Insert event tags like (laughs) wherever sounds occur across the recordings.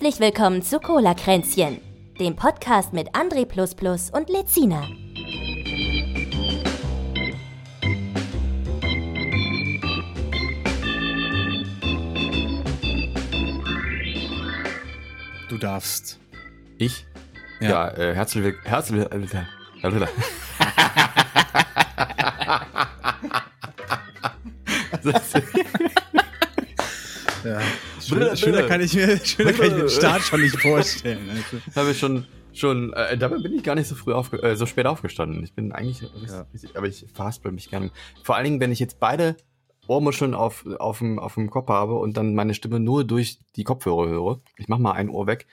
Herzlich willkommen zu Cola Kränzchen, dem Podcast mit André und Lezina. Du darfst. Ich? Ja. Ja, äh, herzlich willkommen. Herzlich willkommen. Ja. (laughs) (laughs) Schöner, schöner, kann ich mir, schöner kann ich mir den Start schon nicht vorstellen. Also. (laughs) habe ich schon, schon, äh, dabei bin ich gar nicht so früh aufge äh, so spät aufgestanden. Ich bin eigentlich, Ja. aber ich verhaspel mich gerne. Vor allen Dingen, wenn ich jetzt beide Ohrmuscheln auf, auf, dem, auf dem Kopf habe und dann meine Stimme nur durch die Kopfhörer höre. Ich mach mal ein Ohr weg.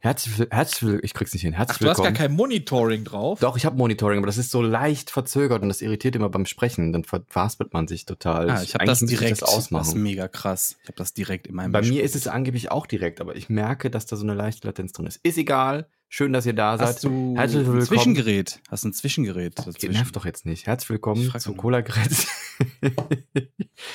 Herzlich, will- herzlich, ich krieg's nicht hin. Herzlich Ach, du hast gar willkommen. kein Monitoring drauf? Doch, ich habe Monitoring, aber das ist so leicht verzögert und das irritiert immer beim Sprechen. Dann ver verhaspelt man sich total. Ah, ich habe das direkt. das Das, ausmachen. ist mega krass. Ich habe das direkt in meinem Bei mir Gespräch. ist es angeblich auch direkt, aber ich merke, dass da so eine leichte Latenz drin ist. Ist egal. Schön, dass ihr da Hast seid. du Herzlich ein willkommen. Zwischengerät? Hast du ein Zwischengerät dazwischen? nervt doch jetzt nicht. Herzlich willkommen Ich frag zu nur. Cola Gretz. (laughs)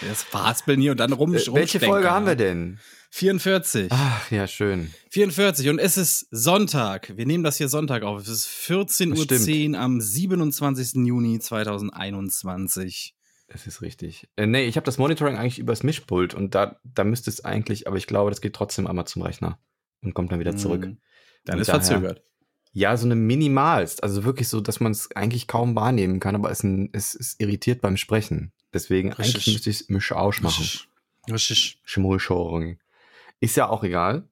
Das Verhaspeln hier und dann rum. Äh, Welche Folge haben wir denn? 44. Ach, ja, schön. 44 und es ist Sonntag. Wir nehmen das hier Sonntag auf. Es ist 14.10 Uhr am 27. Juni 2021. Das ist richtig. Äh, nee, ich habe das Monitoring eigentlich übers Mischpult und da, da müsste es eigentlich, aber ich glaube, das geht trotzdem einmal zum Rechner und kommt dann wieder zurück. Mhm. Dann Und ist daher- verzögert. Ja, so eine minimalst. Also wirklich so, dass man es eigentlich kaum wahrnehmen kann, aber es, ein, es ist irritiert beim Sprechen. Deswegen eigentlich Richtig. müsste ich es misch ausmachen. Richtig. Richtig. Schmulschorung. Ist ja auch egal.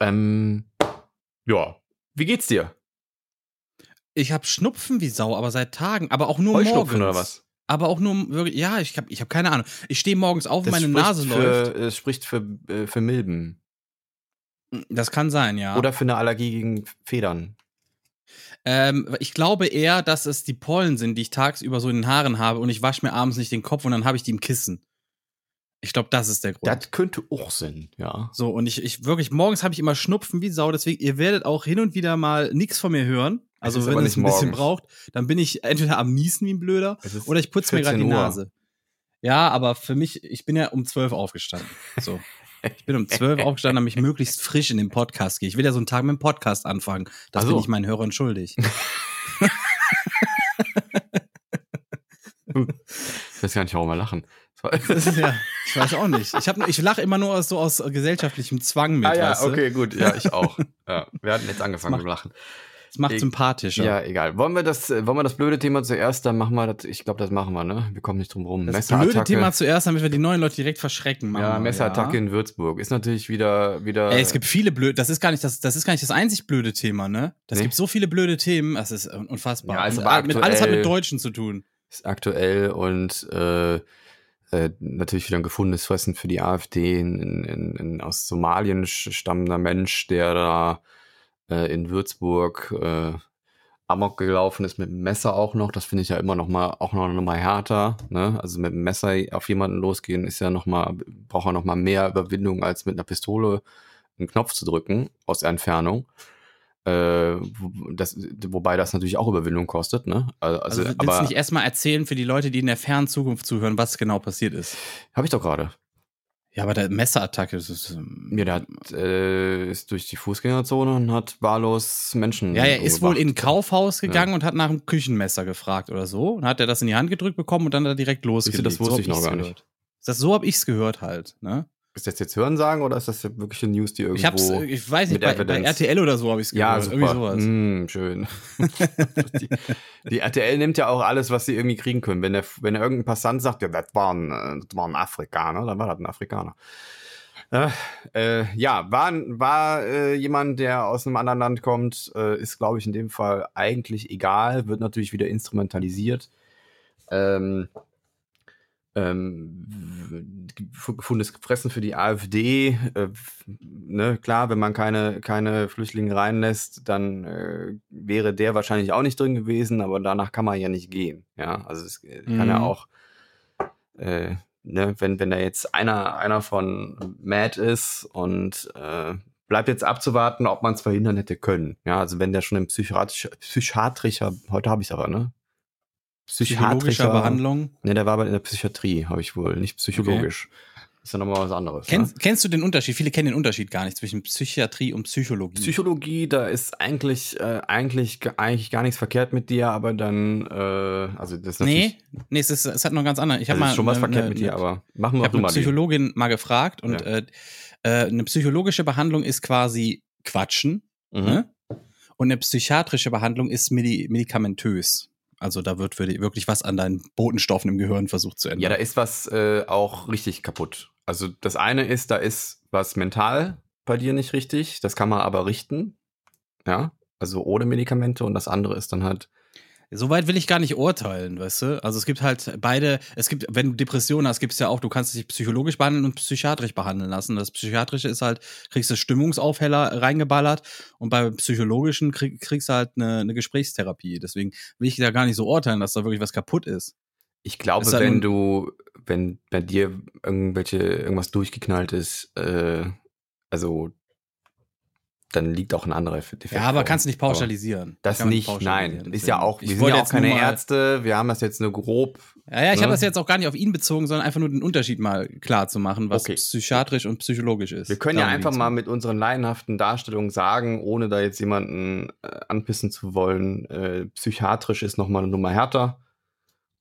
Ähm, ja. Wie geht's dir? Ich habe Schnupfen wie Sau, aber seit Tagen, aber auch nur morgens. oder was? Aber auch nur wirklich, ja, ich habe ich hab keine Ahnung. Ich stehe morgens auf, und Das meine spricht Nase für, läuft. Es spricht für, äh, für Milben. Das kann sein, ja. Oder für eine Allergie gegen Federn. ähm, ich glaube eher, dass es die Pollen sind, die ich tagsüber so in den Haaren habe und ich wasche mir abends nicht den Kopf und dann habe ich die im Kissen. Ich glaube, das ist der Grund. Das könnte auch sein, ja. so, und ich, ich wirklich, morgens habe ich immer Schnupfen wie Sau, deswegen, ihr werdet auch hin und wieder mal nichts von mir hören. Also, wenn aber es ein bisschen morgens. braucht, dann bin ich entweder am Niesen wie ein Blöder oder ich putze mir gerade die 14 Uhr. Nase. Ja, aber für mich, ich bin ja um 12 aufgestanden. So. Ich bin um 12 aufgestanden, damit ich möglichst frisch in den Podcast gehe. Ich will ja so einen Tag mit dem Podcast anfangen. Das Ach so. bin ich meinen Hörern schuldig. (laughs) Ich weiß gar nicht, warum wir lachen. Ist ja, ich weiß auch nicht. Ich, hab, ich lache immer nur aus, so aus gesellschaftlichem Zwang mit. ah ja, weißt du? okay, gut. Ja, ich auch. (laughs) Ja, wir hatten jetzt angefangen macht- mit Lachen. Das macht Ich- sympathischer. Ja, egal. Wollen wir das, äh, wollen wir das blöde Thema zuerst? Dann machen wir das. Ich glaube, das machen wir, ne? Wir kommen nicht drum rum. das blöde Thema zuerst, damit wir die neuen Leute direkt verschrecken. Machen Ja, Messerattacke in Würzburg ist natürlich wieder, wieder. Ey, es gibt viele blöde, das ist gar nicht das, das ist gar nicht das einzig blöde Thema, ne? Das Nee. gibt so viele blöde Themen, das ist unfassbar. Ja, ist Und, aber mit, alles hat mit aktuell- Deutschen zu tun. ist aktuell und äh, äh, natürlich wieder ein gefundenes Fressen für die AfD. Ein, ein, ein aus Somalien stammender Mensch, der da äh, in Würzburg äh, Amok gelaufen ist mit dem Messer auch noch. Das finde ich ja immer noch mal auch noch, noch mal härter. Ne? Also mit dem Messer auf jemanden losgehen ist ja noch mal braucht er noch mal mehr Überwindung als mit einer Pistole einen Knopf zu drücken aus Entfernung. Äh, das, wobei das natürlich auch Überwindung kostet, ne? Also, Also, willst aber du nicht erstmal erzählen für die Leute, die in der fernen Zukunft zuhören, was genau passiert ist? habe ich doch gerade. Ja, aber der Messerattacke, das ist. ähm, Ja, der hat, äh, ist durch die Fußgängerzone und hat wahllos Menschen. Ja, er ist wohl in ein. Kaufhaus gegangen und hat nach einem Küchenmesser gefragt oder so. Und hat er das in die Hand gedrückt bekommen und dann er direkt losgelegt. das wusste hab ich noch gar nicht. gehört. Ist das, so habe ich's gehört halt, ne? Ist das jetzt Hören sagen oder ist das wirklich eine News, die irgendwo. Ich hab's, äh, ich weiß nicht, bei, bei. RTL oder so habe ich's ja, gehört. Irgendwie super. sowas. Mm, schön. (laughs) die, die RTL nimmt ja auch alles, was sie irgendwie kriegen können. Wenn der, wenn der irgendein Passant sagt, ja, das war ein, äh, das war ein Afrikaner, dann war das ein Afrikaner. Äh, äh, ja, war, war äh, jemand, der aus einem anderen Land kommt, äh, ist, glaube ich, in dem Fall eigentlich egal, wird natürlich wieder instrumentalisiert. Ähm, ähm, gefundenes Fressen für die AfD. Äh, ne, klar, wenn man keine, keine Flüchtlinge reinlässt, dann äh, wäre der wahrscheinlich auch nicht drin gewesen, aber danach kann man ja nicht gehen. Ja, also es äh, kann ja Mhm. auch, äh, ne, wenn, wenn da jetzt einer, einer von Mad ist und äh, bleibt jetzt abzuwarten, ob man es verhindern hätte können. Ja, also wenn der schon im psychiatrischer, psychiatrischer, heute habe ich aber, ne? Psychologischer Behandlung. Ne, der war aber in der Psychiatrie, habe ich wohl, nicht psychologisch. ist ja nochmal was anderes. Kennst, ne? kennst du den Unterschied? Viele kennen den Unterschied gar nicht zwischen Psychiatrie und Psychologie. Psychologie, da ist eigentlich, äh, eigentlich, eigentlich gar nichts verkehrt mit dir, aber dann, äh, also das ist nee, nee, es, ist, es hat noch ganz anderen. Ich habe also mal ist schon was ne- verkehrt ne- mit dir, ne- aber machen wir Ich habe eine mal die. Psychologin mal gefragt und Ja. äh, äh, eine psychologische Behandlung ist quasi Quatschen Mhm. ne? und eine psychiatrische Behandlung ist medi medikamentös. Also da wird wirklich was an deinen Botenstoffen im Gehirn versucht zu ändern. Ja, da ist was äh, auch richtig kaputt. Also das eine ist, da ist was mental bei dir nicht richtig, das kann man aber richten. Ja, also ohne Medikamente und das andere ist dann halt, Soweit will ich gar nicht urteilen, weißt du? Also es gibt halt beide, es gibt, wenn du Depressionen hast, gibt es ja auch, du kannst dich psychologisch behandeln und psychiatrisch behandeln lassen. Das Psychiatrische ist halt, kriegst du Stimmungsaufheller reingeballert und beim Psychologischen krieg, kriegst du halt eine, eine Gesprächstherapie. Deswegen will ich da gar nicht so urteilen, dass da wirklich was kaputt ist. ich glaube, wenn du, wenn bei dir irgendwelche, irgendwas durchgeknallt ist, äh, also dann liegt auch ein anderer Defekt. Ja, aber kannst du nicht pauschalisieren. Das nicht, pauschalisieren. nein. Ist ja auch, Ich wir sind wollte ja auch keine Ärzte, wir haben das jetzt nur grob. Ja, ja, ich ne? habe das jetzt auch gar nicht auf ihn bezogen, sondern einfach nur den Unterschied mal klar zu machen, was Okay. psychiatrisch und psychologisch ist. Wir können ja einfach mal mit unseren laienhaften Darstellungen sagen, ohne da jetzt jemanden äh, anpissen zu wollen, äh, psychiatrisch ist nochmal eine Nummer härter.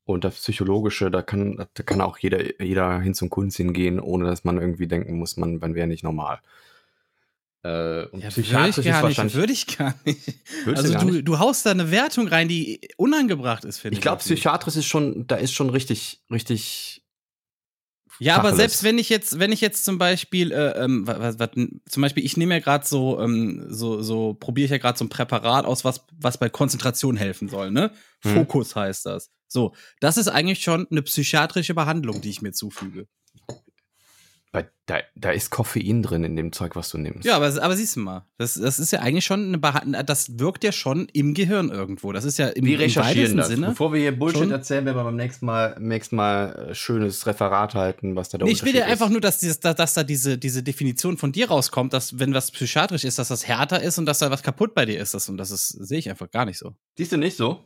Und das Psychologische, da kann, da kann auch jeder, jeder hin zum Kunst hingehen, ohne dass man irgendwie denken muss, man, man wäre nicht normal. Äh, und Ja, psychiatrisch würde ich gar ist wahrscheinlich. nicht, würde ich gar nicht. Also du, nicht? du haust da eine Wertung rein, die unangebracht ist, finde ich. ich glaube, psychiatrisch ist schon, da ist schon richtig, richtig. Ja, aber Tacheles. selbst wenn ich jetzt, wenn ich jetzt zum Beispiel, äh, ähm, was, was, zum Beispiel, ich nehme ja gerade so, ähm, so, so probiere ich ja gerade so ein Präparat aus, was, was bei Konzentration helfen soll, ne? Hm. Fokus heißt das. So, das ist eigentlich schon eine psychiatrische Behandlung, die ich mir zufüge. Bei, da, da ist Koffein drin in dem Zeug, was du nimmst. Ja, aber, aber siehst du mal, das, das ist ja eigentlich schon eine Behandlung, das wirkt ja schon im Gehirn irgendwo. Das ist ja im, Wir im recherchieren weitesten das. Sinne. Bevor wir hier Bullshit schon- erzählen, werden wir beim nächsten Mal, nächsten Mal äh, schönes Referat halten, was da der Nee, ich will ja einfach nur, dass, dieses, dass, dass da diese, diese Definition von dir rauskommt, dass wenn was psychiatrisch ist, dass das härter ist und dass da was kaputt bei dir ist. Das, und das ist, sehe ich einfach gar nicht so. Siehst du nicht so?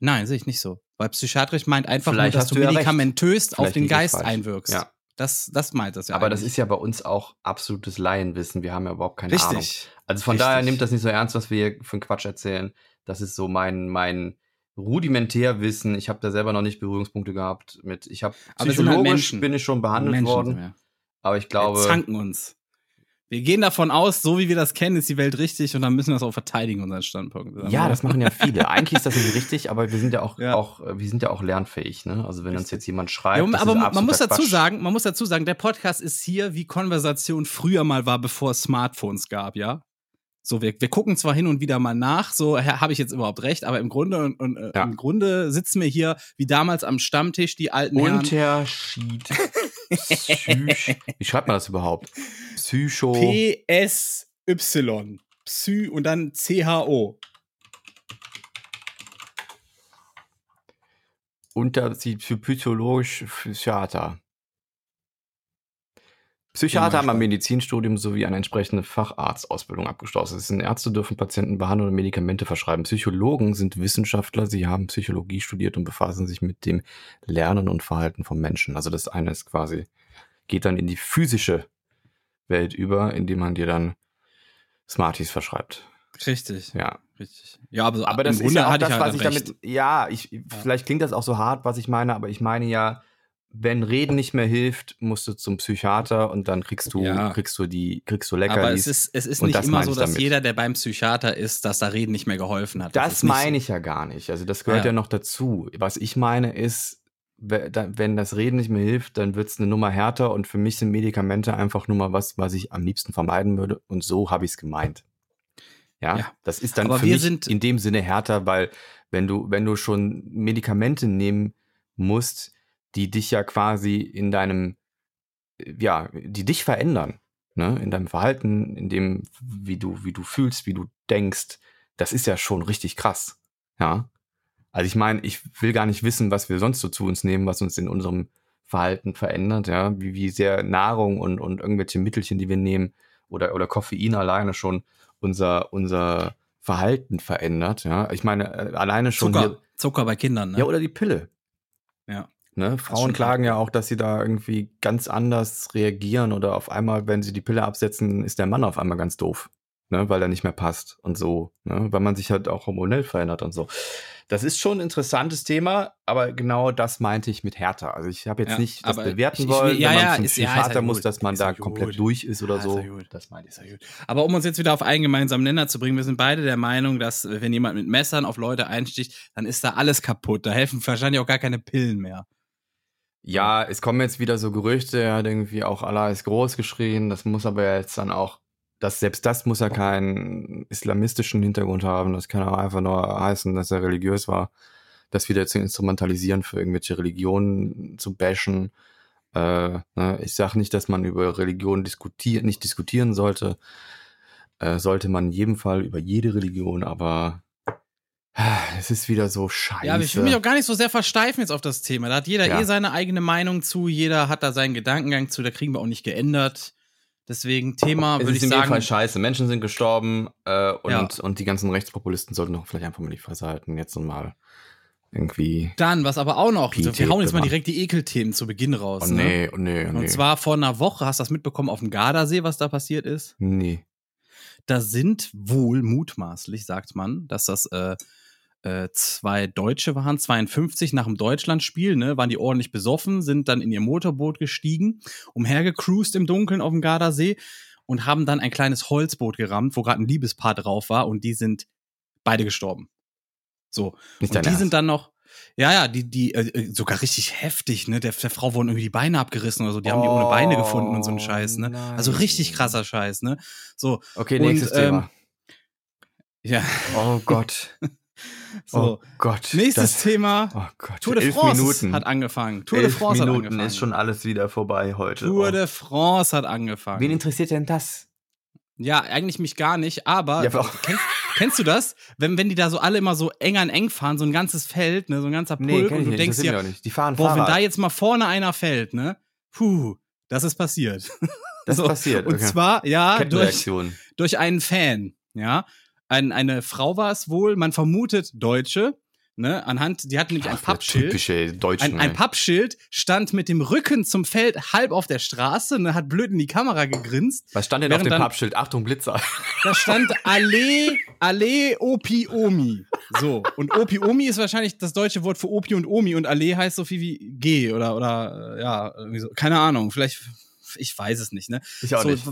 Nein, sehe ich nicht so. Weil psychiatrisch meint einfach Vielleicht nur, dass du du ja medikamentös auf den Geist einwirkst. Ja. Das, das meint das ja. Aber das eigentlich. ist ja bei uns auch absolutes Laienwissen. Wir haben ja überhaupt keine Ahnung. richtig. Also von Richtig. daher nimmt das nicht so ernst, was wir hier für einen Quatsch erzählen. Das ist so mein, mein Rudimentärwissen. Ich habe da selber noch nicht Berührungspunkte gehabt mit. Ich habe halt psychologisch Menschen. bin ich schon behandelt Menschen worden, aber ich glaube, wir zanken uns. Wir gehen davon aus, so wie wir das kennen, ist die Welt richtig und dann müssen wir das auch verteidigen, unseren Standpunkt. Ja, das machen ja viele. Eigentlich ist das nicht richtig, aber wir sind ja auch, (laughs) Ja. auch äh, wir sind ja auch lernfähig, ne? Also wenn uns jetzt jemand schreibt, Ja, aber man muss dazu Quatsch. sagen, man muss dazu sagen, der Podcast ist hier, wie Konversation früher mal war, bevor es Smartphones gab, ja. So, wir, wir gucken zwar hin und wieder mal nach, so ha- habe ich jetzt überhaupt recht, aber im Grunde und, und äh, Ja. im Grunde sitzen wir hier wie damals am Stammtisch die alten Herren. Psych (laughs) Wie schreibt man das überhaupt? Psycho. PSY. Psy und dann CHO. Unterschied für psychologisch Psychiater. Psychiater haben ein Medizinstudium sowie eine entsprechende Facharztausbildung abgeschlossen. Das sind Ärzte dürfen Patienten behandeln und Medikamente verschreiben. Psychologen sind Wissenschaftler, sie haben Psychologie studiert und befassen sich mit dem Lernen und Verhalten von Menschen. Also das eine ist quasi, geht dann in die physische Welt über, indem man dir dann Smarties verschreibt. Richtig. Ja. Richtig. Ja, aber, Aber das im ist Grunde ja auch das, ich was halt ich damit. Ja, ich, vielleicht klingt das auch so hart, was ich meine, aber ich meine ja, wenn Reden nicht mehr hilft, musst du zum Psychiater und dann kriegst du, Ja. kriegst du die, kriegst du Aber Leckerlis. es ist, es ist nicht das immer so, dass damit. jeder, der beim Psychiater ist, dass da Reden nicht mehr geholfen hat. das nicht meine so. ich ja gar nicht. Also das gehört ja. Ja. noch dazu. Was ich meine ist, wenn das Reden nicht mehr hilft, dann wird es eine Nummer härter und für mich sind Medikamente einfach nur mal was, was ich am liebsten vermeiden würde und so habe ich es gemeint. Ja, Ja. das ist dann Aber für wir mich sind- in dem Sinne härter, weil wenn du, wenn du schon Medikamente nehmen musst, die dich ja quasi in deinem, äh, ja, die dich verändern, ne, in deinem Verhalten, in dem, wie du, wie du fühlst, wie du denkst, das ist ja schon richtig krass. Ja. Also ich meine, ich will gar nicht wissen, was wir sonst so zu uns nehmen, was uns in unserem Verhalten verändert, ja, wie, wie sehr Nahrung und, und irgendwelche Mittelchen, die wir nehmen, oder, oder Koffein alleine schon unser, unser Verhalten verändert, ja. Ich meine, äh, alleine schon Zucker. hier, Zucker bei Kindern, ne? ja, oder die Pille. Ja. Ne? Frauen klagen ja auch, dass sie da irgendwie ganz anders reagieren oder auf einmal, wenn sie die Pille absetzen, ist der Mann auf einmal ganz doof, ne? weil er nicht mehr passt und so, ne? weil man sich halt auch hormonell verändert und so. Das ist schon ein interessantes Thema, aber genau das meinte ich mit härter. Also ich habe jetzt Ja, nicht das bewerten ich- ich- wollen, ja, wenn man ja, zum ist- ja, Psychiater ja muss, dass man da gut. komplett durch ist oder Ja, so. gut. Das meine ich. Gut. Aber um uns jetzt wieder auf einen gemeinsamen Nenner zu bringen, wir sind beide der Meinung, dass äh, wenn jemand mit Messern auf Leute einsticht, dann ist da alles kaputt. Da helfen wahrscheinlich auch gar keine Pillen mehr. Ja, es kommen jetzt wieder so Gerüchte, er hat irgendwie auch Allah ist groß geschrien. Das muss aber jetzt dann auch, das, selbst das muss ja keinen islamistischen Hintergrund haben. Das kann auch einfach nur heißen, dass er religiös war. Das wieder zu instrumentalisieren für irgendwelche Religionen zu bashen. Äh, ne, ich sage nicht, dass man über Religion diskutieren, nicht diskutieren sollte. Äh, sollte man in jedem Fall über jede Religion, aber es ist wieder so scheiße. Ja, aber ich will mich auch gar nicht so sehr versteifen jetzt auf das Thema. Da hat jeder Ja. eh seine eigene Meinung zu, jeder hat da seinen Gedankengang zu, da kriegen wir auch nicht geändert. Deswegen Thema, Es würde ist ich sagen, Fall scheiße. Menschen sind gestorben äh, und, Ja. und die ganzen Rechtspopulisten sollten doch vielleicht einfach mal die Fresse halten. Jetzt und mal irgendwie. dann, was aber auch noch, Pietät wir hauen jetzt mal direkt die Ekelthemen zu Beginn raus. Oh ne? nee, oh nee, oh nee. Und zwar vor einer Woche, hast du das mitbekommen, auf dem Gardasee, was da passiert ist? Nee. Da sind wohl mutmaßlich, sagt man, dass das äh, äh, zwei Deutsche waren, 52 nach dem Deutschlandspiel, ne, waren die ordentlich besoffen, sind dann in ihr Motorboot gestiegen, umhergecruised im Dunkeln auf dem Gardasee und haben dann ein kleines Holzboot gerammt, wo gerade ein Liebespaar drauf war und die sind beide gestorben. So. Nicht Und die sind dann noch, ja, ja, die, die, äh, äh, sogar richtig heftig, ne? Der, der Frau wurden irgendwie die Beine abgerissen oder so. Die haben die ohne Beine gefunden und so ein Oh, Scheiß, ne? nein. Also richtig krasser Scheiß, ne? So, Okay, Und, nächstes ähm, Thema. ja, Oh Gott. (laughs) (laughs) so. Oh Gott. Nächstes das, Thema. Oh Gott. Tour de France Minuten. hat angefangen. Tour de elf France hat Minuten angefangen. ist schon alles wieder vorbei heute. Tour oh. de France hat angefangen. Wen interessiert denn das? Ja, eigentlich mich gar nicht, aber Ja, (laughs) kennst, kennst du das? Wenn, wenn die da so alle immer so eng an eng fahren, so ein ganzes Feld, ne, so ein ganzer Pulk kenn und du nicht, denkst dir. Die fahren boah, wenn Fahrrad. da jetzt mal vorne einer fällt, ne? Puh, das ist passiert. (laughs) das so, ist passiert. Und okay. zwar, ja, durch, durch einen Fan, ja. Ein, eine Frau war es wohl, man vermutet Deutsche, ne, anhand, die hatten nämlich ein Ach, der Pappschild. Typische Deutschen. Ein, ein. Pappschild stand mit dem Rücken zum Feld halb auf der Straße, ne, hat blöd in die Kamera gegrinst. Was stand denn auf dem dann- Pappschild? Achtung, Blitzer. (laughs) Da stand Ale, Ale Opi Omi. So. Und Opi Omi ist wahrscheinlich das deutsche Wort für Opi und Omi und Ale heißt so viel wie G oder, oder, äh, ja, irgendwie so. Keine Ahnung. Vielleicht, ich weiß es nicht, ne? Ich auch so, nicht.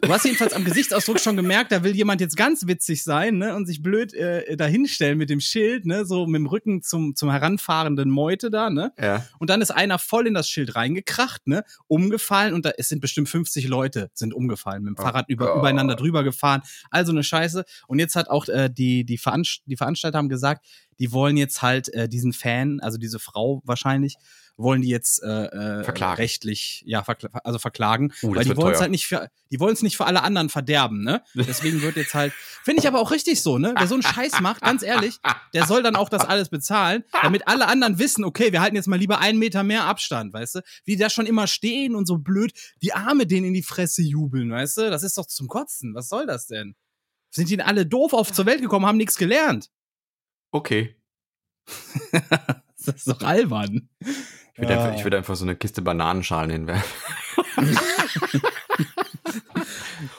Du hast jedenfalls am Gesichtsausdruck schon gemerkt, da will jemand jetzt ganz witzig sein, ne, und sich blöd äh, dahinstellen mit dem Schild, ne, so mit dem Rücken zum zum heranfahrenden Meute da, ne? Ja. Und dann ist einer voll in das Schild reingekracht, ne, umgefallen und da es sind bestimmt 50 Leute sind umgefallen, mit dem Oh Fahrrad über, Gott. übereinander drüber gefahren. Also eine Scheiße. Und jetzt hat auch äh, die die, Veranst die Veranstalter haben gesagt, die wollen jetzt halt äh, diesen Fan, also diese Frau wahrscheinlich, wollen die jetzt äh, äh, Verklagen. rechtlich, ja, verkla also verklagen, Uh, weil die wollen es halt nicht für, die wollen es nicht für alle anderen verderben, ne? Deswegen wird jetzt halt, finde ich aber auch richtig so, ne? Wer so einen Scheiß macht, ganz ehrlich, der soll dann auch das alles bezahlen, damit alle anderen wissen, okay, wir halten jetzt mal lieber einen Meter mehr Abstand, weißt du? Wie die da schon immer stehen und so blöd die Arme denen in die Fresse jubeln, weißt du? Das ist doch zum Kotzen. Was soll das denn? Sind die denn alle doof auf zur Welt gekommen, haben nichts gelernt? Okay. (laughs) Das ist doch albern. Ich würde, Ah. einfach, ich würde einfach so eine Kiste Bananenschalen hinwerfen.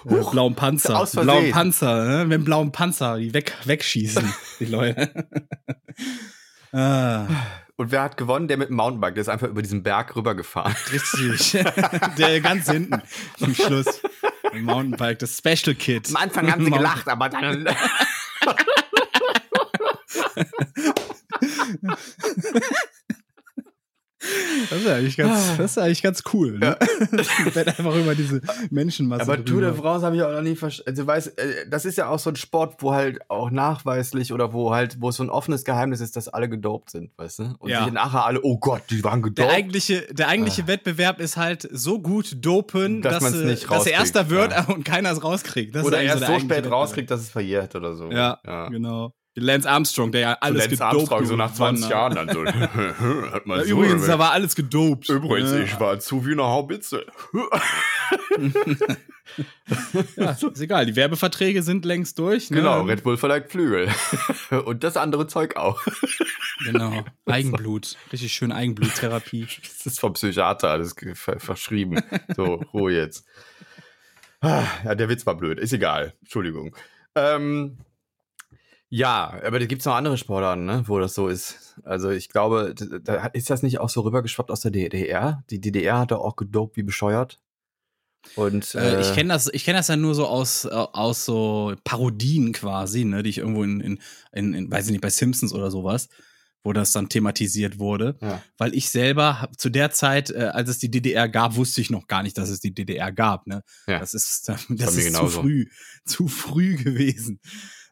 Huch, blauen Panzer. blauen Panzer, ne? Mit dem blauen Panzer, die weg, wegschießen, die Leute. (laughs) ah, Und wer hat gewonnen? Der mit dem Mountainbike. Der ist einfach über diesen Berg rübergefahren. richtig. (laughs) Der ganz hinten zum Schluss. Ein Mountainbike, das Special Kit. Am Anfang haben sie gelacht, aber dann. (laughs) Das ist eigentlich ganz, das ist eigentlich ganz cool. Ne? Ich (laughs) werde einfach über diese Menschenmasse Aber Tour de. France habe ich auch noch nie verstanden. Also, weiß, äh, das ist ja auch so ein Sport, wo halt auch nachweislich oder wo halt, wo es so ein offenes Geheimnis ist, dass alle gedopt sind, weißt du? Und Ja. sich nachher alle, oh Gott, die waren Der gedopt. eigentliche, der eigentliche Wettbewerb ist halt so gut dopen, Dass dass, äh, nicht dass er erster wird ja. und keiner es rauskriegt. Das oder erst der so spät rauskriegt, dass es verjährt oder so. Ja, ja. genau. Lance Armstrong, der ja alles Lance gedopt Armstrong so nach 20 gewonnen Jahren dann so. (laughs) hat man Ja, so übrigens, da war alles gedopt. Übrigens, Ja. ich war zu wie eine Haubitze. (laughs) Ja, ist egal, die Werbeverträge sind längst durch. Ne? Genau, Red Bull verleiht Flügel. (laughs) Und das andere Zeug auch. Genau. Eigenblut. Richtig schön Eigenbluttherapie. Das ist vom Psychiater alles verschrieben. So, Ruhe jetzt. Ah, Ja, der Witz war blöd. Ist egal. Entschuldigung. Ähm, ja, aber da gibt es noch andere Sportarten, ne, wo das so ist. Also ich glaube, da ist das nicht auch so rübergeschwappt aus der DDR? Die DDR hat doch auch gedopt wie bescheuert. Und Äh, ich kenne das, ich kenn das ja nur so aus, äh, aus so Parodien quasi, ne, die ich irgendwo in, in, in, in, weiß ich nicht, bei Simpsons oder sowas, wo das dann thematisiert wurde. ja. Weil ich selber hab- zu der Zeit, äh, als es die DDR gab, wusste ich noch gar nicht, dass es die DDR gab. Ne? Ja. Das ist, (laughs) das mir ist zu früh, zu früh gewesen.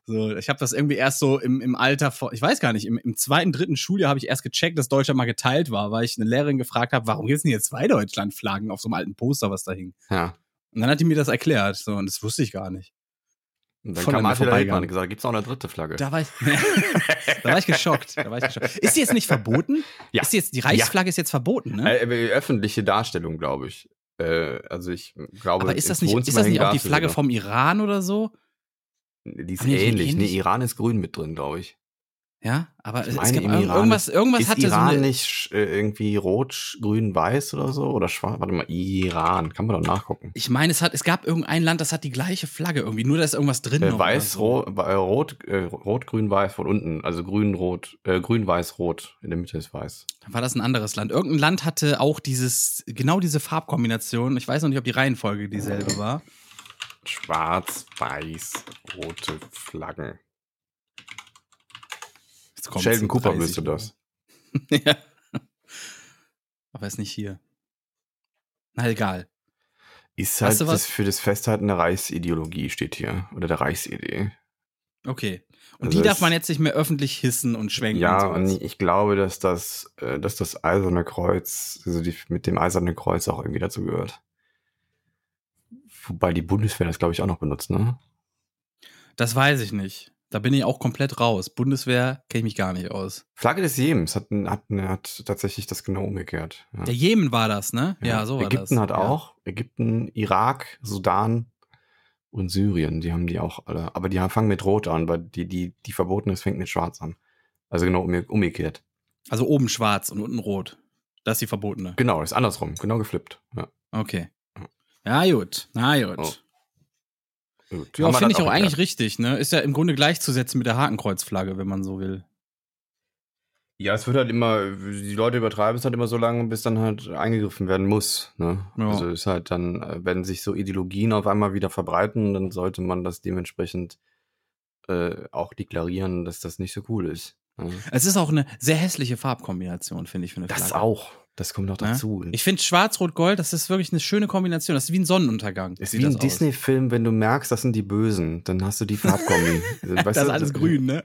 So, ich habe das irgendwie erst so im, im Alter von, ich weiß gar nicht, im, im zweiten, dritten Schuljahr habe ich erst gecheckt, dass Deutschland mal geteilt war, weil ich eine Lehrerin gefragt habe, warum gibt's denn hier zwei Deutschlandflaggen auf so einem alten Poster, was da hing? ja. Und dann hat die mir das erklärt, so, und das wusste ich gar nicht. Und dann Voll kam Attila. Hildmann und gesagt, gibt's noch eine dritte Flagge? Da war ich, (laughs) da war ich geschockt. Da war ich geschockt. Ist die jetzt nicht verboten? Ja. Ist die jetzt, die Reichsflagge ist jetzt verboten, ne? Äh, äh, öffentliche Darstellung, glaube ich. Äh, also ich glaube, Aber ist das nicht, ist das nicht auch die Flagge vom Iran oder so? Die ist die ähnlich. ähnlich? Nee, Iran ist grün mit drin, glaube ich. Ja, aber es meine, gab irg- Iran irgendwas, irgendwas ist hatte Iran so eine, nicht äh, irgendwie rot, grün, weiß oder so? Oder schwarz? Warte mal, Iran. Kann man doch nachgucken. ich meine, es hat, es gab irgendein Land, das hat die gleiche Flagge irgendwie, nur da ist irgendwas drin. Äh, weiß, so. äh, rot, äh, rot, grün, weiß von unten. Also grün, rot, äh, grün, weiß, rot. In der Mitte ist weiß. Dann war das ein anderes Land. Irgendein Land hatte auch dieses, genau diese Farbkombination. Ich weiß noch nicht, ob die Reihenfolge dieselbe war. Schwarz, weiß, rote Flaggen. Sheldon Cooper 30 müsste das. (laughs) ja. Aber ist nicht hier. Na egal. Ist halt das für das Festhalten der Reichsideologie steht hier. Oder der Reichsidee. Okay. Und Also die darf man jetzt nicht mehr öffentlich hissen und schwenken. Ja, und und ich glaube, dass das, äh, dass das Eiserne Kreuz, also die, mit dem Eisernen Kreuz auch irgendwie dazu gehört. Wobei die Bundeswehr das, glaube ich, auch noch benutzt, ne? Das weiß ich nicht. Da bin ich auch komplett raus. Bundeswehr kenne ich mich gar nicht aus. Flagge des Jemens hat, hat, hat tatsächlich das genau umgekehrt. Ja. Der Jemen war das, ne? Ja, so war Ägypten das. hat ja. auch. Ägypten, Irak, Sudan und Syrien, die haben die auch alle. Aber die fangen mit Rot an, weil die, die, die verboten ist, fängt mit Schwarz an. Also genau umge- umgekehrt. Also oben schwarz und unten rot. Das ist die verbotene. Genau, ist andersrum, genau geflippt. Ja. Okay. Ja, gut. Na gut. Oh. Gut. Ja, finde ich auch geklärt. eigentlich richtig, ne? Ist ja im Grunde gleichzusetzen mit der Hakenkreuzflagge, wenn man so will. Ja, es wird halt immer, die Leute übertreiben es halt immer so lange, bis dann halt eingegriffen werden muss. Ne? Ja. Also ist halt dann, äh, wenn sich so Ideologien auf einmal wieder verbreiten, dann sollte man das dementsprechend äh, auch deklarieren, dass das nicht so cool ist. Ne? Es ist auch eine sehr hässliche Farbkombination, finde ich, für eine Das auch. Das kommt noch Ne? dazu. Ich finde Schwarz-Rot-Gold, das ist wirklich eine schöne Kombination. Das ist wie ein Sonnenuntergang. ist sieht wie ein das. Disney-Film, wenn du merkst, das sind die Bösen, dann hast du die Farbkombi. (laughs) Weißt Das ist alles grün, ne?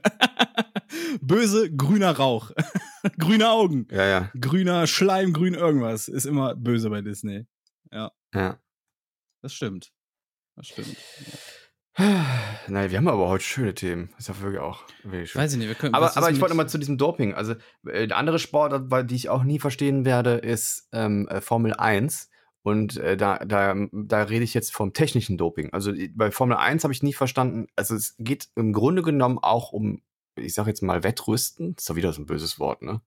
Böse, grüner Rauch. (laughs) Grüne Augen. Ja, ja. Grüner Schleim, grün irgendwas. Ist immer böse bei Disney. ja. Das stimmt. Das stimmt. Nein, wir haben aber heute schöne Themen. Ist ja wirklich auch wirklich schön. Weiß ich nicht, wir können. Aber, aber ich wollte noch mal zu diesem Doping. Also, äh, eine andere Sportart, weil- die ich auch nie verstehen werde, ist ähm, äh, Formel 1. Und äh, da, da, da rede ich jetzt vom technischen Doping. Also äh, bei Formel 1 habe ich nie verstanden. Also es geht im Grunde genommen auch um, ich sage jetzt mal, Wettrüsten. ist doch wieder so ein böses Wort, ne?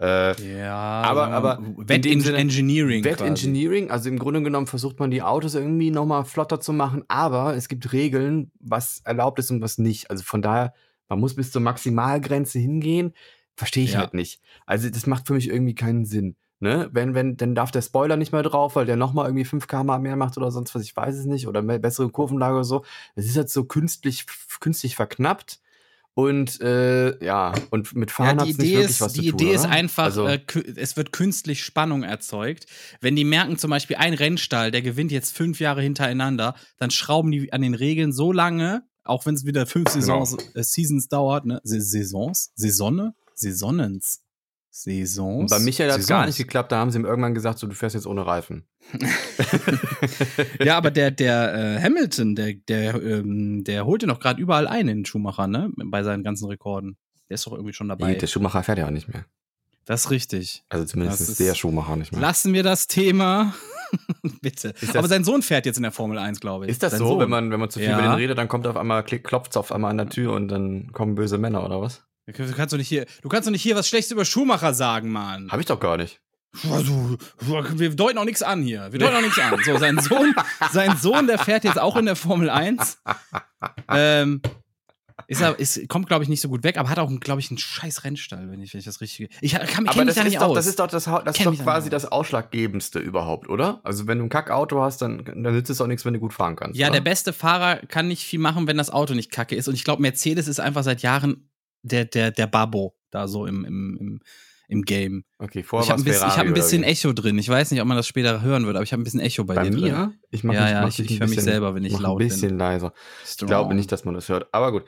Äh, Ja, Aber- aber dem Sinne- Wettengineering. Wettengineering, also im Grunde genommen versucht man die Autos irgendwie nochmal flotter zu machen, aber es gibt Regeln, was erlaubt ist und was nicht. Also von daher, man muss bis zur Maximalgrenze hingehen, verstehe ich Ja. halt nicht. Also das macht für mich irgendwie keinen Sinn. Ne? Wenn, wenn, dann darf der Spoiler nicht mehr drauf, weil der nochmal irgendwie 5 km mehr macht oder sonst was, ich weiß es nicht, oder mehr, bessere Kurvenlage oder so. Es ist halt so künstlich, künstlich verknappt. Und äh, ja, und mit Ja, Fahren die hat's nicht Idee, wirklich ist, was die zu tun. Idee ist oder? einfach, Also, äh, es wird künstlich Spannung erzeugt. Wenn die merken zum Beispiel ein Rennstall, der gewinnt jetzt fünf Jahre hintereinander, dann schrauben die an den Regeln so lange, auch wenn es wieder fünf Genau. Saisons, äh, Seasons dauert, ne? Sa- Saisons? Saisonne? Saisonens. Saisons. Und bei Michael hat es gar nicht geklappt, da haben sie ihm irgendwann gesagt, so, du fährst jetzt ohne Reifen. (laughs) Ja, aber der, der äh, Hamilton, der, der, ähm, der holte noch gerade überall ein in den Schumacher, ne? Bei seinen ganzen Rekorden. Der ist doch irgendwie schon dabei. Der Schumacher fährt ja auch nicht mehr. Das ist richtig. Also zumindest ist der Schumacher nicht mehr. Lassen wir das Thema. (laughs) Bitte. Das- aber sein Sohn fährt jetzt in der Formel 1, glaube ich. Ist das sein so, Sohn. wenn man, wenn man zu viel Ja. über den redet, dann kommt auf einmal, klopft es auf einmal an der Tür und dann kommen böse Männer oder was? Du kannst doch nicht hier, du kannst doch nicht hier was Schlechtes über Schumacher sagen, Mann. Hab ich doch gar nicht. Also, wir deuten auch nichts an hier. Wir deuten auch nichts an. So, sein Sohn, (laughs) sein Sohn, der fährt jetzt auch in der Formel 1. Ähm, ist ist, kommt, glaube ich, nicht so gut weg, aber hat auch, glaube ich, einen scheiß Rennstall, wenn ich, wenn ich das richtig. Ich kann, mich das da nicht doch, aus. das ist doch, das, das ist doch quasi das Ausschlaggebendste überhaupt, oder? Also wenn du ein Kackauto hast, dann, dann nützt es auch nichts, wenn du gut fahren kannst. ja, oder? der beste Fahrer kann nicht viel machen, wenn das Auto nicht kacke ist. Und ich glaube, Mercedes ist einfach seit Jahren der, der, der Babbo da so im, im, im, im Game. Okay, vorher Ich habe ein, bisschen, hab ein? Echo drin. Ich weiß nicht, ob man das später hören wird, aber ich habe ein bisschen Echo bei, Bei dir drin. mir? Ich mach Ja, mich- ja, mach ich- ich ein hör mich selber, wenn ich laut ein bin. bisschen leiser. Ich glaube nicht, dass man das hört. Aber gut.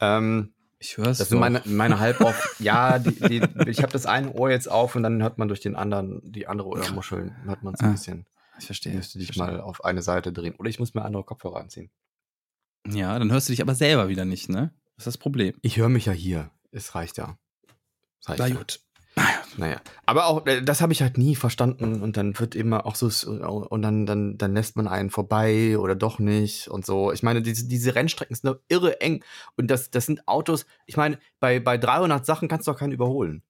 Ähm, Ich höre es. das sind meine, meine (laughs) halb auf. ja, die, die, ich habe das eine Ohr jetzt auf und dann hört man durch den anderen, die andere Ohrmuscheln, hört man es ein Ah, bisschen. Ich verstehe. Müsste dich mal auf eine Seite drehen. Oder ich muss mir andere Kopfhörer anziehen. Ja, dann hörst du dich aber selber wieder nicht, ne? Das ist das Problem. Ich höre mich ja hier. Es reicht ja. Es reicht ja. gut. Naja, aber auch äh, das habe ich halt nie verstanden und dann wird immer auch so s- und dann dann dann lässt man einen vorbei oder doch nicht und so. Ich meine, diese diese Rennstrecken sind doch irre eng und das das sind Autos. Ich meine, bei bei 300 Sachen kannst du doch keinen überholen.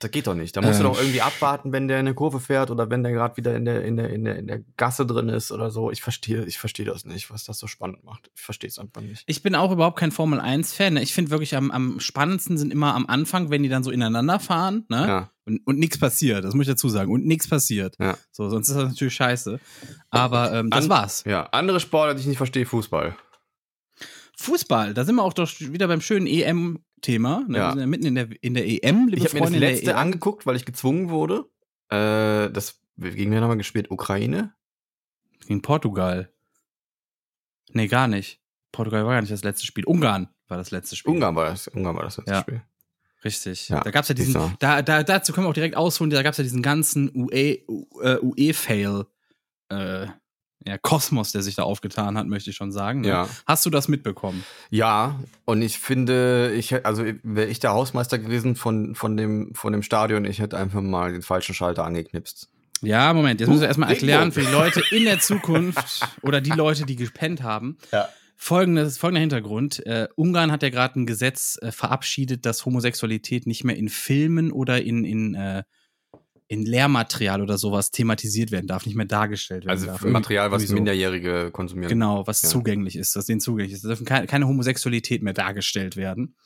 Das geht doch nicht. Da musst du Ähm. doch irgendwie abwarten, wenn der in eine Kurve fährt oder wenn der gerade wieder in der in der in der in der Gasse drin ist oder so. Ich verstehe ich verstehe das nicht, was das so spannend macht. Ich verstehe es einfach nicht. Ich bin auch überhaupt kein Formel 1-Fan. Ne? Ich finde wirklich am, am spannendsten sind immer am Anfang, wenn die dann so ineinander fahren, ne? Ja. Und, und nichts passiert, das muss ich dazu sagen. Und nichts passiert. Ja. So, sonst ist das natürlich scheiße. Aber ähm, das An- war's. Ja, andere Sportler, die ich nicht verstehe, Fußball. Fußball, da sind wir auch doch wieder beim schönen EM-Thema. Ne? Ja. Wir sind ja mitten in der, in der EM, liebe Ich habe mir das letzte EM. angeguckt, weil ich gezwungen wurde. Äh, das gegen wen haben wir gespielt? Ukraine? Gegen Portugal. Nee, gar nicht. Portugal war gar nicht das letzte Spiel. Ungarn war das letzte Spiel. Ungarn war das. Ungarn war das letzte Ja. Spiel. Richtig. Ja, da gab's ja diesen, da, da, dazu können wir auch direkt ausholen, da gab's ja diesen ganzen UE, äh, UE-Fail, äh, ja, Kosmos, der sich da aufgetan hat, möchte ich schon sagen. Ne? Ja. Hast du das mitbekommen? Ja, und ich finde, ich also wäre ich der Hausmeister gewesen von, von, dem, von dem Stadion, ich hätte einfach mal den falschen Schalter angeknipst. Ja, Moment, jetzt müssen wir Uh, erstmal erklären für die Leute (laughs) in der Zukunft oder die Leute, die gepennt haben. Ja. Folgendes, folgender Hintergrund. Äh, Ungarn hat ja gerade ein Gesetz äh, verabschiedet, dass Homosexualität nicht mehr in Filmen oder in, in, äh, in Lehrmaterial oder sowas thematisiert werden darf, nicht mehr dargestellt werden Also darf. für Material, was so. Minderjährige konsumieren. Genau, was Ja. zugänglich ist, das denen zugänglich ist. Da dürfen keine, keine Homosexualität mehr dargestellt werden.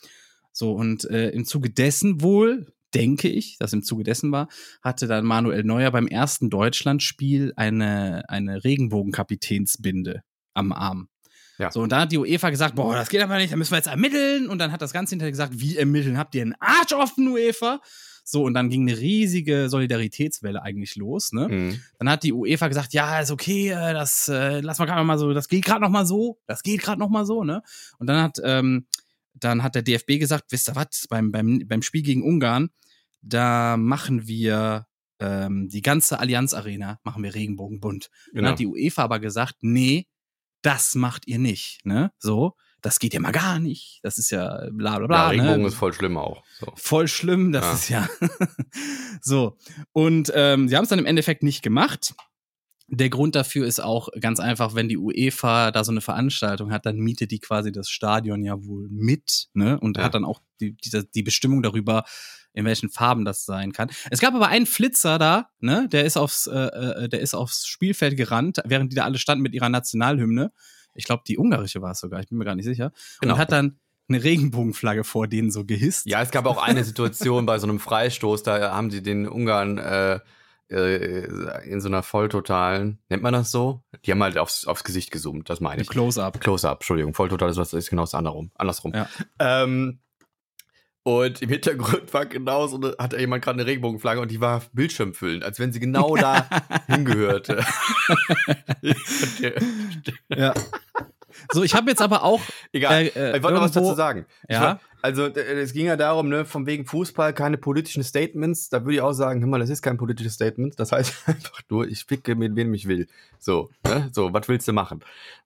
So, und äh, im Zuge dessen wohl, denke ich, dass im Zuge dessen war, hatte dann Manuel Neuer beim ersten Deutschlandspiel eine, eine Regenbogenkapitänsbinde am Arm. Ja. So, und dann hat die UEFA gesagt, boah, das geht aber nicht, da müssen wir jetzt ermitteln. Und dann hat das Ganze hinterher gesagt, wie ermitteln? Habt ihr einen Arsch offen, UEFA? So, und dann ging eine riesige Solidaritätswelle eigentlich los, ne? Mhm. Dann hat die UEFA gesagt, ja, ist okay, äh, das äh, lass mal gerade mal so, das geht gerade noch mal so, das geht gerade noch mal so, ne? Und dann hat ähm, dann hat der DFB gesagt, wisst ihr was, beim beim beim Spiel gegen Ungarn, da machen wir ähm, die ganze Allianz Arena machen wir Regenbogenbunt. Dann Genau. hat die UEFA aber gesagt, nee, das macht ihr nicht, ne? So, das geht ja mal gar nicht. Das ist ja bla bla Ja, bla. Regenbogen ne? ist voll schlimm auch. So. voll schlimm, das Ja. ist ja (laughs) so. Und ähm, sie haben es dann im Endeffekt nicht gemacht. Der Grund dafür ist auch ganz einfach, wenn die UEFA da so eine Veranstaltung hat, dann mietet die quasi das Stadion ja wohl mit, ne? Und Ja. hat dann auch die, die, die Bestimmung darüber, in welchen Farben das sein kann. Es gab aber einen Flitzer da, ne? Der ist aufs, äh, äh, der ist aufs Spielfeld gerannt, während die da alle standen mit ihrer Nationalhymne. Ich glaube, die ungarische war es sogar, ich bin mir gar nicht sicher. Genau. Und hat dann eine Regenbogenflagge vor denen so gehisst. Ja, es gab auch eine Situation bei so einem Freistoß, da haben sie den Ungarn äh, äh, in so einer volltotalen, nennt man das so? Die haben halt aufs, aufs Gesicht gezoomt, das meine Eine ich. Close-up. Close-up, Entschuldigung, volltotal ist was ist genau das andersrum. andersrum. Ja. Ähm, und im Hintergrund war genau so eine, hatte jemand gerade eine Regenbogenflagge und die war bildschirmfüllend, als wenn sie genau (laughs) da hingehörte. (laughs) (laughs) Ja. So, ich habe jetzt aber auch. (laughs) Egal. Äh, äh, ich wollte noch was dazu sagen. Ja? war- also äh, es ging ja darum, ne, von wegen Fußball keine politischen Statements. Da würde ich auch sagen, hör mal, das ist kein politisches Statement. Das heißt (laughs) einfach nur, ich ficke mit wem ich will. So, ne? so, was willst du machen?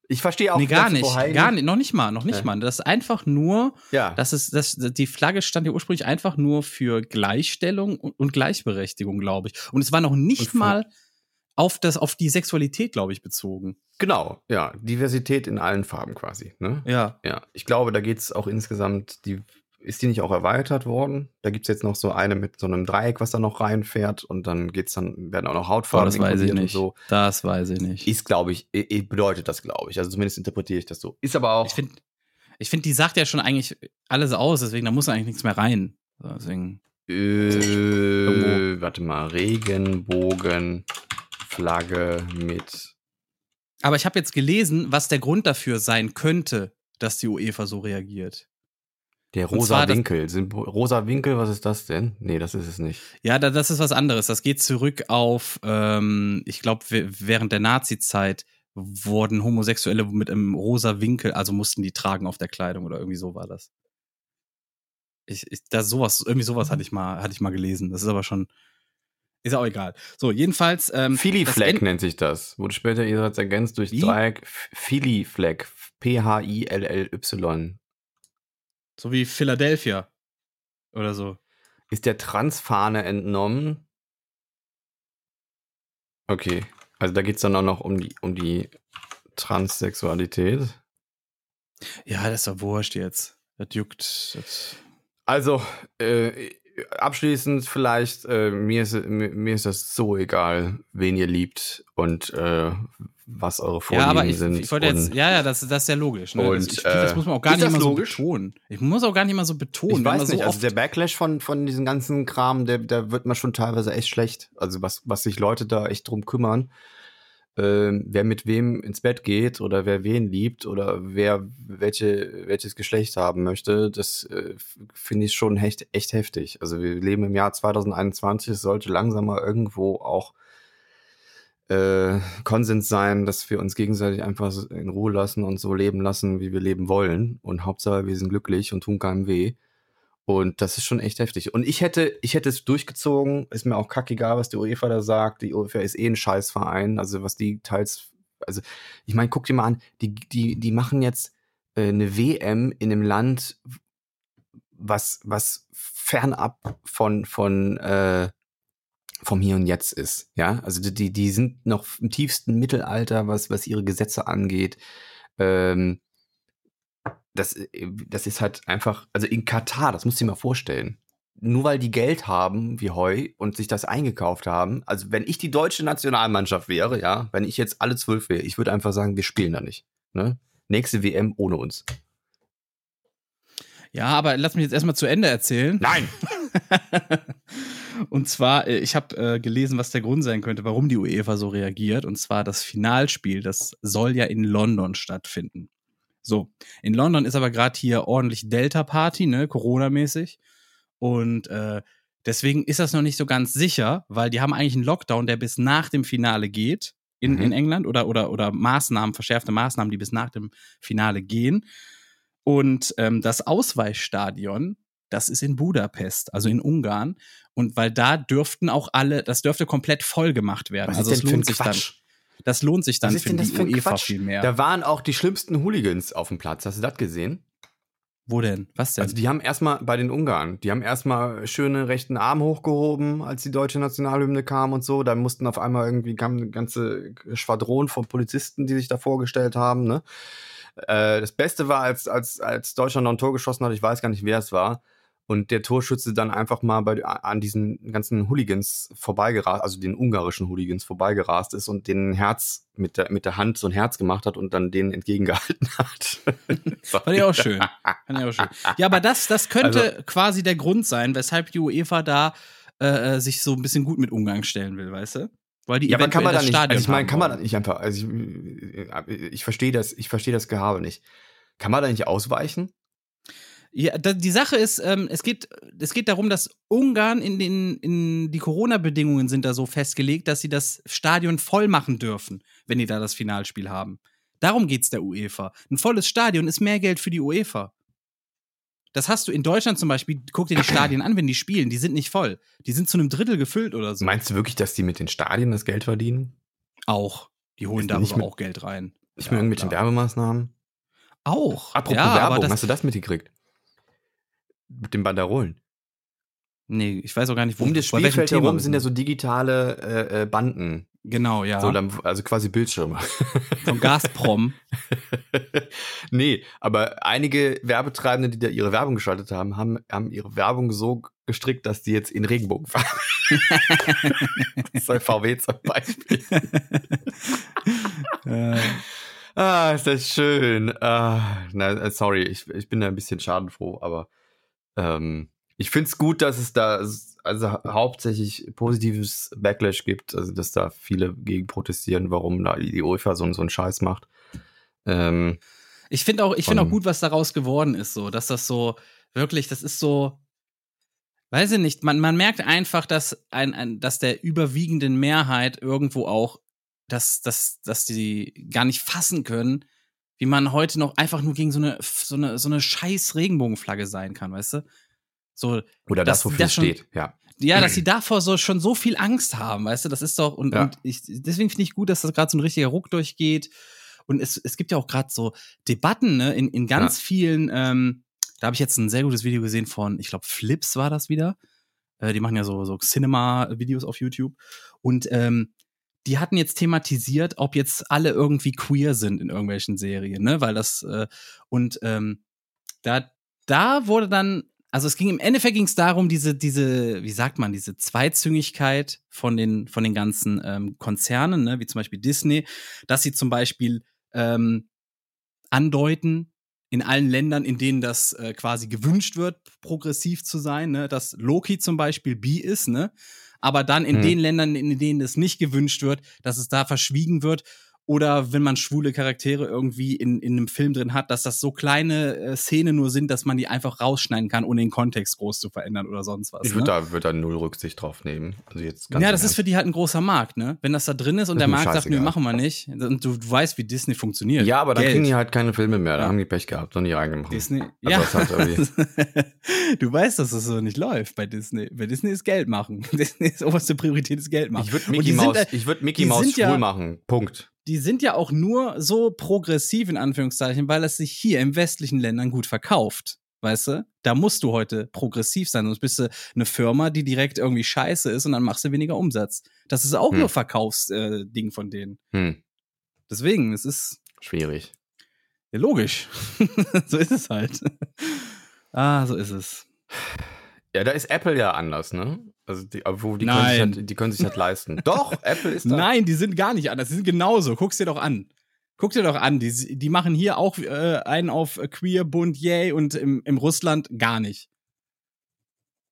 Ich verstehe auch Nee, gar nicht. Gar nicht. Noch nicht mal, noch nicht Ja. mal. Das ist einfach nur, Ja, das ist, das, die Flagge stand ja ursprünglich einfach nur für Gleichstellung und, Gleichberechtigung, glaube ich. Und es war noch nicht mal auf das, auf die Sexualität, glaube ich, bezogen. genau. Ja, Diversität in allen Farben quasi. Ne? Ja. Ja, ich glaube, da geht es auch insgesamt, die ist die nicht auch erweitert worden? Da gibt es jetzt noch so eine mit so einem Dreieck, was da noch reinfährt und dann geht's dann, werden auch noch Hautfarben das weiß ich nicht. so. Das weiß ich nicht. Ist, glaube ich, bedeutet das, glaube ich. Also zumindest interpretiere ich das so. Ist aber auch. Ich finde, ich find, die sagt ja schon eigentlich alles aus, deswegen da muss eigentlich nichts mehr rein. Deswegen. äh, warte mal, Regenbogen, Flagge mit. Aber ich habe jetzt gelesen, was der Grund dafür sein könnte, dass die UEFA so reagiert. Der rosa Winkel. Sind, rosa Winkel, was ist das denn? Nee, das ist es nicht. Ja, da, das ist was anderes. Das geht zurück auf, ähm, ich glaube, während der Nazi-Zeit wurden Homosexuelle mit einem rosa Winkel, also mussten die tragen auf der Kleidung oder irgendwie so war das. Ich, ich da sowas, irgendwie sowas hatte ich mal, hatte ich mal gelesen. Das ist aber schon, ist auch egal. So, jedenfalls. Ähm, Philly Flag nennt sich das. Wurde später ihrerseits ergänzt durch Wie? Dreieck Philly Flag. P-H-I-L-L-Y. So wie Philadelphia. Oder so. Ist der Transfahne entnommen? Okay. Also da geht es dann auch noch um die, um die Transsexualität. Ja, das ist doch wurscht jetzt. Das juckt. Das Also, äh, abschließend vielleicht, äh, mir, ist, mir, mir ist das so egal, wen ihr liebt und äh, was eure Vorlieben ja, aber ich, sind. ich wollte jetzt, ja, ja, das, das ist ja logisch. Ne? und, das, ich, finde, das äh, muss man auch gar nicht immer logisch? so betonen. Ich muss auch gar nicht immer so betonen. ich weiß so nicht, also oft- der Backlash von, von diesem ganzen Kram, der, der wird man schon teilweise echt schlecht. Also was, was sich Leute da echt drum kümmern, ähm, wer mit wem ins Bett geht oder wer wen liebt oder wer welche, welches Geschlecht haben möchte, das äh, finde ich schon echt, echt heftig. Also wir leben im Jahr 2021, es sollte langsam mal irgendwo auch äh, Konsens sein, dass wir uns gegenseitig einfach in Ruhe lassen und so leben lassen, wie wir leben wollen. Und Hauptsache, wir sind glücklich und tun keinem weh. Und das ist schon echt heftig. Und ich hätte, ich hätte es durchgezogen, ist mir auch kackegal, was die UEFA da sagt. Die UEFA ist eh ein Scheißverein, also was die teils, also ich meine, guck dir mal an, die, die, die machen jetzt äh, eine WM in einem Land, was, was fernab von, von, äh, vom Hier und Jetzt ist. Ja, also die- die, sind noch im tiefsten Mittelalter, was, was ihre Gesetze angeht. Ähm, das, äh, das ist halt einfach, also in Katar, das musst du dir mal vorstellen. Nur weil die Geld haben wie Heu und sich das eingekauft haben, also wenn ich die deutsche Nationalmannschaft wäre, ja, wenn ich jetzt alle zwölf wäre, ich würde einfach sagen, wir spielen da nicht. Ne? Nächste WM ohne uns. ja, aber lass mich jetzt erstmal zu Ende erzählen. Nein! (laughs) Und zwar, äh, ich habe äh, gelesen, was der Grund sein könnte, warum die UEFA so reagiert. Und zwar das Finalspiel, das soll ja in London stattfinden. So, in London ist aber gerade hier ordentlich Delta-Party, ne, Corona-mäßig. Und äh, deswegen ist das noch nicht so ganz sicher, weil die haben eigentlich einen Lockdown, der bis nach dem Finale geht in, Mhm. in England oder, oder, oder Maßnahmen, verschärfte Maßnahmen, die bis nach dem Finale gehen. Und ähm, das Ausweichstadion, das ist in Budapest, also in Ungarn. Und weil da dürften auch alle, das dürfte komplett voll gemacht werden. Was also ist es denn ein lohnt sich dann. Das lohnt sich dann Was ist für denn das die für ein UEFA Quatsch? viel mehr. Da waren auch die schlimmsten Hooligans auf dem Platz. Hast du das gesehen? Wo denn? Was denn? Also die haben erstmal bei den Ungarn, die haben erstmal schöne rechten Arm hochgehoben, als die deutsche Nationalhymne kam und so. Da mussten auf einmal irgendwie kam eine ganze Schwadron von Polizisten, die sich da vorgestellt haben. Ne? Äh, das Beste war, als, als, als Deutschland noch ein Tor geschossen hat, ich weiß gar nicht, wer es war. Und der Torschütze dann einfach mal bei, an diesen ganzen Hooligans vorbeigerast, also den ungarischen Hooligans vorbeigerast ist und den Herz mit der, mit der Hand so ein Herz gemacht hat und dann denen entgegengehalten (laughs) hat. Fand ich auch schön. Fand ich auch schön. Ja, aber das, das könnte Also- quasi der Grund sein, weshalb die UEFA da äh, sich so ein bisschen gut mit Umgang stellen will, weißt du? Weil die Ja, aber kann man das nicht, Stadion also ich meine, kann man da nicht einfach, also ich, ich verstehe das, ich verstehe das Gehabe nicht. Kann man da nicht ausweichen? Ja, da, die Sache ist, ähm, es, geht, es geht darum, dass Ungarn in den in die Corona-Bedingungen sind da so festgelegt, dass sie das Stadion voll machen dürfen, wenn die da das Finalspiel haben. Darum geht's der UEFA. Ein volles Stadion ist mehr Geld für die UEFA. Das hast du in Deutschland zum Beispiel, guck dir die Stadien an, wenn die spielen, die sind nicht voll. Die sind zu einem Drittel gefüllt oder so. Meinst du wirklich, dass die mit den Stadien das Geld verdienen? Auch. Die holen darüber mit- auch Geld rein. Nicht Ja, mit irgendwelchen klar. Werbemaßnahmen? Auch. Apropos ja, aber Werbung, das, hast du das mitgekriegt? Mit den Banderolen. Nee, ich weiß auch gar nicht, wo Um das bei Spielfeld herum sind ja so digitale äh, äh, Banden. Genau, ja. So, dann, also quasi Bildschirme. (laughs) Von Gazprom. (laughs) nee, aber einige Werbetreibende, die da ihre Werbung geschaltet haben, haben, haben ihre Werbung so gestrickt, dass die jetzt in Regenbogen fahren. (laughs) das soll VW zum Beispiel. Ah, ist das schön. Ah, na, sorry, ich, ich bin da ein bisschen schadenfroh, aber ähm, ich finde es gut, dass es da also hau- hauptsächlich positives Backlash gibt, also dass da viele gegen protestieren, warum da die UEFA so, so einen Scheiß macht. Ähm, ich finde auch, ich finde auch gut, was daraus geworden ist, so, dass das so wirklich, das ist so, weiß ich nicht, man, man merkt einfach, dass ein, ein dass der überwiegenden Mehrheit irgendwo auch, dass, dass, dass die gar nicht fassen können, wie man heute noch einfach nur gegen so eine, so eine, so eine scheiß Regenbogenflagge sein kann, weißt du? So, oder das, Das- wofür das schon- steht, ja. Ja, dass sie (clears throat) davor so schon so viel Angst haben, weißt du, das ist doch und, Ja. und ich, deswegen finde ich gut, dass das gerade so ein richtiger Ruck durchgeht und es, es gibt ja auch gerade so Debatten ne, in, in ganz vielen. Ähm, da habe ich jetzt ein sehr gutes Video gesehen von, ich glaube Flips war das wieder. Äh, die machen ja so so Cinema-Videos auf YouTube und ähm, die hatten jetzt thematisiert, ob jetzt alle irgendwie queer sind in irgendwelchen Serien, ne, weil das äh, und ähm, da da wurde dann also es ging im Endeffekt ging es darum, diese, diese, wie sagt man, diese Zweizüngigkeit von den, von den ganzen ähm, Konzernen, ne, wie zum Beispiel Disney, dass sie zum Beispiel ähm, andeuten, in allen Ländern, in denen das äh, quasi gewünscht wird, progressiv zu sein, ne, dass Loki zum Beispiel bi ist, ne, aber dann in Hm. den Ländern, in denen es nicht gewünscht wird, dass es da verschwiegen wird oder wenn man schwule Charaktere irgendwie in, in einem Film drin hat, dass das so kleine äh, Szenen nur sind, dass man die einfach rausschneiden kann, ohne den Kontext groß zu verändern oder sonst was. Ich ne? würde da, würd da null Rücksicht drauf nehmen. Also jetzt ganz ja, das ist Ernst. für die halt ein großer Markt, ne? Wenn das da drin ist und Ist der Markt sagt, nö, machen wir nicht. Und du, du weißt, wie Disney funktioniert. Ja, aber dann Geld. kriegen die halt keine Filme mehr. Da Ja. haben die Pech gehabt und nie reingemacht. Disney. Also ja. das irgendwie- (laughs) du weißt, dass das so nicht läuft bei Disney. Bei Disney ist Geld machen. (laughs) Disney ist oberste Priorität ist Geld machen. Ich würde Mickey die sind, Maus, äh, ich würd Mickey die Maus schwul ja- machen. Punkt. Die sind ja auch nur so progressiv in Anführungszeichen, weil es sich hier im westlichen Ländern gut verkauft. Weißt du? Da musst du heute progressiv sein, sonst bist du eine Firma, die direkt irgendwie scheiße ist und dann machst du weniger Umsatz. Das ist auch Hm. nur Verkaufsding äh, von denen. Hm, Deswegen, es ist schwierig. ja, logisch. (laughs) so ist es halt. ah, so ist es. Ja, da ist Apple ja anders, ne? Also die, obwohl die, können sich, halt, die können sich halt leisten. (laughs) Doch, Apple ist da. Nein, die sind gar nicht anders. Die sind genauso. Guck's dir doch an. Guck dir doch an. Die, die machen hier auch äh, einen auf Queer, Bunt, Yay und im, im Russland gar nicht.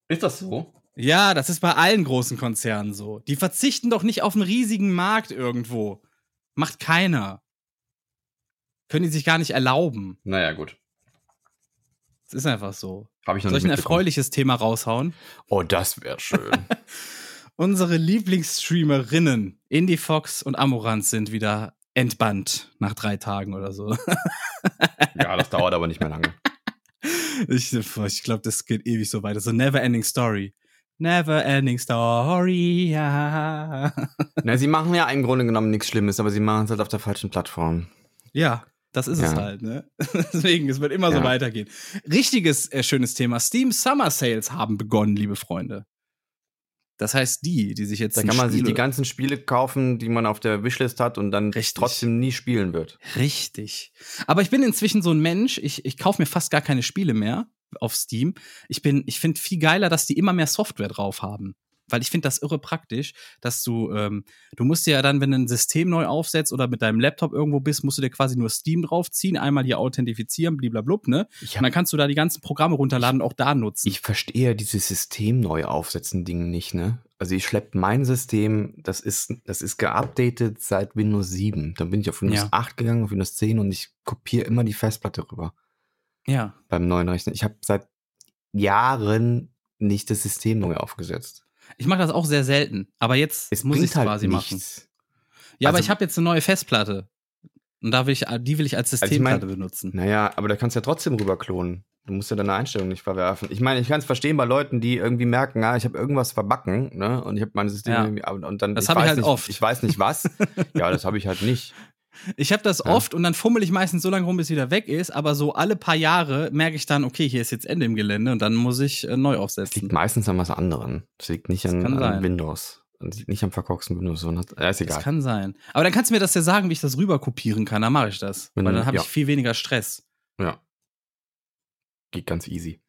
Ist das so? Ja, das ist bei allen großen Konzernen so. Die verzichten doch nicht auf einen riesigen Markt irgendwo. Macht keiner. Können die sich gar nicht erlauben. Naja, gut. Es ist einfach so. Habe ich noch Soll ich ein erfreuliches Thema raushauen? Oh, das wäre schön. (laughs) Unsere Lieblingsstreamerinnen Indie Fox und Amorant sind wieder entbannt nach drei Tagen oder so. ja, das dauert aber nicht mehr lange. (laughs) Ich, ich glaube, das geht ewig so weiter. So Never Ending Story. Never Ending Story. Ja. Na, sie machen ja im Grunde genommen nichts Schlimmes, aber sie machen es halt auf der falschen Plattform. Ja, das ist es Ja. halt, ne? (laughs) Deswegen, es wird immer so Ja. weitergehen. Richtiges, äh, schönes Thema. Steam Summer Sales haben begonnen, liebe Freunde. Das heißt, die, die sich jetzt Da kann man sich die ganzen Spiele kaufen, die man auf der Wishlist hat und dann Richtig. trotzdem nie spielen wird. Richtig. Aber ich bin inzwischen so ein Mensch, ich, ich kaufe mir fast gar keine Spiele mehr auf Steam. Ich bin, ich finde viel geiler, dass die immer mehr Software drauf haben. Weil ich finde das irre praktisch, dass du, ähm, du musst dir ja dann, wenn du ein System neu aufsetzt oder mit deinem Laptop irgendwo bist, musst du dir quasi nur Steam draufziehen, einmal hier authentifizieren, bliblablub, ne? Ich, Und dann kannst du da die ganzen Programme runterladen und auch da nutzen. ich verstehe dieses System neu aufsetzen Ding nicht, ne? Also ich schleppe mein System, das ist, das ist geupdatet seit Windows 7. Dann bin ich auf Windows Ja. 8 gegangen, auf Windows 10 und ich kopiere immer die Festplatte rüber ja. beim neuen Rechner. Ich habe seit Jahren nicht das System neu aufgesetzt. Ich mache das auch sehr selten. Aber jetzt Es muss ich es halt quasi machen. nichts. Ja, aber Also- ich habe jetzt eine neue Festplatte. Und da will ich, die will ich als Also ich mein- benutzen. Naja, aber da kannst du ja trotzdem rüber klonen. Du musst ja deine Einstellung nicht verwerfen. Ich meine, ich kann es verstehen bei Leuten, die irgendwie merken, ah, ich habe irgendwas verbacken, ne? Und ich habe mein System Ja. irgendwie, und und dann Das ich hab ich weiß halt nicht, oft. Ich weiß nicht was. (laughs) ja, das habe ich halt nicht. Ich habe das Ja. oft und dann fummel ich meistens so lange rum, bis es wieder weg ist, aber so alle paar Jahre merke ich dann, okay, hier ist jetzt Ende im Gelände und dann muss ich äh, neu Das aufsetzen. liegt meistens an was anderem. Das liegt nicht Das an, an. Windows. Das liegt nicht am verkorksten Windows. sondern- Ja, ist Das egal. kann sein. Aber dann kannst du mir das ja sagen, wie ich das rüber kopieren kann, dann mache ich das. Wenn Weil dann habe ja. ich viel weniger Stress. Ja. Geht ganz easy.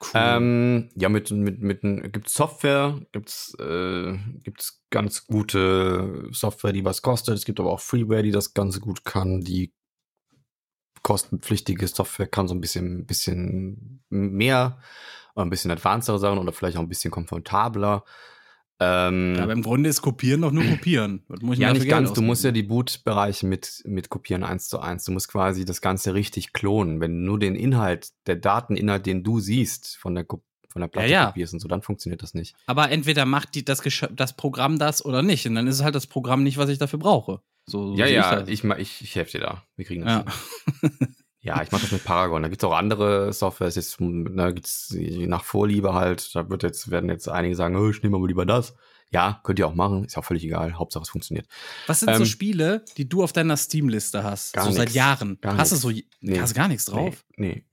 Cool. Ähm, ja, mit, mit, mit gibt's Software, gibt's, äh, gibt's ganz gute Software, die was kostet. Es gibt aber auch Freeware, die das ganz gut kann. Die kostenpflichtige Software kann so ein bisschen, bisschen mehr, ein bisschen advancedere Sachen oder vielleicht auch ein bisschen komfortabler. Ähm, aber im Grunde ist Kopieren doch nur Kopieren. Ja, nicht ganz. Du musst ja die Boot-Bereiche mit, mit kopieren eins zu eins. Du musst quasi das Ganze richtig klonen. Wenn du nur den Inhalt, der Dateninhalt, den du siehst, von der, von der Platte Ja, ja. kopierst und so, dann funktioniert das nicht. Aber entweder macht die, das, das Programm das oder nicht. Und dann ist es halt das Programm nicht, was ich dafür brauche. So, so ja, ja, das. ich, ich, ich helfe dir da. Wir kriegen das ja. (laughs) Ja, ich mache das mit Paragon. Da gibt's auch andere Softwares, jetzt, da gibt's je nach Vorliebe halt. Da wird jetzt, werden jetzt einige sagen, oh, ich nehme aber lieber das. Ja, könnt ihr auch machen, ist auch völlig egal. Hauptsache es funktioniert. Was sind so Ähm, Spiele, die du auf deiner Steam-Liste hast? Gar so seit nix. Jahren. Gar hast du nix. so, Nee. hast du gar nichts drauf? Nee. nee.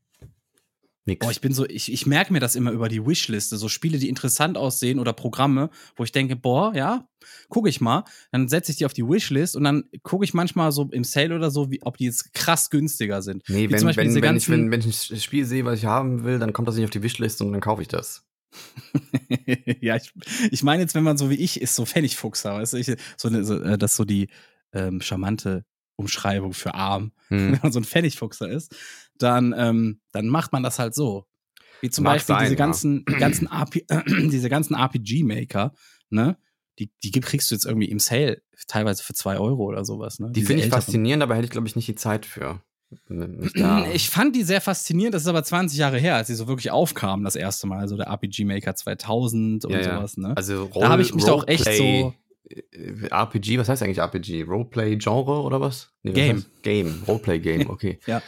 Nix. Boah, ich bin so, ich, ich merke mir das immer über die Wishliste, so Spiele, die interessant aussehen oder Programme, wo ich denke, boah, ja, gucke ich mal, dann setze ich die auf die Wishlist und dann gucke ich manchmal so im Sale oder so, wie, ob die jetzt krass günstiger sind. Nee, Wie wenn, zum Beispiel wenn, wenn, ich, wenn, wenn ich ein Spiel sehe, was ich haben will, dann kommt das nicht auf die Wishlist und dann kaufe ich das. (laughs) ja, ich, ich meine jetzt, wenn man so wie ich ist, so Pfennigfuchser, weißt du, ich, so, eine, so äh, das ist so die ähm, charmante Umschreibung für arm. (laughs) Hm. Wenn man so ein Pfennigfuchser ist, dann, ähm, dann macht man das halt so. Wie zum Mag Beispiel sein, diese ja. ganzen, die ganzen, RP, (clears throat) diese ganzen RPG-Maker, ne? Die, die kriegst du jetzt irgendwie im Sale, teilweise für zwei Euro oder sowas, ne? Die finde ich älteren. faszinierend, aber hätte ich, glaube ich, nicht die Zeit für. Ich fand die sehr faszinierend, das ist aber 20 Jahre her, als sie so wirklich aufkamen, das erste Mal, so der RPG Maker 2000 und Ja, ja. sowas, ne? also Da habe ich mich doch echt Roleplay- so- RPG, was heißt eigentlich RPG? Roleplay-Genre oder was? Nee, was Game. heißt- Game, Roleplay-Game, (laughs) okay. Ja.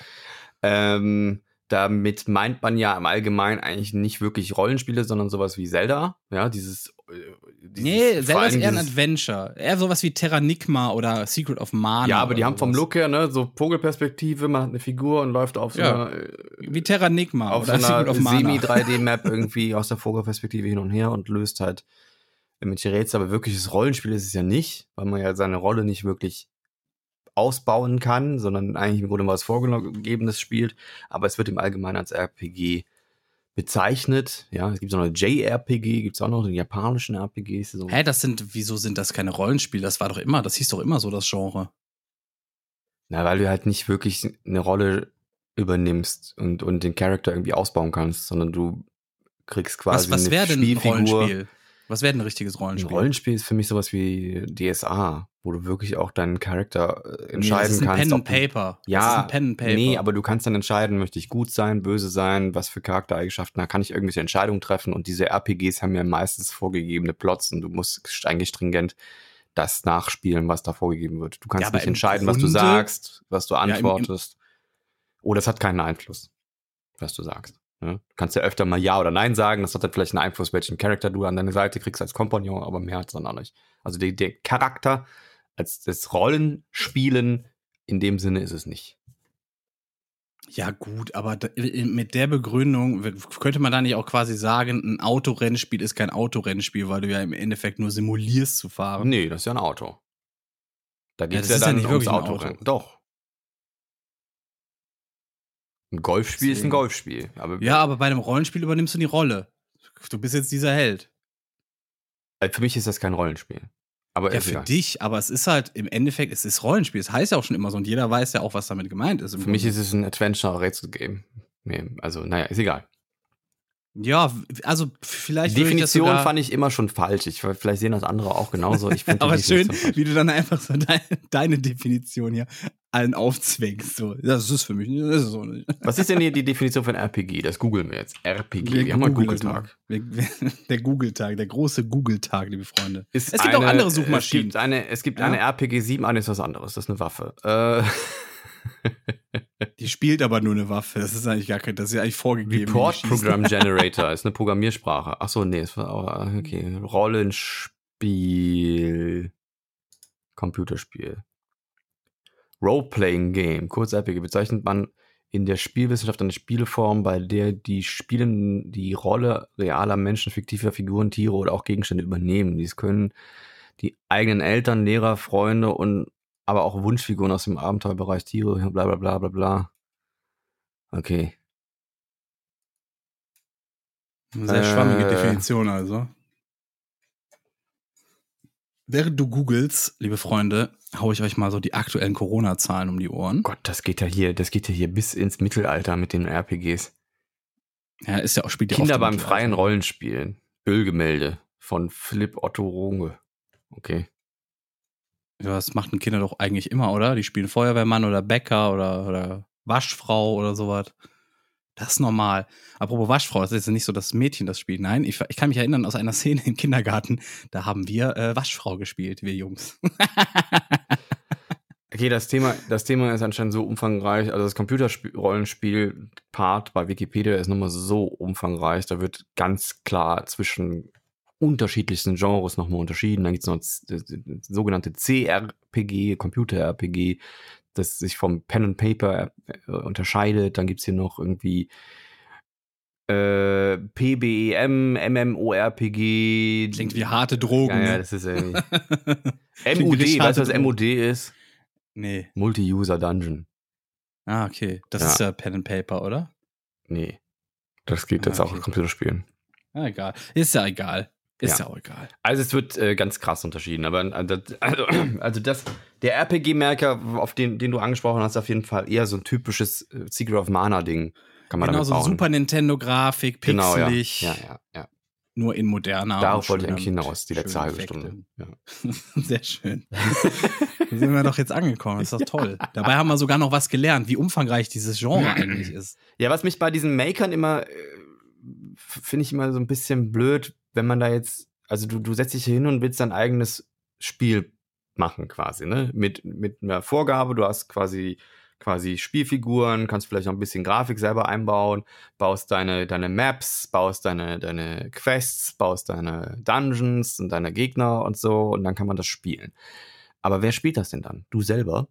Ähm, damit meint man ja im Allgemeinen eigentlich nicht wirklich Rollenspiele, sondern sowas wie Zelda. Ja, dieses. äh, dieses Nee, Zelda ist eher ein Adventure. Eher sowas wie Terranigma oder Secret of Mana. Ja, aber die haben vom sowas. Look her, ne, so Vogelperspektive, man hat eine Figur und läuft auf so Ja. einer, äh, Wie Terranigma auf so einer of Mana. Semi-3D-Map (laughs) irgendwie aus der Vogelperspektive hin und her und löst halt irgendwelche Rätsel. Aber wirkliches Rollenspiel ist es ja nicht, weil man ja seine Rolle nicht wirklich ausbauen kann, sondern eigentlich im Grunde was Vorgegebenes spielt. Aber es wird im Allgemeinen als RPG bezeichnet. Ja, es gibt so eine JRPG, gibt es auch noch den japanischen RPGs. So. Hä, das sind, wieso sind das keine Rollenspiele? Das war doch immer, das hieß doch immer so das Genre. Na, weil du halt nicht wirklich eine Rolle übernimmst und, und den Charakter irgendwie ausbauen kannst, sondern du kriegst quasi Was, was eine wäre denn ein Spielfigur. Rollenspiel? Was wäre denn ein richtiges Ein Rollenspiel? Rollenspiel ist für mich sowas wie DSA, wo du wirklich auch deinen Charakter äh, Nee, das entscheiden ist ein kannst. Pen and du- Paper. das ist Ja, ein Pen and Paper. nee, aber du kannst dann entscheiden, möchte ich gut sein, böse sein, was für Charaktereigenschaften, da kann ich irgendwelche Entscheidungen treffen und diese RPGs haben ja meistens vorgegebene Plots und du musst eigentlich stringent das nachspielen, was da vorgegeben wird. Du kannst Ja, nicht im entscheiden, was du Grunde- sagst, was du im- im- antwortest. Oder es hat keinen Einfluss, was du sagst. Ne? Du kannst ja öfter mal Ja oder Nein sagen, das hat dann vielleicht einen Einfluss, welchen Charakter du an deine Seite kriegst als Kompagnon, aber mehr hat es dann auch nicht. Also der, der Charakter als das Rollenspielen in dem Sinne ist es nicht. Ja, gut, aber da, mit der Begründung könnte man da nicht auch quasi sagen, ein Autorennspiel ist kein Autorennspiel, weil du ja im Endeffekt nur simulierst zu fahren. Nee, das ist ja ein Auto. Da geht es ja, ja dann nicht ums wirklich ein Autorennen. Auto. Doch. Ein Golfspiel ist ein Deswegen. Golfspiel. Aber Ja, aber bei einem Rollenspiel übernimmst du die Rolle. Du bist jetzt dieser Held. äh, für mich ist das kein Rollenspiel. Aber Ja, für egal. dich, aber es ist halt im Endeffekt, es ist Rollenspiel. Es heißt ja auch schon immer so und jeder weiß ja auch, was damit gemeint ist. Für mich Grunde. ist es ein Adventure-Rätsel-Game. Nee, also, naja, ist egal. Ja, also vielleicht ich Definition sogar, fand ich immer schon falsch. Ich, vielleicht sehen das andere auch genauso. Ich (laughs) Aber schön, wie du dann einfach so deine, deine Definition hier allen aufzwängst. So, das ist für mich, das ist so nicht. Was ist denn die, die Definition von RPG? Das googeln wir jetzt. RPG. Wir, haben mal googeln das Google-Tag. Wir- wir- (laughs) Der Google-Tag, der große Google-Tag, liebe Freunde. Ist Es gibt auch eine- andere Suchmaschinen. Es gibt eine, es gibt Ja? eine RPG 7, eine ist was anderes. Das ist eine Waffe. Äh, (laughs) (laughs) Die spielt aber nur eine Waffe. Das ist eigentlich gar kein, das ist ja eigentlich vorgegeben. Report. Program (laughs) Generator ist eine Programmiersprache. Ach so, nee, es war aber okay. Rollenspiel. Computerspiel. Role-Playing Game, kurz RPG, bezeichnet man in der Spielwissenschaft eine Spieleform, bei der die Spielenden die Rolle realer Menschen, fiktiver Figuren, Tiere oder auch Gegenstände übernehmen. Dies können die eigenen Eltern, Lehrer, Freunde und aber auch Wunschfiguren aus dem Abenteuerbereich, Tiere, bla bla bla bla bla. Okay. Eine sehr schwammige Äh. Definition also. Während du googelst, liebe Freunde, hau ich euch mal so die aktuellen Corona-Zahlen um die Ohren. Gott, das geht ja hier, das geht ja hier bis ins Mittelalter mit den RPGs. Ja, ist ja auch spielt ja Kinder beim freien Rollenspielen. Ölgemälde von Philipp Otto Runge. Okay. Ja, das machten Kinder doch eigentlich immer, oder? Die spielen Feuerwehrmann oder Bäcker oder, oder Waschfrau oder sowas. Das ist normal. Apropos Waschfrau, das ist jetzt nicht so, dass Mädchen das spielt. Nein, ich, ich kann mich erinnern aus einer (laughs) Szene im Kindergarten, da haben wir äh, Waschfrau gespielt, wir Jungs. (laughs) Okay, das Thema, das Thema ist anscheinend so umfangreich. Also das Computerrollenspiel-Part bei Wikipedia ist nochmal so umfangreich. Da wird ganz klar zwischen unterschiedlichsten Genres nochmal unterschieden. Dann gibt es noch das sogenannte CRPG, Computer-RPG, das sich vom Pen and Paper äh, unterscheidet. Dann gibt es hier noch irgendwie äh, PBEM, MMORPG. Klingt wie harte Drogen. Ja, ja, ne? das ist irgendwie. (laughs) MUD, weißt du, was MUD ist? nee. Multi-User Dungeon. Ah, okay. Das Ja. ist ja Pen and Paper, oder? Nee. Das geht Ah, jetzt auch okay. in Computerspielen. Ah, egal. Ist ja egal. Ist ja, Ja. auch egal. Also es wird äh, ganz krass unterschieden, aber äh, also, (clears throat) also das, der RPG-Merker, auf den, den du angesprochen hast, ist auf jeden Fall eher so ein typisches äh, Secret of Mana-Ding. Kann man Genau, so bauen. Super Nintendo-Grafik, genau, ja. pixelig, ja, ja, ja. nur in moderner. Darauf wollte ich eigentlich hinaus, die letzte halbe Effekte. Stunde. Ja. (laughs) Sehr schön. Da sind wir doch jetzt angekommen. Ist doch toll. Dabei haben wir sogar noch was gelernt, wie umfangreich dieses Genre (clears throat) eigentlich ist. Ja, was mich bei diesen Makern immer, äh, finde ich immer so ein bisschen blöd, wenn man da jetzt, also du, du setzt dich hier hin und willst dein eigenes Spiel machen quasi, ne? Mit, mit einer Vorgabe, du hast quasi, quasi Spielfiguren, kannst vielleicht noch ein bisschen Grafik selber einbauen, baust deine, deine Maps, baust deine, deine Quests, baust deine Dungeons und deine Gegner und so und dann kann man das spielen. Aber wer spielt das denn dann? Du selber?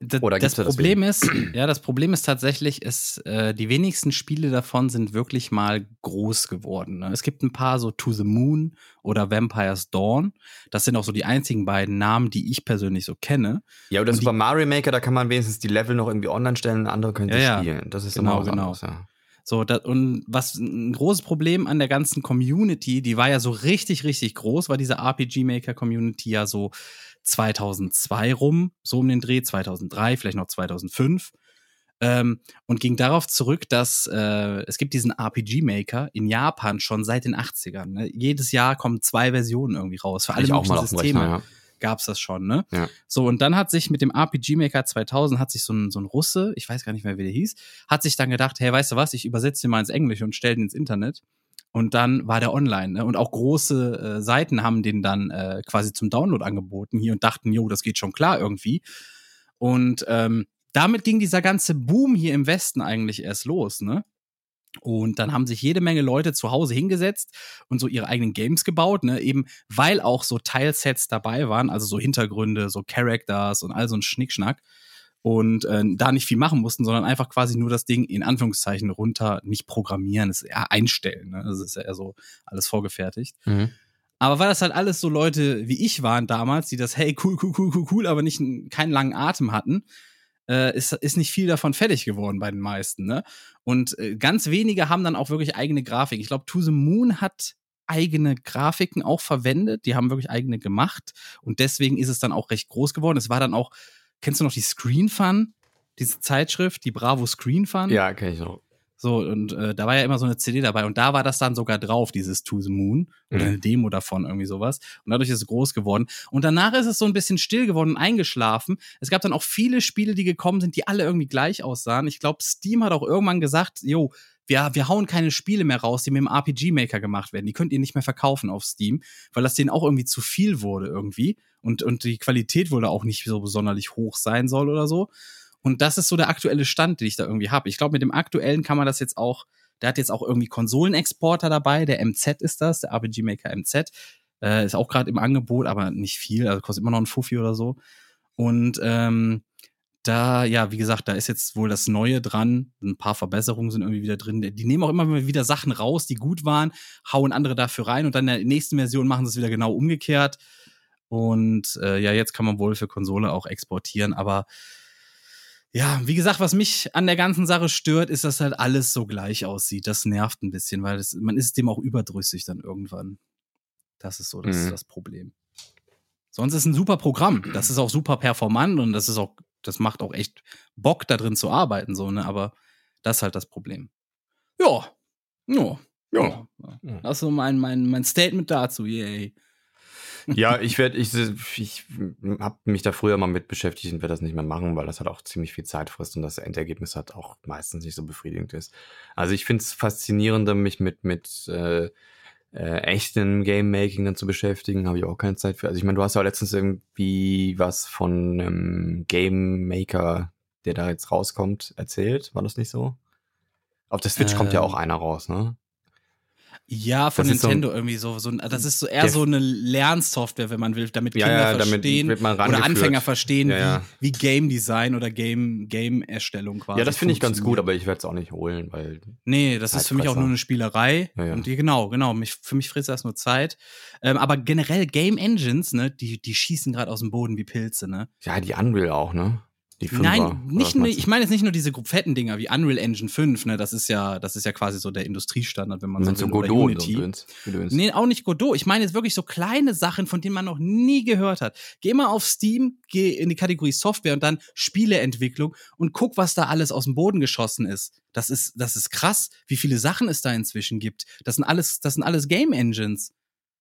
Das, Oder das da das Problem ist, ja, das Problem ist tatsächlich, ist, äh, die wenigsten Spiele davon sind wirklich mal groß geworden. Ne? Es gibt ein paar so To the Moon oder Vampire's Dawn. Das sind auch so die einzigen beiden Namen, die ich persönlich so kenne. Ja, oder Und Super Mario Maker, da kann man wenigstens die Level noch irgendwie online stellen, andere können sie Ja, spielen. Das ist Genau, genau. anderes, ja. So, da, und was ein großes Problem an der ganzen Community, die war ja so richtig, richtig groß, war diese RPG Maker Community ja so 2002 rum, so um den Dreh, 2003, vielleicht noch 2005. Ähm, und ging darauf zurück, dass äh, es gibt diesen RPG Maker in Japan schon seit den 80ern. Ne? Jedes Jahr kommen zwei Versionen irgendwie raus. Für alle möglichen Systeme Rechner, ja. Gab's das schon, ne? Ja. So, und dann hat sich mit dem RPG Maker 2000 hat sich so ein, so ein Russe, ich weiß gar nicht mehr, wie der hieß, hat sich dann gedacht, hey, weißt du was, ich übersetze den mal ins Englische und stelle den ins Internet. Und dann war der online. Ne? Und auch große äh, Seiten haben den dann äh, quasi zum Download angeboten hier und dachten, jo, das geht schon klar irgendwie. Und ähm, damit ging dieser ganze Boom hier im Westen eigentlich erst los, ne? Und dann haben sich jede Menge Leute zu Hause hingesetzt und so ihre eigenen Games gebaut, ne? Eben weil auch so Teilsets dabei waren, also so Hintergründe, so Characters und all so ein Schnickschnack. Und äh, da nicht viel machen mussten, sondern einfach quasi nur das Ding in Anführungszeichen runter, nicht programmieren, ist eher einstellen. Ne? Das ist ja eher so alles vorgefertigt. Mhm. Aber weil das halt alles so Leute wie ich waren damals, die das, hey, cool, cool, cool, cool, cool, aber nicht keinen langen Atem hatten, äh, ist, ist nicht viel davon fertig geworden bei den meisten. Ne? Und äh, ganz wenige haben dann auch wirklich eigene Grafik. Ich glaube, To the Moon hat eigene Grafiken auch verwendet. Die haben wirklich eigene gemacht. Und deswegen ist es dann auch recht groß geworden. Es war dann auch, kennst du noch die Screen Fun? Diese Zeitschrift, die Bravo Screen Fun? Ja, kenn ich noch. So, und äh, da war ja immer so eine CD dabei und da war das dann sogar drauf, dieses To the Moon oder Mhm. eine Demo davon, irgendwie sowas. Und dadurch ist es groß geworden. Und danach ist es so ein bisschen still geworden und eingeschlafen. Es gab dann auch viele Spiele, die gekommen sind, die alle irgendwie gleich aussahen. Ich glaube, Steam hat auch irgendwann gesagt, jo, wir, wir hauen keine Spiele mehr raus, die mit dem RPG-Maker gemacht werden. Die könnt ihr nicht mehr verkaufen auf Steam, weil das denen auch irgendwie zu viel wurde irgendwie. Und, und die Qualität wohl auch nicht so besonderlich hoch sein soll oder so. Und das ist so der aktuelle Stand, den ich da irgendwie habe. Ich glaube, mit dem aktuellen kann man das jetzt auch, der hat jetzt auch irgendwie Konsolenexporter dabei, der MZ ist das, der RPG Maker MZ. Äh, ist auch gerade im Angebot, aber nicht viel, also kostet immer noch ein Fuffi oder so. Und ähm, da, ja, wie gesagt, da ist jetzt wohl das Neue dran. Ein paar Verbesserungen sind irgendwie wieder drin. Die nehmen auch immer wieder Sachen raus, die gut waren, hauen andere dafür rein und dann in der nächsten Version machen sie es wieder genau umgekehrt. Und äh, ja, jetzt kann man wohl für Konsole auch exportieren, aber ja, wie gesagt, was mich an der ganzen Sache stört, ist, dass halt alles so gleich aussieht. Das nervt ein bisschen, weil das, man ist dem auch überdrüssig dann irgendwann. Das ist so das, mhm. das Problem. Sonst ist ein super Programm. Das ist auch super performant und das ist auch, das macht auch echt Bock, da drin zu arbeiten, so, ne? Aber das ist halt das Problem. Ja. Ja. Ja. ja. Das ist so mein, mein, mein Statement dazu. Yay. Ja, ich werde, ich, ich habe mich da früher mal mit beschäftigt und werde das nicht mehr machen, weil das halt auch ziemlich viel Zeit frisst und das Endergebnis halt auch meistens nicht so befriedigend ist. Also ich finde es faszinierender, mich mit, mit äh, äh, echten Game Making dann zu beschäftigen, habe ich auch keine Zeit für. Also ich meine, du hast ja letztens irgendwie was von einem Game Maker, der da jetzt rauskommt, erzählt. War das nicht so? Auf der Switch äh, kommt ja auch ähm. einer raus, ne? Ja, von das Nintendo so irgendwie so, so. Das ist so eher so eine Lernsoftware, wenn man will, damit Kinder ja, ja, verstehen damit oder Anfänger verstehen, ja, wie, wie Game Design oder Game Game Erstellung quasi. Ja, das finde ich ganz gut, aber ich werde es auch nicht holen, weil. Nee, das ist für mich auch nur eine Spielerei. Und die, genau, genau. Mich, für mich frisst das nur Zeit. Ähm, aber generell Game Engines, ne, die, die schießen gerade aus dem Boden wie Pilze, ne? Ja, die Unreal auch, ne? Die Fünfer, Nein, nicht nur, ich meine jetzt nicht nur diese fetten Dinger wie Unreal Engine 5, ne, das ist ja, das ist ja quasi so der Industriestandard, wenn man so, so Godot Unity. Und nee, auch nicht Godot. Ich meine jetzt wirklich so kleine Sachen, von denen man noch nie gehört hat. Geh mal auf Steam, geh in die Kategorie Software und dann Spieleentwicklung und guck, was da alles aus dem Boden geschossen ist. Das ist, das ist krass, wie viele Sachen es da inzwischen gibt. Das sind alles, das sind alles Game Engines.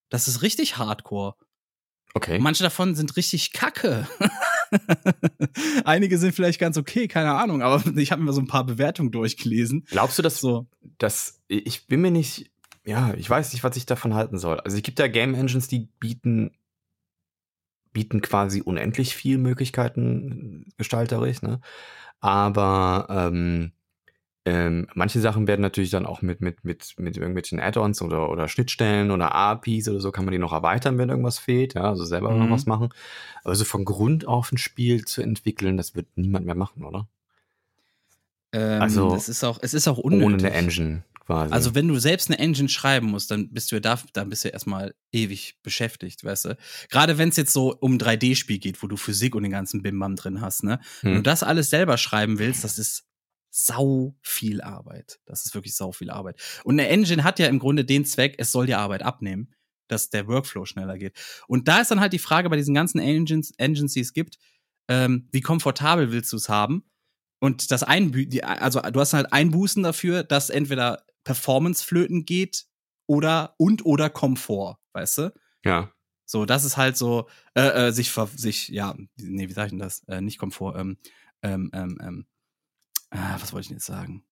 Das ist richtig Hardcore. Okay. Manche davon sind richtig kacke. (laughs) (laughs) Einige sind vielleicht ganz okay, keine Ahnung, aber (laughs) ich habe mir so ein paar Bewertungen durchgelesen. Glaubst du, dass so, dass ich bin mir nicht, ja, ich weiß nicht, was ich davon halten soll. Also es gibt ja Game Engines, die bieten bieten quasi unendlich viel Möglichkeiten gestalterisch, ne? Aber ähm, ähm, manche Sachen werden natürlich dann auch mit, mit, mit, mit irgendwelchen Add-ons oder, oder Schnittstellen oder APIs oder so kann man die noch erweitern, wenn irgendwas fehlt, ja, also selber mhm. noch was machen. Aber so von Grund auf ein Spiel zu entwickeln, das wird niemand mehr machen, oder? Ähm, also, es ist auch, es ist auch unnötig. Ohne eine Engine quasi. Also, wenn du selbst eine Engine schreiben musst, dann bist du ja da, dann bist du ja erstmal ewig beschäftigt, weißt du? Gerade wenn es jetzt so um 3D-Spiel geht, wo du Physik und den ganzen Bimbam drin hast, ne? Hm. Wenn du das alles selber schreiben willst, das ist sau viel Arbeit. Das ist wirklich sau viel Arbeit. Und eine Engine hat ja im Grunde den Zweck, es soll die Arbeit abnehmen, dass der Workflow schneller geht. Und da ist dann halt die Frage bei diesen ganzen Engines, Engines die es gibt, ähm, wie komfortabel willst du es haben? Und das Einbü also du hast halt Einbußen dafür, dass entweder Performance flöten geht oder und oder Komfort, weißt du? Ja. So, das ist halt so, äh, äh, sich, sich, ja, nee, wie sag ich denn das? Äh, nicht Komfort, ähm, ähm, ähm, ähm ah, was wollte ich denn jetzt sagen?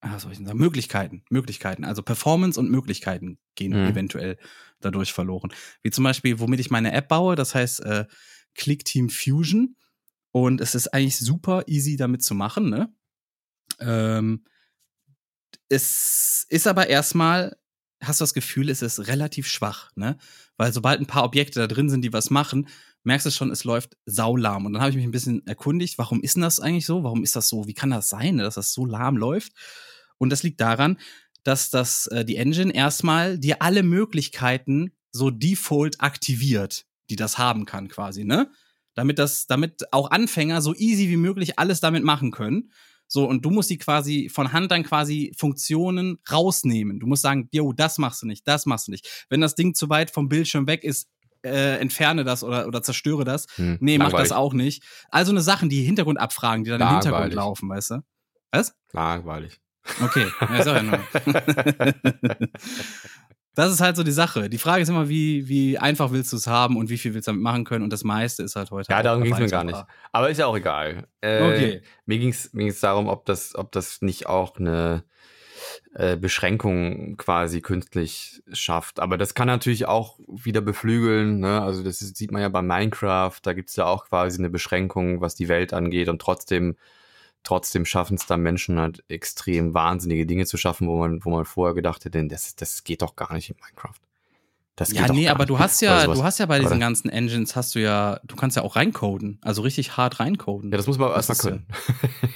Ah, was soll ich denn sagen? Möglichkeiten, Möglichkeiten. Also Performance und Möglichkeiten gehen mhm. eventuell dadurch verloren. Wie zum Beispiel, womit ich meine App baue, das heißt äh, Click Team Fusion. Und es ist eigentlich super easy damit zu machen, ne? Ähm, es ist aber erstmal, hast du das Gefühl, es ist relativ schwach, ne? Weil sobald ein paar Objekte da drin sind, die was machen, merkst du schon, es läuft saulahm. Und dann habe ich mich ein bisschen erkundigt, warum ist denn das eigentlich so? Warum ist das so? Wie kann das sein, dass das so lahm läuft? Und das liegt daran, dass das äh, die Engine erstmal dir alle Möglichkeiten so default aktiviert, die das haben kann quasi, ne? Damit das damit auch Anfänger so easy wie möglich alles damit machen können. So, und du musst die quasi von Hand dann quasi Funktionen rausnehmen. Du musst sagen, jo, das machst du nicht, das machst du nicht. Wenn das Ding zu weit vom Bildschirm weg ist, äh, entferne das oder, oder zerstöre das. Hm, nee, mach das auch nicht. Also eine Sachen, die Hintergrundabfragen, die dann langweilig. im Hintergrund laufen, weißt du? Was? Langweilig. Okay, ja, sag ja nur. (laughs) das ist halt so die Sache. Die Frage ist immer, wie, wie einfach willst du es haben und wie viel willst du damit machen können und das meiste ist halt heute. Ja, darum ging es mir gar nicht. Aber ist ja auch egal. Äh, okay. Mir ging es mir ging's darum, ob das, ob das nicht auch eine äh, Beschränkungen quasi künstlich schafft. Aber das kann natürlich auch wieder beflügeln. Ne? Also das ist, sieht man ja bei Minecraft, da gibt es ja auch quasi eine Beschränkung, was die Welt angeht und trotzdem trotzdem schaffen es da Menschen halt extrem wahnsinnige Dinge zu schaffen, wo man, wo man vorher gedacht hätte, das, das geht doch gar nicht in Minecraft. Das ja, nee, aber du hast ja, du hast ja bei diesen ganzen Engines hast du ja, du kannst ja auch reincoden, also richtig hart reincoden. Ja, das muss man erstmal können.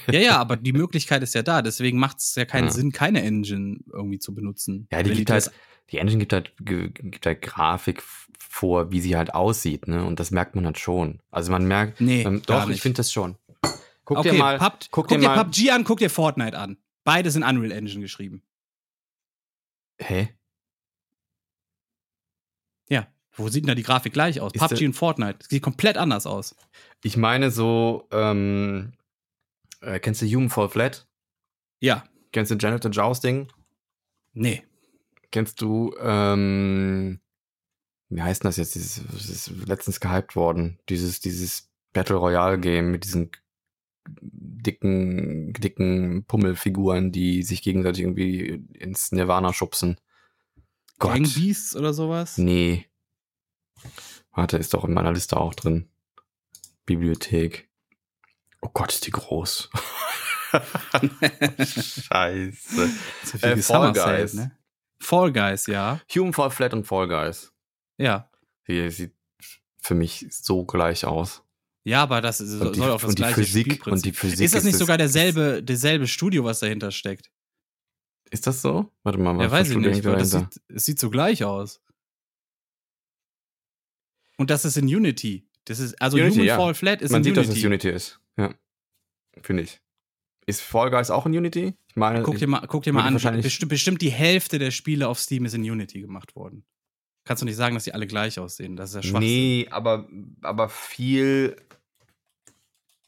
Ja, ja, (laughs) aber die Möglichkeit ist ja da, deswegen macht es ja keinen ja. Sinn, keine Engine irgendwie zu benutzen. Ja, die gibt halt, die Engine gibt halt, gibt halt Grafik vor, wie sie halt aussieht, ne? Und das merkt man halt schon. Also man merkt, nee, ähm, doch, ich finde das schon. Guck okay, dir mal, Pub, guck, guck dir, dir PUBG an, guck dir Fortnite an. Beide sind Unreal Engine geschrieben. Hä? Wo sieht denn da die Grafik gleich aus? Ist PUBG und Fortnite. Sieht komplett anders aus. Ich meine so, ähm, äh, kennst du Human Fall Flat? Ja. Kennst du Janitor Jousting? Nee. Kennst du, ähm, wie heißt das jetzt? Dieses, das ist letztens gehypt worden. Dieses, dieses Battle Royale Game mit diesen dicken, dicken Pummelfiguren, die sich gegenseitig irgendwie ins Nirvana schubsen. Gott. Gang Beasts oder sowas? Nee. Warte, ist doch in meiner Liste auch drin. Bibliothek. Oh Gott, ist die groß. (laughs) Scheiße. So viel äh, Fall Guys. Ne? Fall Guys, ja. Human Fall Flat und Fall Guys. Ja. Hier sieht für mich so gleich aus. Ja, aber das ist, soll die, auch das gleiche Physik, Und die Physik ist das nicht ist sogar derselbe, derselbe Studio, was dahinter steckt? Ist das so? Warte mal, was ja, weiß ich nicht, weil das sieht, es sieht so gleich aus. Und das ist in Unity. Das ist, also Unity, Human ja. Fall Flat ist Man in sieht, Unity. dass es Unity ist. Ja. Finde ich. Ist Fall Guys auch in Unity? Ich meine, guck dir mal, guck dir mal an. Bestimmt, bestimmt die Hälfte der Spiele auf Steam ist in Unity gemacht worden. Kannst du nicht sagen, dass die alle gleich aussehen. Das ist ja schwach. Nee, aber, aber viel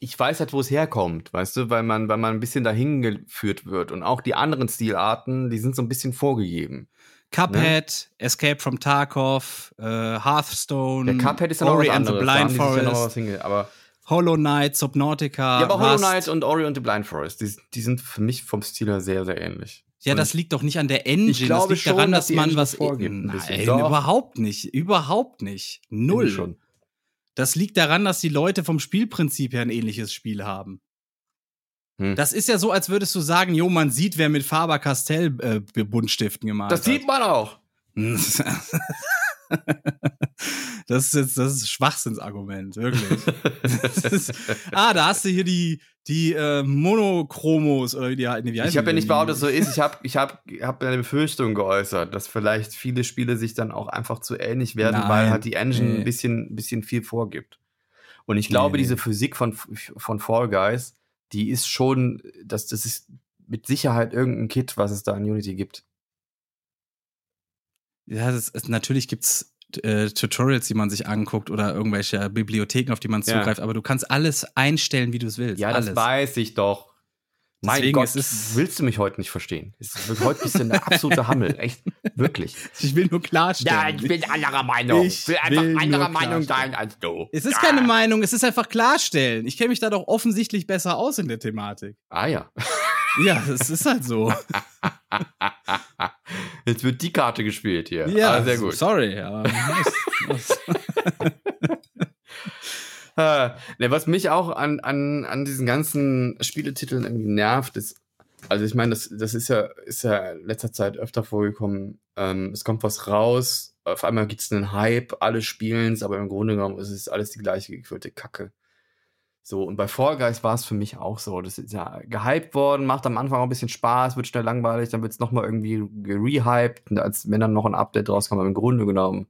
ich weiß halt, wo es herkommt, weißt du, weil man, weil man ein bisschen dahin geführt wird. Und auch die anderen Stilarten, die sind so ein bisschen vorgegeben. Cuphead, ne? Escape from Tarkov, äh, Hearthstone, Der Cuphead ist ja Ori and the. Blind Forest, ja aber Hollow Knight, Subnautica. Ja, aber Hollow. Knight und Ori and the Blind Forest, die, die sind für mich vom Stil her sehr, sehr ähnlich. Ja, und das liegt doch nicht an der Engine. Ich glaube das liegt schon, daran, dass dass, man Engine was vorgibt, ein Nein, überhaupt nicht. Überhaupt nicht. Null. Das liegt daran, dass die Leute vom Spielprinzip her ein ähnliches Spiel haben. Hm. Das ist ja so, als würdest du sagen, jo, man sieht, wer mit Faber-Castell äh, Buntstiften gemalt Das hat. sieht man auch. (laughs) das ist jetzt, das ist Schwachsinnsargument, wirklich. ist, ah, da hast du hier die, die äh, Monochromos oder wie die nee, wie Ich habe ja nicht behauptet, dass es so ist. Ich habe ich hab, hab eine Befürchtung geäußert, dass vielleicht viele Spiele sich dann auch einfach zu ähnlich werden, Nein, weil halt die Engine nee. ein bisschen, bisschen viel vorgibt. Und ich glaube, nee. diese Physik von, von Fall Guys, die ist schon, das, das ist mit Sicherheit irgendein Kit, was es da in Unity gibt. Ja, das ist, natürlich gibt's äh, Tutorials, die man sich anguckt oder irgendwelche Bibliotheken, auf die man Ja. zugreift, aber du kannst alles einstellen, wie du es willst. Ja, alles. das weiß ich doch. Mein Deswegen, Gott, ist- willst du mich heute nicht verstehen? Heute bist du eine absolute Hammel, echt, wirklich. (laughs) Ich will nur klarstellen. anderer Meinung. Ich will nur klarstellen. als du. Es ist keine Meinung, es ist einfach klarstellen. Ich kenne mich da doch offensichtlich besser aus in der Thematik. Ah ja. (laughs) Ja, das ist halt so. (laughs) Jetzt wird die Karte gespielt hier. Ja, ah, sehr gut. Sorry, aber muss, muss. Ne, was mich auch an, an, an diesen ganzen Spieletiteln irgendwie nervt, ist, also ich meine, das, das ist ja, ist ja in letzter Zeit öfter vorgekommen. Ähm, es kommt was raus, auf einmal gibt es einen Hype, alle spielen es, aber im Grunde genommen ist es alles die gleiche gefüllte Kacke. So, und bei Fall Guys war es für mich auch so. Das ist ja gehypt worden, macht am Anfang auch ein bisschen Spaß, wird schnell langweilig, dann wird es nochmal irgendwie gerehyped, als wenn dann noch ein Update rauskommt, aber im Grunde genommen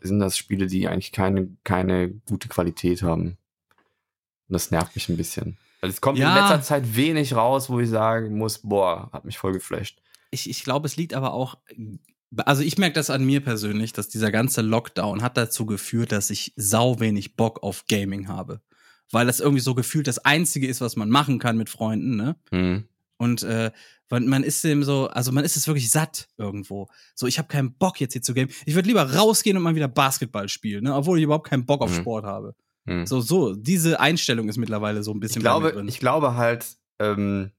sind das Spiele, die eigentlich keine, keine gute Qualität haben. Und das nervt mich ein bisschen. Also es kommt Ja. in letzter Zeit wenig raus, wo ich sagen muss, boah, hat mich voll geflasht. Ich, ich glaube, es liegt aber auch. Also ich merke das an mir persönlich, dass dieser ganze Lockdown hat dazu geführt, dass ich sau wenig Bock auf Gaming habe. Weil das irgendwie so gefühlt das Einzige ist, was man machen kann mit Freunden, ne? Hm. Und äh, man ist dem so, also man ist es wirklich satt irgendwo. So, ich habe keinen Bock jetzt hier zu gamen. Ich würde lieber rausgehen und mal wieder Basketball spielen, ne? obwohl ich überhaupt keinen Bock auf Mhm. Sport habe. Hm. So, so, diese Einstellung ist mittlerweile so ein Ich bisschen mir glaube, drin. ich glaube halt, ähm,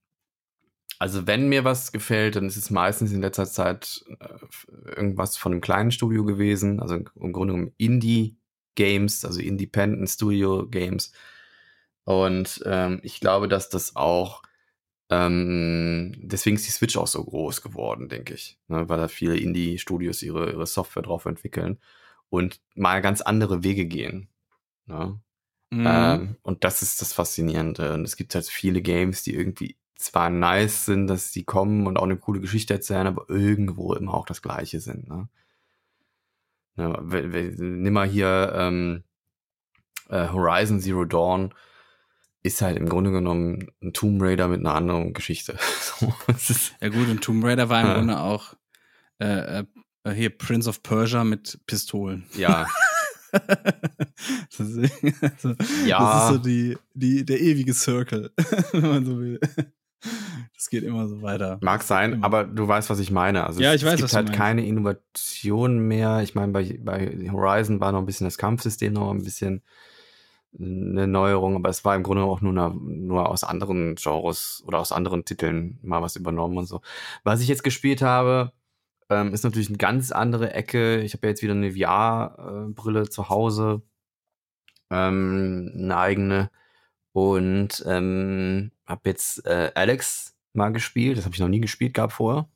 also wenn mir was gefällt, dann ist es meistens in letzter Zeit äh, irgendwas von einem kleinen Studio gewesen, also im Grunde genommen Indie-Games, also Independent Studio Games. Und ähm, ich glaube, dass das auch, ähm, deswegen ist die Switch auch so groß geworden, denke ich. Ne? Weil da viele Indie-Studios ihre, ihre Software drauf entwickeln und mal ganz andere Wege gehen. Ne? Mhm. Ähm, und das ist das Faszinierende. Und es gibt halt viele Games, die irgendwie zwar nice sind, dass sie kommen und auch eine coole Geschichte erzählen, aber irgendwo immer auch das Gleiche sind. Ne? Ja, we- nimm mal hier ähm, äh, Horizon Zero Dawn ist halt im Grunde genommen ein Tomb Raider mit einer anderen Geschichte. (laughs) es Ja gut, und Tomb Raider war im Ja. Grunde auch äh, äh, hier Prince of Persia mit Pistolen. ja, (laughs) das, ist, also, Ja. das ist so die, die, der ewige Circle, (laughs) wenn man so will. Das geht immer so weiter. mag sein, Immer. aber du weißt, was ich meine. Also Ja, es, ich weiß, es gibt halt keine Innovation mehr. Ich meine, bei, bei Horizon war noch ein bisschen das Kampfsystem noch ein bisschen eine Neuerung, aber es war im Grunde auch nur, eine, nur aus anderen Genres oder aus anderen Titeln mal was übernommen und so. Was ich jetzt gespielt habe, ähm, ist natürlich eine ganz andere Ecke. Ich habe ja jetzt wieder eine VR-Brille zu Hause, ähm, eine eigene und ähm, habe jetzt äh, Alex mal gespielt. Das habe ich noch nie gespielt gehabt vorher.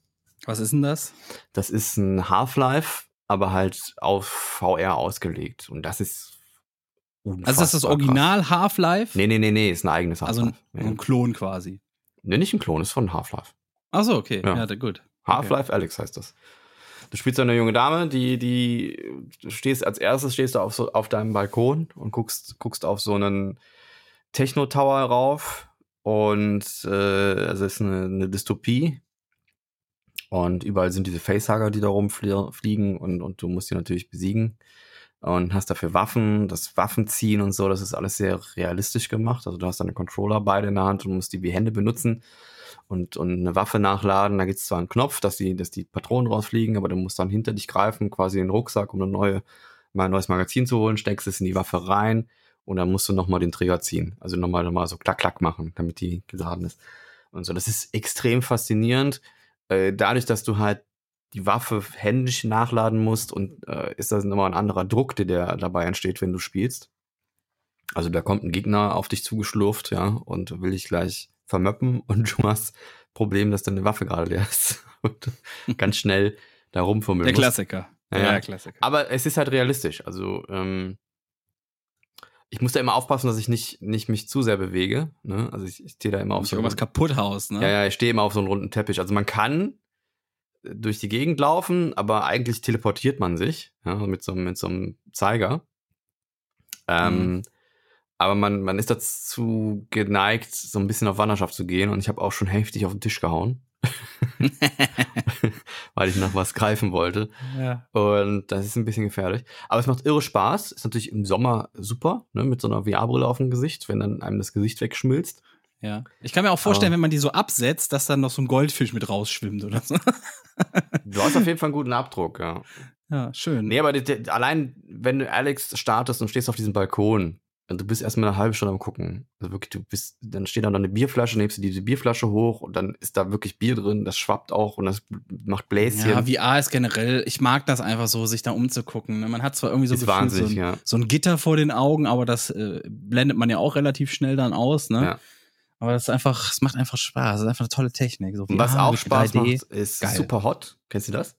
Was ist denn das? Das ist ein Half-Life, aber halt auf VR ausgelegt. Und das ist Also ist das das unfassbar. Original Half-Life? Nee, nee, nee, nee, ist ein eigenes Also ein, Half-Life. ein Klon quasi. nee, nicht ein Klon, ist von Half-Life. Ach so, okay. Ja. Ja, gut. Half-Life Alex heißt das. Du spielst eine junge Dame, die, die, du stehst als erstes stehst du auf, so, auf deinem Balkon und guckst, guckst auf so einen Techno-Tower rauf. Und äh, also es ist eine, eine Dystopie. Und überall sind diese Facehugger, die da rumfliegen und, und du musst die natürlich besiegen. Und hast dafür Waffen, das Waffenziehen und so, das ist alles sehr realistisch gemacht. Also du hast deine Controller beide in der Hand und musst die wie Hände benutzen und, und eine Waffe nachladen. Da gibt es zwar einen Knopf, dass die, dass die Patronen rausfliegen, aber du musst dann hinter dich greifen, quasi in den Rucksack, um eine neue, mal ein neues Magazin zu holen, steckst es in die Waffe rein und dann musst du nochmal den Trigger ziehen. Also nochmal noch mal so klack, klack machen, damit die geladen ist. Und so, das ist extrem faszinierend. Äh, dadurch, dass du halt die Waffe händisch nachladen musst und äh, ist das nochmal ein anderer Druck, der, der dabei entsteht, wenn du spielst. Also da kommt ein Gegner auf dich zugeschlurft, ja, und will dich gleich vermöppen (laughs) und du hast Problem, dass deine Waffe gerade leer ist (laughs) und ganz schnell da rumfummeln Der musst. Klassiker. Ja, Ja, der Klassiker. Aber es ist halt realistisch. Also ähm, ich muss da immer aufpassen, dass ich nicht, nicht mich zu sehr bewege. Ne? Also ich, ich stehe da immer auf Nicht so irgendwas kaputt haust, ne? ja, ja, ich stehe immer auf so einem runden Teppich. Also man kann durch die Gegend laufen, aber eigentlich teleportiert man sich ja, mit, so, mit so einem Zeiger. Ähm, Mhm. Aber man, man ist dazu geneigt, so ein bisschen auf Wanderschaft zu gehen und ich habe auch schon heftig auf den Tisch gehauen, (laughs) weil ich nach was greifen wollte. ja. Und das ist ein bisschen gefährlich. Aber es macht irre Spaß. Ist natürlich im Sommer super, ne, mit so einer VR-Brille auf dem Gesicht, wenn dann einem das Gesicht wegschmilzt. Ja. Ich kann mir auch vorstellen, Aber- wenn man die so absetzt, dass dann noch so ein Goldfisch mit rausschwimmt oder so. (laughs) Du hast auf jeden Fall einen guten Abdruck, ja. Ja, schön. Nee, aber die, die, allein, wenn du Alex startest und stehst auf diesem Balkon, und du bist erstmal eine halbe Stunde am gucken. Also wirklich, du bist, dann steht da noch eine Bierflasche, nimmst du diese Bierflasche hoch und dann ist da wirklich Bier drin, das schwappt auch und das macht Bläschen. Ja, VR ist generell, ich mag das einfach so, sich da umzugucken. ne? Man hat zwar irgendwie so, wahnsinnig, so, ein, ja. so ein Gitter vor den Augen, aber das äh, blendet man ja auch relativ schnell dann aus, ne? Ja. Aber das ist einfach, es macht einfach Spaß. Das ist einfach eine tolle Technik. So was VR auch Spaß 3D. macht, ist Geil. super hot. Kennst du das?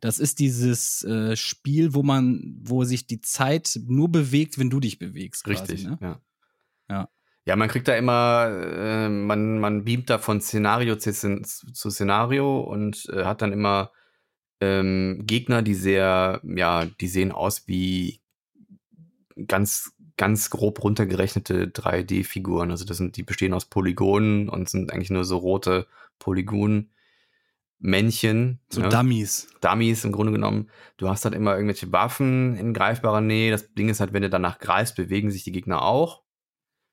Das ist dieses äh, Spiel, wo man, wo sich die Zeit nur bewegt, wenn du dich bewegst. Quasi, Richtig, Ne? ja. Ja. Ja, man kriegt da immer, äh, man, man beamt da von Szenario zu, zu Szenario und äh, hat dann immer ähm, Gegner, die sehr, ja, die sehen aus wie ganz, ganz grob runtergerechnete 3D-Figuren. Also das sind, die bestehen aus Polygonen und sind eigentlich nur so rote Polygon-Männchen. So ne? Dummies. Dummies im Grunde genommen. Du hast halt immer irgendwelche Waffen in greifbarer Nähe. Das Ding ist halt, wenn du danach greifst, bewegen sich die Gegner auch.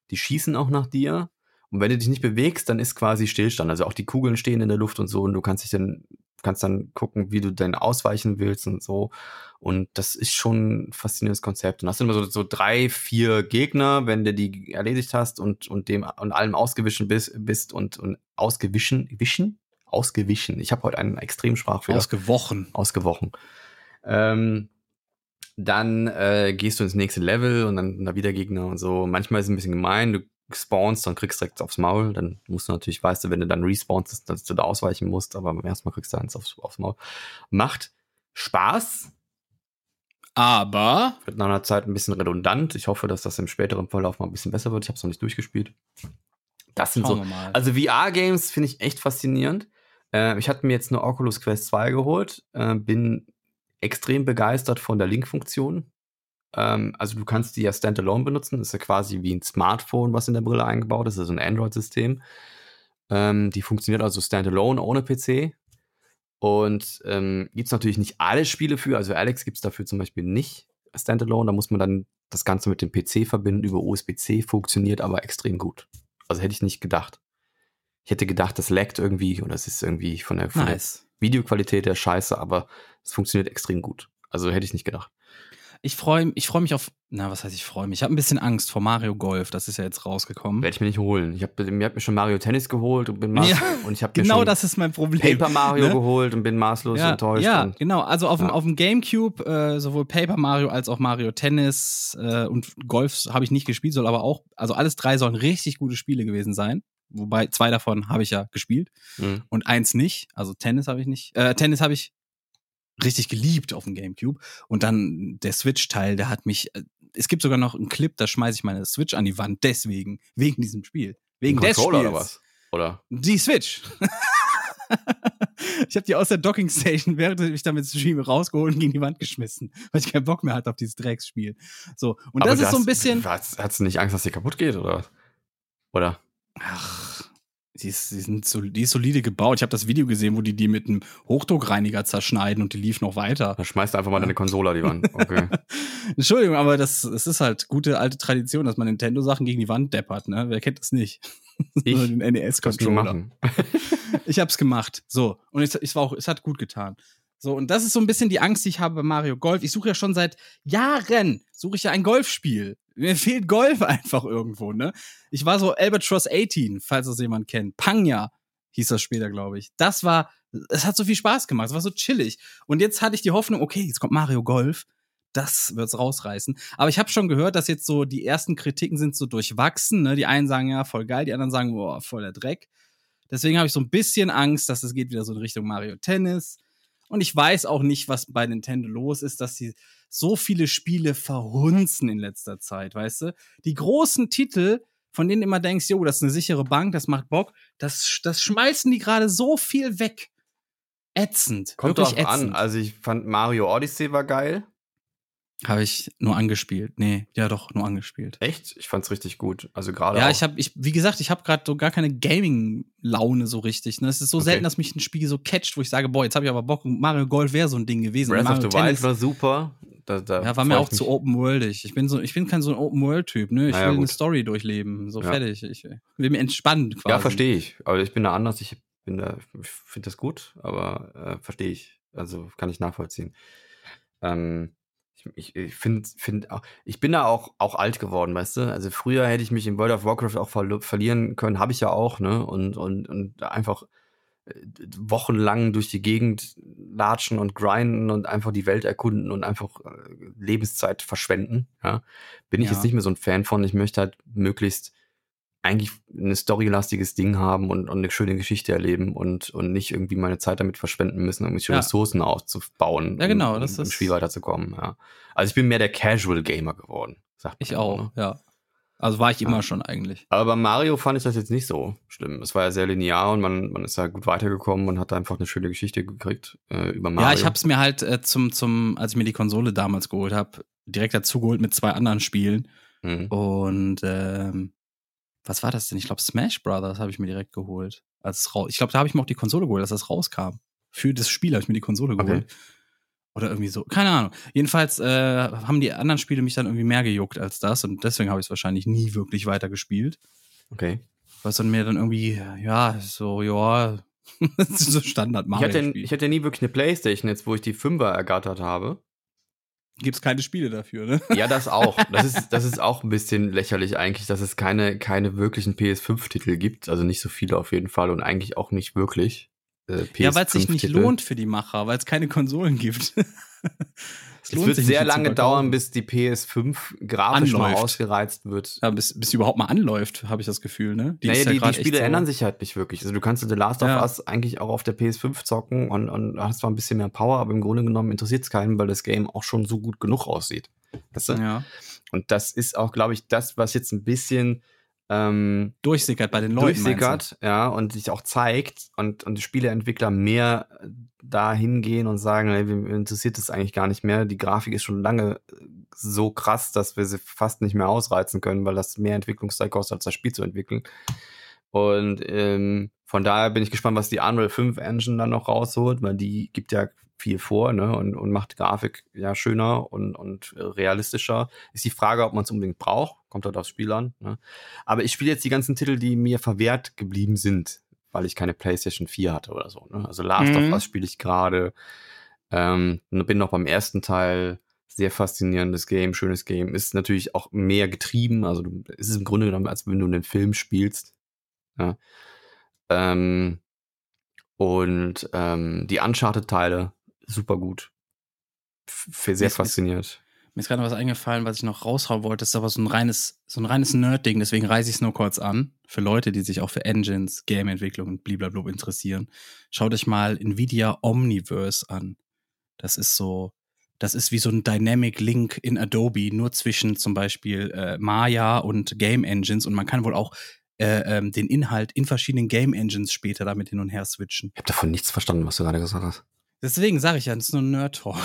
Die schießen auch nach dir. Und wenn du dich nicht bewegst, dann ist quasi Stillstand. Also auch die Kugeln stehen in der Luft und so. Und du kannst dich dann, kannst dann gucken, wie du denn ausweichen willst und so. Und das ist schon ein faszinierendes Konzept. Und hast immer so, so drei, vier Gegner, wenn du die erledigt hast und, und dem und allem ausgewichen bist, bist und, und ausgewichen, wischen? Ausgewichen. Ich habe heute einen extremen Sprachfehler Ausgewochen. ausgewochen. Ähm, dann äh, gehst du ins nächste Level und dann da wieder Gegner und so. Manchmal ist es ein bisschen gemein, du spawnst, dann kriegst du direkt aufs Maul. Dann musst du natürlich, weißt du, wenn du dann respawnst, dass du da ausweichen musst, aber beim ersten Mal kriegst du eins aufs, aufs Maul. Macht Spaß. Aber Wird nach einer Zeit ein bisschen redundant. Ich hoffe, dass das im späteren Verlauf mal ein bisschen besser wird. Ich habe es noch nicht durchgespielt. Das sind schauen so. Also VR-Games finde ich echt faszinierend. Äh, ich hatte mir jetzt eine Oculus Quest 2 geholt, äh, bin extrem begeistert von der Link-Funktion. Ähm, also du kannst die ja standalone benutzen. Das ist ja quasi wie ein Smartphone, was in der Brille eingebaut ist. Das ist ein Android-System. Ähm, die funktioniert also standalone ohne PC. Und ähm, gibt es natürlich nicht alle Spiele für. Also Alex gibt es dafür zum Beispiel nicht standalone. Da muss man dann das Ganze mit dem PC verbinden über USB-C. Funktioniert aber extrem gut. Also hätte ich nicht gedacht. Ich hätte gedacht, das laggt irgendwie oder es ist irgendwie von der, von der nice. Videoqualität der Scheiße, aber es funktioniert extrem gut. Also hätte ich nicht gedacht. Ich freue ich freu mich auf. Na, was heißt ich freue mich? Ich habe ein bisschen Angst vor Mario Golf. Das ist ja jetzt rausgekommen. Werde ich mir nicht holen. Ich habe mir, hab mir schon Mario Tennis geholt und bin maß Ja, und ich habe Genau das ist mein Problem. Paper Mario ne? geholt und bin maßlos ja, enttäuscht. Ja, und genau. Also auf, dem, Ja. auf dem Gamecube äh, sowohl Paper Mario als auch Mario Tennis äh, und Golf habe ich nicht gespielt, soll aber auch, also alles drei sollen richtig gute Spiele gewesen sein. Wobei zwei davon habe ich ja gespielt Mhm. und eins nicht. Also Tennis habe ich nicht. Äh, Tennis habe ich richtig geliebt auf dem Gamecube. Und dann der Switch-Teil, der hat mich. äh, Es gibt sogar noch einen Clip, da schmeiße ich meine Switch an die Wand, deswegen, wegen diesem Spiel. Wegen des Spiels. oder was? Oder? Die Switch. (laughs) ich habe die aus der Docking Station, während ich damit streame, rausgeholt und gegen die Wand geschmissen, weil ich keinen Bock mehr hatte auf dieses Drecksspiel. So, und Aber das ist du so ein hast- bisschen. Hast, hast du nicht Angst, dass die kaputt geht oder? Oder? Ach, die ist, die, sind so, die ist solide gebaut. Ich habe das Video gesehen, wo die die mit einem Hochdruckreiniger zerschneiden und die lief noch weiter. Dann schmeißt einfach mal deine Konsole an die Wand. Okay. (laughs) Entschuldigung, aber das, es ist halt gute alte Tradition, dass man Nintendo-Sachen gegen die Wand deppert, ne? Wer kennt das nicht? (laughs) Ich den NES-Controller. machen. (laughs) Ich hab's gemacht. So. Und es, es war auch, es hat gut getan. So, und das ist so ein bisschen die Angst, die ich habe bei Mario Golf. Ich suche ja schon seit Jahren, suche ich ja ein Golfspiel. Mir fehlt Golf (laughs) einfach irgendwo, ne? Ich war so Albatross 18, falls das jemand kennt. Panga hieß das später, glaube ich. Das war, es hat so viel Spaß gemacht, es war so chillig. Und jetzt hatte ich die Hoffnung, okay, jetzt kommt Mario Golf. Das wird's rausreißen. Aber ich habe schon gehört, dass jetzt so die ersten Kritiken sind so durchwachsen. Ne? Die einen sagen ja voll geil, die anderen sagen boah voll der Dreck. Deswegen habe ich so ein bisschen Angst, dass es geht wieder so in Richtung Mario Tennis. Und ich weiß auch nicht, was bei Nintendo los ist, dass sie so viele Spiele verhunzen in letzter Zeit, weißt du? Die großen Titel, von denen du immer denkst, jo, das ist eine sichere Bank, das macht Bock, das, das schmeißen die gerade so viel weg. Ätzend. Kommt wirklich drauf ätzend. an. Also ich fand Mario Odyssey war geil. Habe ich nur angespielt. Nee, ja doch, nur angespielt. Echt? Ich fand's richtig gut. Also gerade Ja, auch- ich habe, ich, wie gesagt, ich habe gerade so gar keine Gaming-Laune so richtig. Ne? Es ist so Okay. selten, dass mich ein Spiel so catcht, wo ich sage, boah, jetzt habe ich aber Bock. Mario Golf wäre so ein Ding gewesen. Breath Mario of the Wild Tennis- war super. Da, da Ja, war mir auch mich. zu open worldig. Ich bin so, ich bin kein so ein Open World Typ, ne? Ich Naja, will eine gut. Story durchleben, so Ja. fertig. Ich will mir entspannen quasi. Ja, verstehe ich. Aber ich bin da anders. Ich bin da, ich finde das gut, aber äh, verstehe ich. Also kann ich nachvollziehen. Ähm, ich ich, finde, find auch, ich bin da auch, auch alt geworden, weißt du? Also früher hätte ich mich in World of Warcraft auch verlo- verlieren können, habe ich ja auch, ne? Und, und, und einfach äh, wochenlang durch die Gegend latschen und grinden und einfach die Welt erkunden und einfach äh, Lebenszeit verschwenden. Ja? Bin ich Ja. jetzt nicht mehr so ein Fan von. Ich möchte halt möglichst eigentlich ein storylastiges Ding haben und, und eine schöne Geschichte erleben und, und nicht irgendwie meine Zeit damit verschwenden müssen, irgendwelche Ja. Ressourcen auszubauen, Ja, genau, um, das um im ist- Spiel weiterzukommen. Ja. Also ich bin mehr der Casual Gamer geworden, sagt man Ich auch, ne? ja. Also war ich immer Ja. schon eigentlich. Aber bei Mario fand ich das jetzt nicht so schlimm. Es war ja sehr linear und man, man ist ja gut weitergekommen und hat einfach eine schöne Geschichte gekriegt äh, über Mario. Ja, ich hab's mir halt äh, zum, zum, als ich mir die Konsole damals geholt habe, direkt dazu geholt mit zwei anderen Spielen. Mhm. Und ähm, was war das denn? Ich glaube, Smash Brothers habe ich mir direkt geholt. Als ich glaube, da habe ich mir auch die Konsole geholt, als das rauskam. Für das Spiel habe ich mir die Konsole Okay. geholt. Oder irgendwie so. Keine Ahnung. Jedenfalls äh, haben die anderen Spiele mich dann irgendwie mehr gejuckt als das und deswegen habe ich es wahrscheinlich nie wirklich weiter gespielt. Okay. Was dann mir dann irgendwie, ja, so, ja, (laughs) so Standard Ich hatte, ich hatte nie wirklich eine Playstation, jetzt wo ich die Fünfer ergattert habe. Gibt's keine Spiele dafür, ne? Ja, das auch. (laughs) Das ist, das ist auch ein bisschen lächerlich eigentlich, dass es keine, keine wirklichen PS5-Titel gibt. Also nicht so viele auf jeden Fall und eigentlich auch nicht wirklich. Äh, Ja, weil es sich nicht PS5-Titel. lohnt für die Macher, weil es keine Konsolen gibt. (laughs) Es wird sehr die lange dauern, bis die PS5 grafisch mal ausgereizt wird. Ja, bis, bis die überhaupt mal anläuft, habe ich das Gefühl, ne? naja, ist ja die, die Spiele ändern sich halt nicht wirklich. Also du kannst The Last of Ja. Us eigentlich auch auf der PS5 zocken und, und hast zwar ein bisschen mehr Power, aber im Grunde genommen interessiert es keinen, weil das Game auch schon so gut genug aussieht. Weißt du? Ja. Und das ist auch, glaube ich, das, was jetzt ein bisschen ähm, Durchsickert bei den Leuten. durchsickert, ja, und sich auch zeigt und, und die Spieleentwickler mehr da hingehen und sagen, ey, wir interessiert das eigentlich gar nicht mehr. Die Grafik ist schon lange so krass, dass wir sie fast nicht mehr ausreizen können, weil das mehr Entwicklungszeit kostet, als das Spiel zu entwickeln. Und ähm, von daher bin ich gespannt, was die Unreal 5 Engine dann noch rausholt, weil die gibt ja viel vor ne, und, und macht Grafik ja schöner und, und realistischer. Ist die Frage, ob man es unbedingt braucht. Kommt halt aufs Spiel an. Ne? Aber ich spiele jetzt die ganzen Titel, die mir verwehrt geblieben sind, weil ich keine PlayStation 4 hatte oder so. Ne? Also Last Mhm. of Us spiele ich gerade. Ähm, bin noch beim ersten Teil. Sehr faszinierendes Game, schönes Game. Ist natürlich auch mehr getrieben. Also du, es ist im Grunde genommen, als wenn du einen Film spielst. Ja. Ähm, und ähm, die Uncharted-Teile, super gut. F sehr Mir ist- fasziniert. Mir ist gerade noch was eingefallen, was ich noch raushauen wollte. Das ist aber so ein reines, so ein reines Nerd-Ding, deswegen reiße ich es nur kurz an. Für Leute, die sich auch für Engines, Game-Entwicklung und blablabla interessieren. Schaut euch mal Nvidia Omniverse an. Das ist so, das ist wie so ein Dynamic Link in Adobe, nur zwischen zum Beispiel äh, Maya und Game Engines und man kann wohl auch äh, ähm, den Inhalt in verschiedenen Game Engines später damit hin und her switchen. Ich habe davon nichts verstanden, was du gerade gesagt hast. Deswegen sage ich ja, das ist nur ein Nerd-Talk.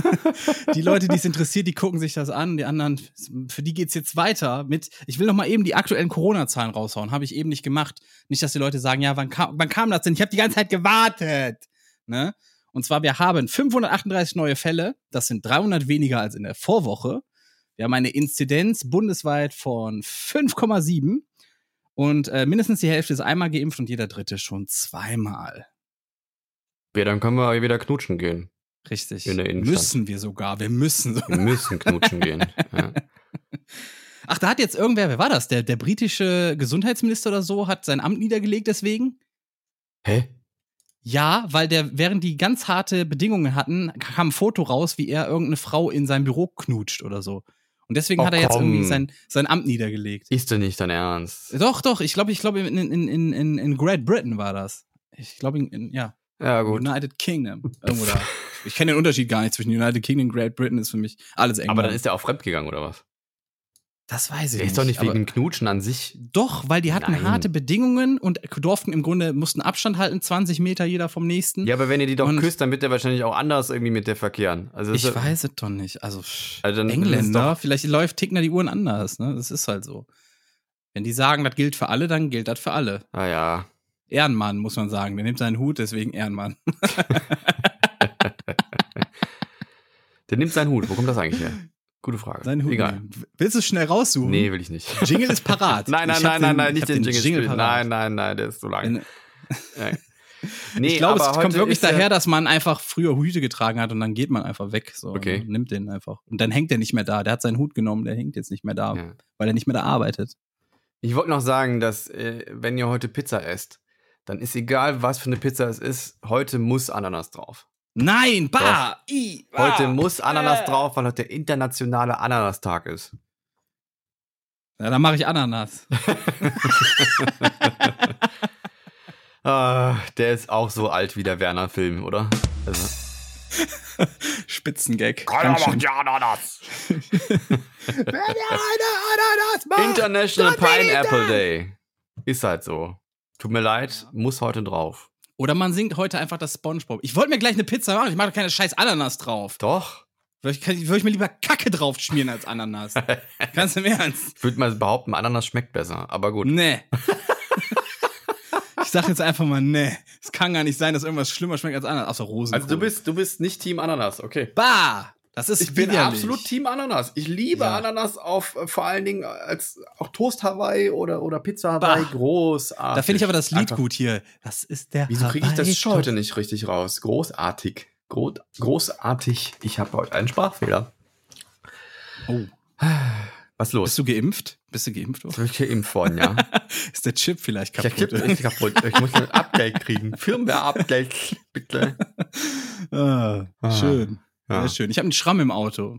(laughs) die Leute, die es interessiert, die gucken sich das an. Die anderen, für die geht's jetzt weiter mit. Ich will noch mal eben die aktuellen Corona-Zahlen raushauen. Habe ich eben nicht gemacht. Nicht, dass die Leute sagen, ja, wann kam, wann kam das denn? Ich habe die ganze Zeit gewartet. Ne? Und zwar, wir haben 538 neue Fälle. Das sind 300 weniger als in der Vorwoche. Wir haben eine Inzidenz bundesweit von 5,7. Und äh, mindestens die Hälfte ist einmal geimpft und jeder dritte schon zweimal. Ja, dann können wir wieder knutschen gehen. Richtig. In der Innenstadt. Müssen wir sogar. Wir müssen sogar. Wir müssen knutschen gehen. (laughs) Ja. Ach, da hat jetzt irgendwer, wer war das? Der, der britische Gesundheitsminister oder so hat sein Amt niedergelegt deswegen? Hä? Ja, weil der, während die ganz harte Bedingungen hatten, kam ein Foto raus, wie er irgendeine Frau in seinem Büro knutscht oder so. Und deswegen Oh, hat er jetzt komm. irgendwie sein, sein Amt niedergelegt. Ist denn nicht dein Ernst? Doch, doch, ich glaube, ich glaube, in, in, in, in, in Great Britain war das. Ich glaube, in, in, ja, Ja, gut. United Kingdom. Irgendwo da. Ich kenne den Unterschied gar nicht zwischen United Kingdom und Great Britain, ist für mich alles England. Aber dann ist er auch fremdgegangen, oder was? das weiß ich Der nicht. ist doch nicht wegen dem Knutschen an sich. Doch, weil die hatten Nein. harte Bedingungen und durften im Grunde, mussten Abstand halten, 20 Meter jeder vom nächsten. Ja, aber wenn ihr die doch Und- küsst, dann wird der wahrscheinlich auch anders irgendwie mit der verkehren. Also ich weiß es doch nicht. Also, pff, Also Engländer, doch- vielleicht läuft ticken da die Uhren anders, ne? Das ist halt so. Wenn die sagen, das gilt für alle, dann gilt das für alle. Ah ja. Ehrenmann, muss man sagen. Der nimmt seinen Hut, deswegen Ehrenmann. (laughs) Der nimmt seinen Hut. Wo kommt das eigentlich her? Gute Frage. Seinen Hut. Egal. nehmen. Willst du es schnell raussuchen? Nee, will ich nicht. (laughs) Jingle ist parat. Nein, nein, nein, nein, den- nein, ich nicht hab den, Jingle. Jingle parat. Nein, nein, nein, der ist zu lang. Nein. (laughs) Nee, ich glaube, es kommt wirklich daher, dass man einfach früher Hüte getragen hat und dann geht man einfach weg. So, Okay. und nimmt den einfach. Und dann hängt er nicht mehr da. Der hat seinen Hut genommen, der hängt jetzt nicht mehr da, Ja. weil er nicht mehr da arbeitet. Ich wollte noch sagen, dass äh, wenn ihr heute Pizza esst, dann ist egal, was für eine Pizza es ist, heute muss Ananas drauf. Nein, bah! I, bah, Heute muss Ananas äh. drauf, weil heute der internationale Ananastag ist. Ja, dann mache ich Ananas. (laughs) Ah, der ist auch so alt wie der Werner-Film, oder? Also, (laughs) Spitzengag. Ganz schön. die Ananas. Wenn ihr eine Ananas macht, International Pineapple da. Day. Ist halt so. Tut mir leid, muss heute drauf. Oder man singt heute einfach das Spongebob. Ich wollte mir gleich eine Pizza machen, ich mache keine scheiß Ananas drauf. Doch. Würde ich, würde ich mir lieber Kacke drauf schmieren als Ananas. (laughs) Ganz im Ernst. Ich würde mal behaupten, Ananas schmeckt besser, aber gut. Nee. (laughs) ich sag jetzt einfach mal nee. Es kann gar nicht sein, dass irgendwas schlimmer schmeckt als Ananas. Außer Rosen. Also du bist, du bist nicht Team Ananas, okay. Bah! Das ist Ich bin widerlich. absolut Team Ananas. Ich liebe Ja. Ananas auf äh, vor allen Dingen als auch Toast Hawaii oder, oder Pizza Hawaii. Bah. Großartig. Da finde ich aber das Lied Einfach- gut hier. Das ist der Wieso kriege ich das Hawaii-Toast. heute nicht richtig raus? Großartig. Gro großartig. Ich habe heute einen Sprachfehler. Oh. Was los? Bist du geimpft? Bist du geimpft? Soll ich hier impfen worden, ja? (laughs) Ist der Chip vielleicht Der kaputt? Chip ist kaputt. Ich muss ein Update kriegen. (laughs) Firmware-Update, bitte. ah, Ah. schön. Sehr schön. Ich habe einen Schramm im Auto.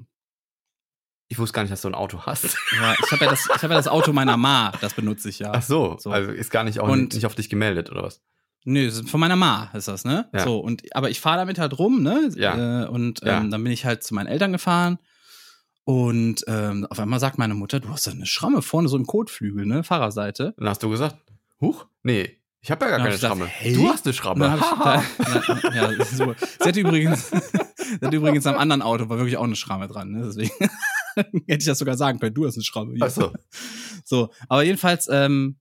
Ich wusste gar nicht, dass du ein Auto hast. Ja, ich habe ja, das- ich hab ja das Auto meiner Ma, das benutze ich ja. Ach so, So. also ist gar nicht, auch Und- nicht auf dich gemeldet, oder was? Nö, von meiner Ma ist das, ne? Ja. So, und aber ich fahre damit halt rum, ne? Ja. Äh, und ähm, Ja. dann bin ich halt zu meinen Eltern gefahren. Und ähm, auf einmal sagt meine Mutter, du hast da eine Schramme vorne, so im Kotflügel, ne? Fahrerseite. Dann hast du gesagt, huch, nee, ich habe ja gar keine Schramme. hey? Du hast eine Und Schramme. da, (laughs) na, ja, das ist super. Sie hat übrigens, (laughs) sie hat übrigens am anderen Auto war wirklich auch eine Schramme dran, ne? Deswegen (laughs) hätte ich das sogar sagen können, du hast eine Schramme. hier. Ach so. So, aber jedenfalls, ähm,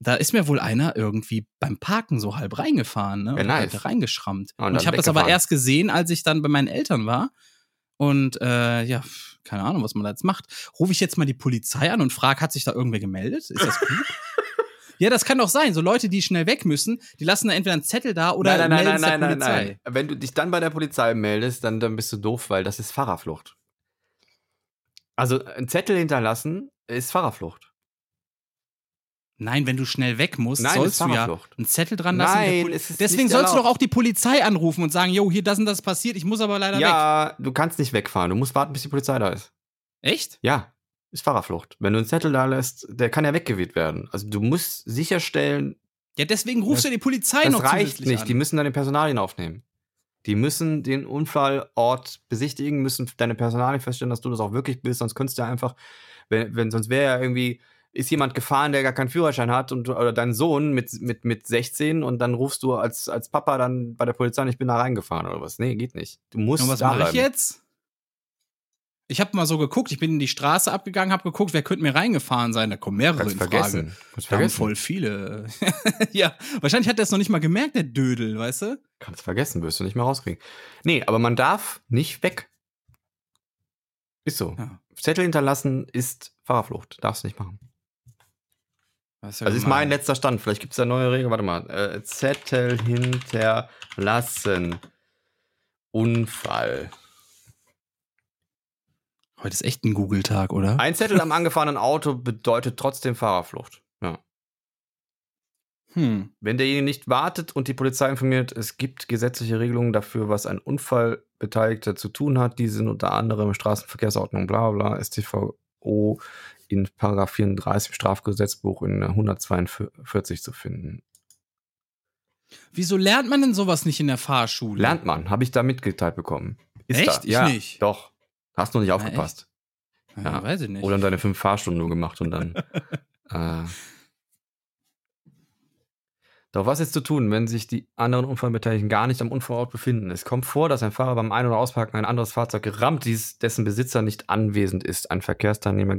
da ist mir wohl einer irgendwie beim Parken so halb reingefahren, ne? Ja, Und nice. da reingeschrammt. Und Und, dann ich habe das aber erst gesehen, als ich dann bei meinen Eltern war. Und äh, ja, keine Ahnung, was man da jetzt macht. Rufe ich jetzt mal die Polizei an und frage, hat sich da irgendwer gemeldet? Ist das gut? Ja, das kann doch sein. So Leute, die schnell weg müssen, die lassen da entweder einen Zettel da oder nein, nein, melden nein, nein, nein, nein. Wenn du dich dann bei der Polizei meldest, dann, dann bist du doof, weil das ist Fahrerflucht. Also ein Zettel hinterlassen ist Fahrerflucht. Nein, wenn du schnell weg musst, Nein, sollst ist du ja Fahrerflucht. einen Zettel dran lassen. Nein, Deswegen sollst du doch auch die Polizei anrufen und sagen, jo, hier das und das passiert, ich muss aber leider weg. Ja, du kannst nicht wegfahren. Du musst warten, bis die Polizei da ist. Echt? Ja, ist Fahrerflucht. Wenn du einen Zettel da lässt, der kann ja weggeweht werden. Also du musst sicherstellen, Ja, deswegen rufst Das- du die Polizei das noch reicht zusätzlich nicht. An. Die müssen deine Personalien aufnehmen. Die müssen den Unfallort besichtigen, müssen deine Personalien feststellen, dass du das auch wirklich bist. Sonst könntest du ja einfach, wenn, wenn sonst wäre ja irgendwie, ist jemand gefahren, der gar keinen Führerschein hat und oder dein Sohn mit, mit, mit 16 und dann rufst du als, als Papa dann bei der Polizei, und ich bin da reingefahren oder was. Nee, geht nicht. Du musst Und was mache ich jetzt? Ich habe mal so geguckt, ich bin in die Straße abgegangen, habe geguckt, wer könnte mir reingefahren sein. Da kommen mehrere Kannst in Frage. vergessen. Kannst Da vergessen. voll viele. (laughs) ja, wahrscheinlich hat er es noch nicht mal gemerkt, der Dödel, weißt du? Kannst vergessen, wirst du nicht mehr rauskriegen. Nee, aber man darf nicht weg. Ist so. Ja. Zettel hinterlassen ist Fahrerflucht. Darfst du nicht machen. Das ist ja Also ist mein letzter Stand. Vielleicht gibt es da neue Regeln. Warte mal. Äh, Zettel hinterlassen. Unfall. Heute ist echt ein Google-Tag, oder? Ein Zettel am angefahrenen Auto bedeutet trotzdem Fahrerflucht. Ja. Hm. Wenn derjenige nicht wartet und die Polizei informiert, es gibt gesetzliche Regelungen dafür, was ein Unfallbeteiligter zu tun hat. Die sind unter anderem Straßenverkehrsordnung, bla bla, StVO in Paragraph 34 im Strafgesetzbuch in 142 zu finden. Wieso lernt man denn sowas nicht in der Fahrschule? Lernt man, habe ich da mitgeteilt bekommen. Echt? Da. Ich ja, nicht. Doch. Hast du nicht aufgepasst. Ja, Ja. weiß ich nicht. Oder deine fünf Fahrstunden nur gemacht und dann. (laughs) äh. Doch was ist zu tun, wenn sich die anderen Unfallbeteiligten gar nicht am Unfallort befinden? Es kommt vor, dass ein Fahrer beim Ein- oder Ausparken ein anderes Fahrzeug rammt, dies, dessen Besitzer nicht anwesend ist. Ein Verkehrsteilnehmer,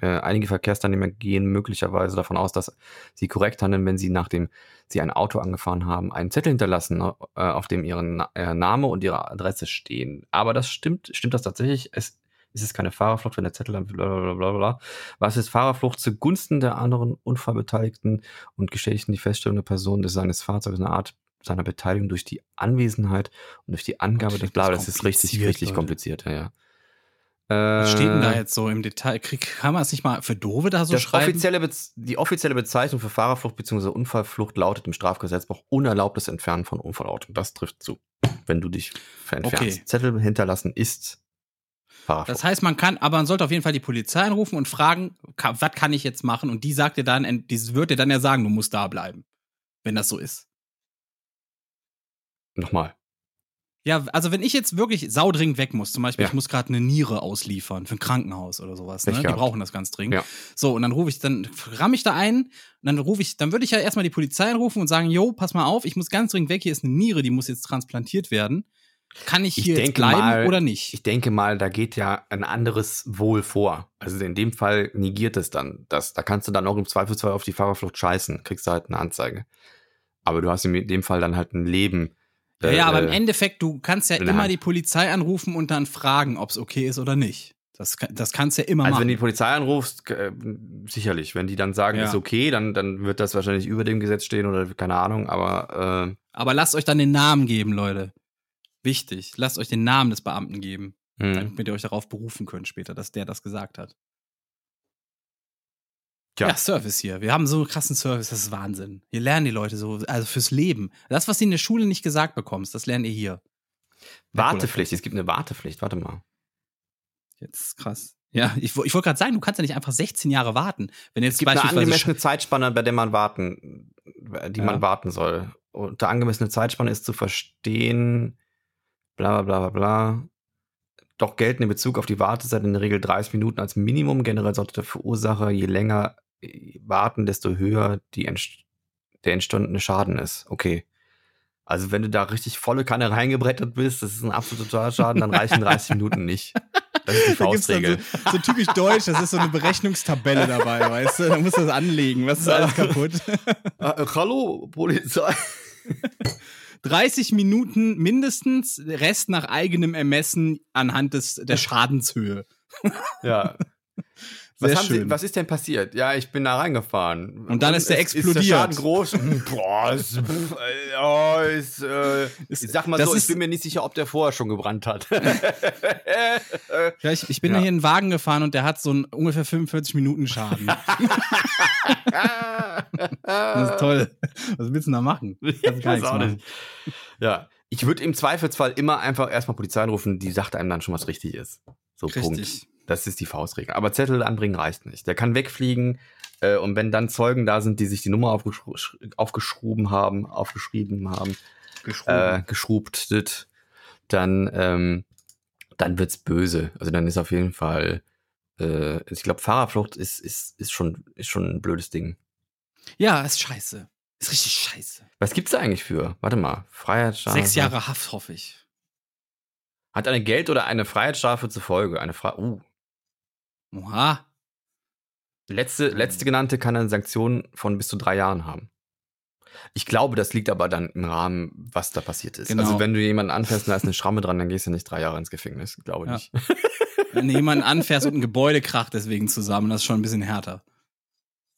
äh, einige Verkehrsteilnehmer gehen möglicherweise davon aus, dass sie korrekt handeln, wenn sie, nachdem sie ein Auto angefahren haben, einen Zettel hinterlassen, äh, auf dem ihren äh, Name und ihre Adresse stehen. Aber das stimmt, stimmt das tatsächlich? Es, es ist keine Fahrerflucht, wenn der Zettel dann blablabla. Bla bla bla. Was ist Fahrerflucht zugunsten der anderen Unfallbeteiligten und Geschädigten die Feststellung der Person des seines Fahrzeugs eine Art seiner Beteiligung durch die Anwesenheit und durch die Angabe des klingt Bla. das Das ist richtig, richtig Leute. kompliziert, ja, ja. Was steht denn da Äh, jetzt so im Detail? Krieg, kann man es nicht mal für Dove da so das schreiben? offizielle Bez die offizielle Bezeichnung für Fahrerflucht bzw. Unfallflucht lautet im Strafgesetzbuch unerlaubtes Entfernen von Unfallauto. Das trifft zu, wenn du dich entfernst. Okay. Zettel hinterlassen ist Fahrerflucht. Das heißt, man kann, aber man sollte auf jeden Fall die Polizei anrufen und fragen, was kann ich jetzt machen? Und die sagt dir dann, die wird dir dann ja sagen, du musst da bleiben. Wenn das so ist. Nochmal. Ja, also wenn ich jetzt wirklich saudringend weg muss, zum Beispiel, Ja. ich muss gerade eine Niere ausliefern für ein Krankenhaus oder sowas, ne? Die brauchen das ganz dringend. Ja. So, und dann rufe ich, dann ramm ich da ein und dann rufe ich, dann würde ich ja erstmal die Polizei anrufen und sagen, jo, pass mal auf, ich muss ganz dringend weg, hier ist eine Niere, die muss jetzt transplantiert werden. Kann ich Ich hier jetzt denke bleiben mal- oder nicht? Ich denke mal, da geht ja ein anderes Wohl vor. Also in dem Fall negiert es dann. Das, da kannst du dann auch im Zweifelsfall auf die Fahrerflucht scheißen. Kriegst du halt eine Anzeige. Aber du hast in dem Fall dann halt ein Leben. Ja, ja, aber im äh, Endeffekt, du kannst ja der immer die Polizei anrufen und dann fragen, ob es okay ist oder nicht. Das, das kannst du ja immer Also machen. wenn die Polizei anrufst, äh, sicherlich. Wenn die dann sagen, Ja. ist okay, dann, dann wird das wahrscheinlich über dem Gesetz stehen oder keine Ahnung. Aber äh, aber lasst euch dann den Namen geben, Leute. Wichtig. Lasst euch den Namen des Beamten geben, hm. damit ihr euch darauf berufen könnt später, dass der das gesagt hat. Tja. Ja, Service hier. Wir haben so einen krassen Service, das ist Wahnsinn. Hier lernen die Leute so, also fürs Leben. Das, was du in der Schule nicht gesagt bekommst, das lernt ihr hier. Wartepflicht, es gibt eine Wartepflicht, warte mal. Jetzt ist krass. Ja, ich, ich wollte gerade sagen, du kannst ja nicht einfach 16 Jahre warten. Wenn jetzt Es gibt eine angemessene Zeitspanne, bei der man warten, die Ja. man warten soll. Unter angemessene Zeitspanne ist zu verstehen, bla bla bla bla bla. Doch gelten in Bezug auf die Wartezeit in der Regel 30 Minuten als Minimum. Generell sollte der Verursacher je länger warten, desto höher die entst der entstandene Schaden ist. Okay. Also wenn du da richtig volle Kanne reingebrettert bist, das ist ein absoluter Totalschaden, dann reichen 30 (laughs) Minuten nicht. Das ist die Da Faustregel. so, so typisch deutsch, das ist so eine Berechnungstabelle dabei, weißt du? Da musst du das anlegen, was ist alles kaputt? (laughs) Äh, hallo, Polizei. (laughs) 30 Minuten mindestens, Rest nach eigenem Ermessen anhand des, der Schadenshöhe. Ja. Sehr Was, haben Sie, schön. was ist denn passiert? Ja, ich bin da reingefahren. Und dann ist der Ist der explodiert. Schaden groß? Hm, Boah, ist, äh, oh, ist, äh, ich sag mal das so, ich bin mir nicht sicher, ob der vorher schon gebrannt hat. (laughs) Ja, ich, ich bin Ja. hier in einen Wagen gefahren und der hat so einen ungefähr 45 Minuten Schaden. (laughs) Das ist toll. Was willst du denn da machen? Ich (laughs) Kannst gar nichts auch machen. Ja, ich würde im Zweifelsfall immer einfach erstmal Polizei anrufen, die sagt einem dann schon, was richtig ist. So, Richtig. Punkt. Das ist die Faustregel. Aber Zettel anbringen reicht nicht. Der kann wegfliegen äh, und wenn dann Zeugen da sind, die sich die Nummer aufgeschrieben haben, aufgeschrieben haben, äh, geschrubt, dann, ähm, dann wird's böse. Also dann ist auf jeden Fall, äh, ich glaube, Fahrerflucht ist, ist, ist, schon, ist schon ein blödes Ding. Ja, ist scheiße. Ist richtig scheiße. Was gibt's da eigentlich für? Warte mal, Freiheitsstrafe. Sechs Jahre Haft, hoffe ich. Hat eine Geld- oder eine Freiheitsstrafe zur Folge. Eine Fra uh. Oha. letzte, letzte genannte kann eine Sanktion von bis zu drei Jahren haben. Ich glaube, das liegt aber dann im Rahmen, was da passiert ist. Genau. Also wenn du jemanden anfährst und da ist eine Schramme dran, dann gehst du nicht drei Jahre ins Gefängnis. Glaube Ja. nicht. (laughs) (laughs) Wenn du jemanden anfährst und ein Gebäude kracht deswegen zusammen, das ist schon ein bisschen härter.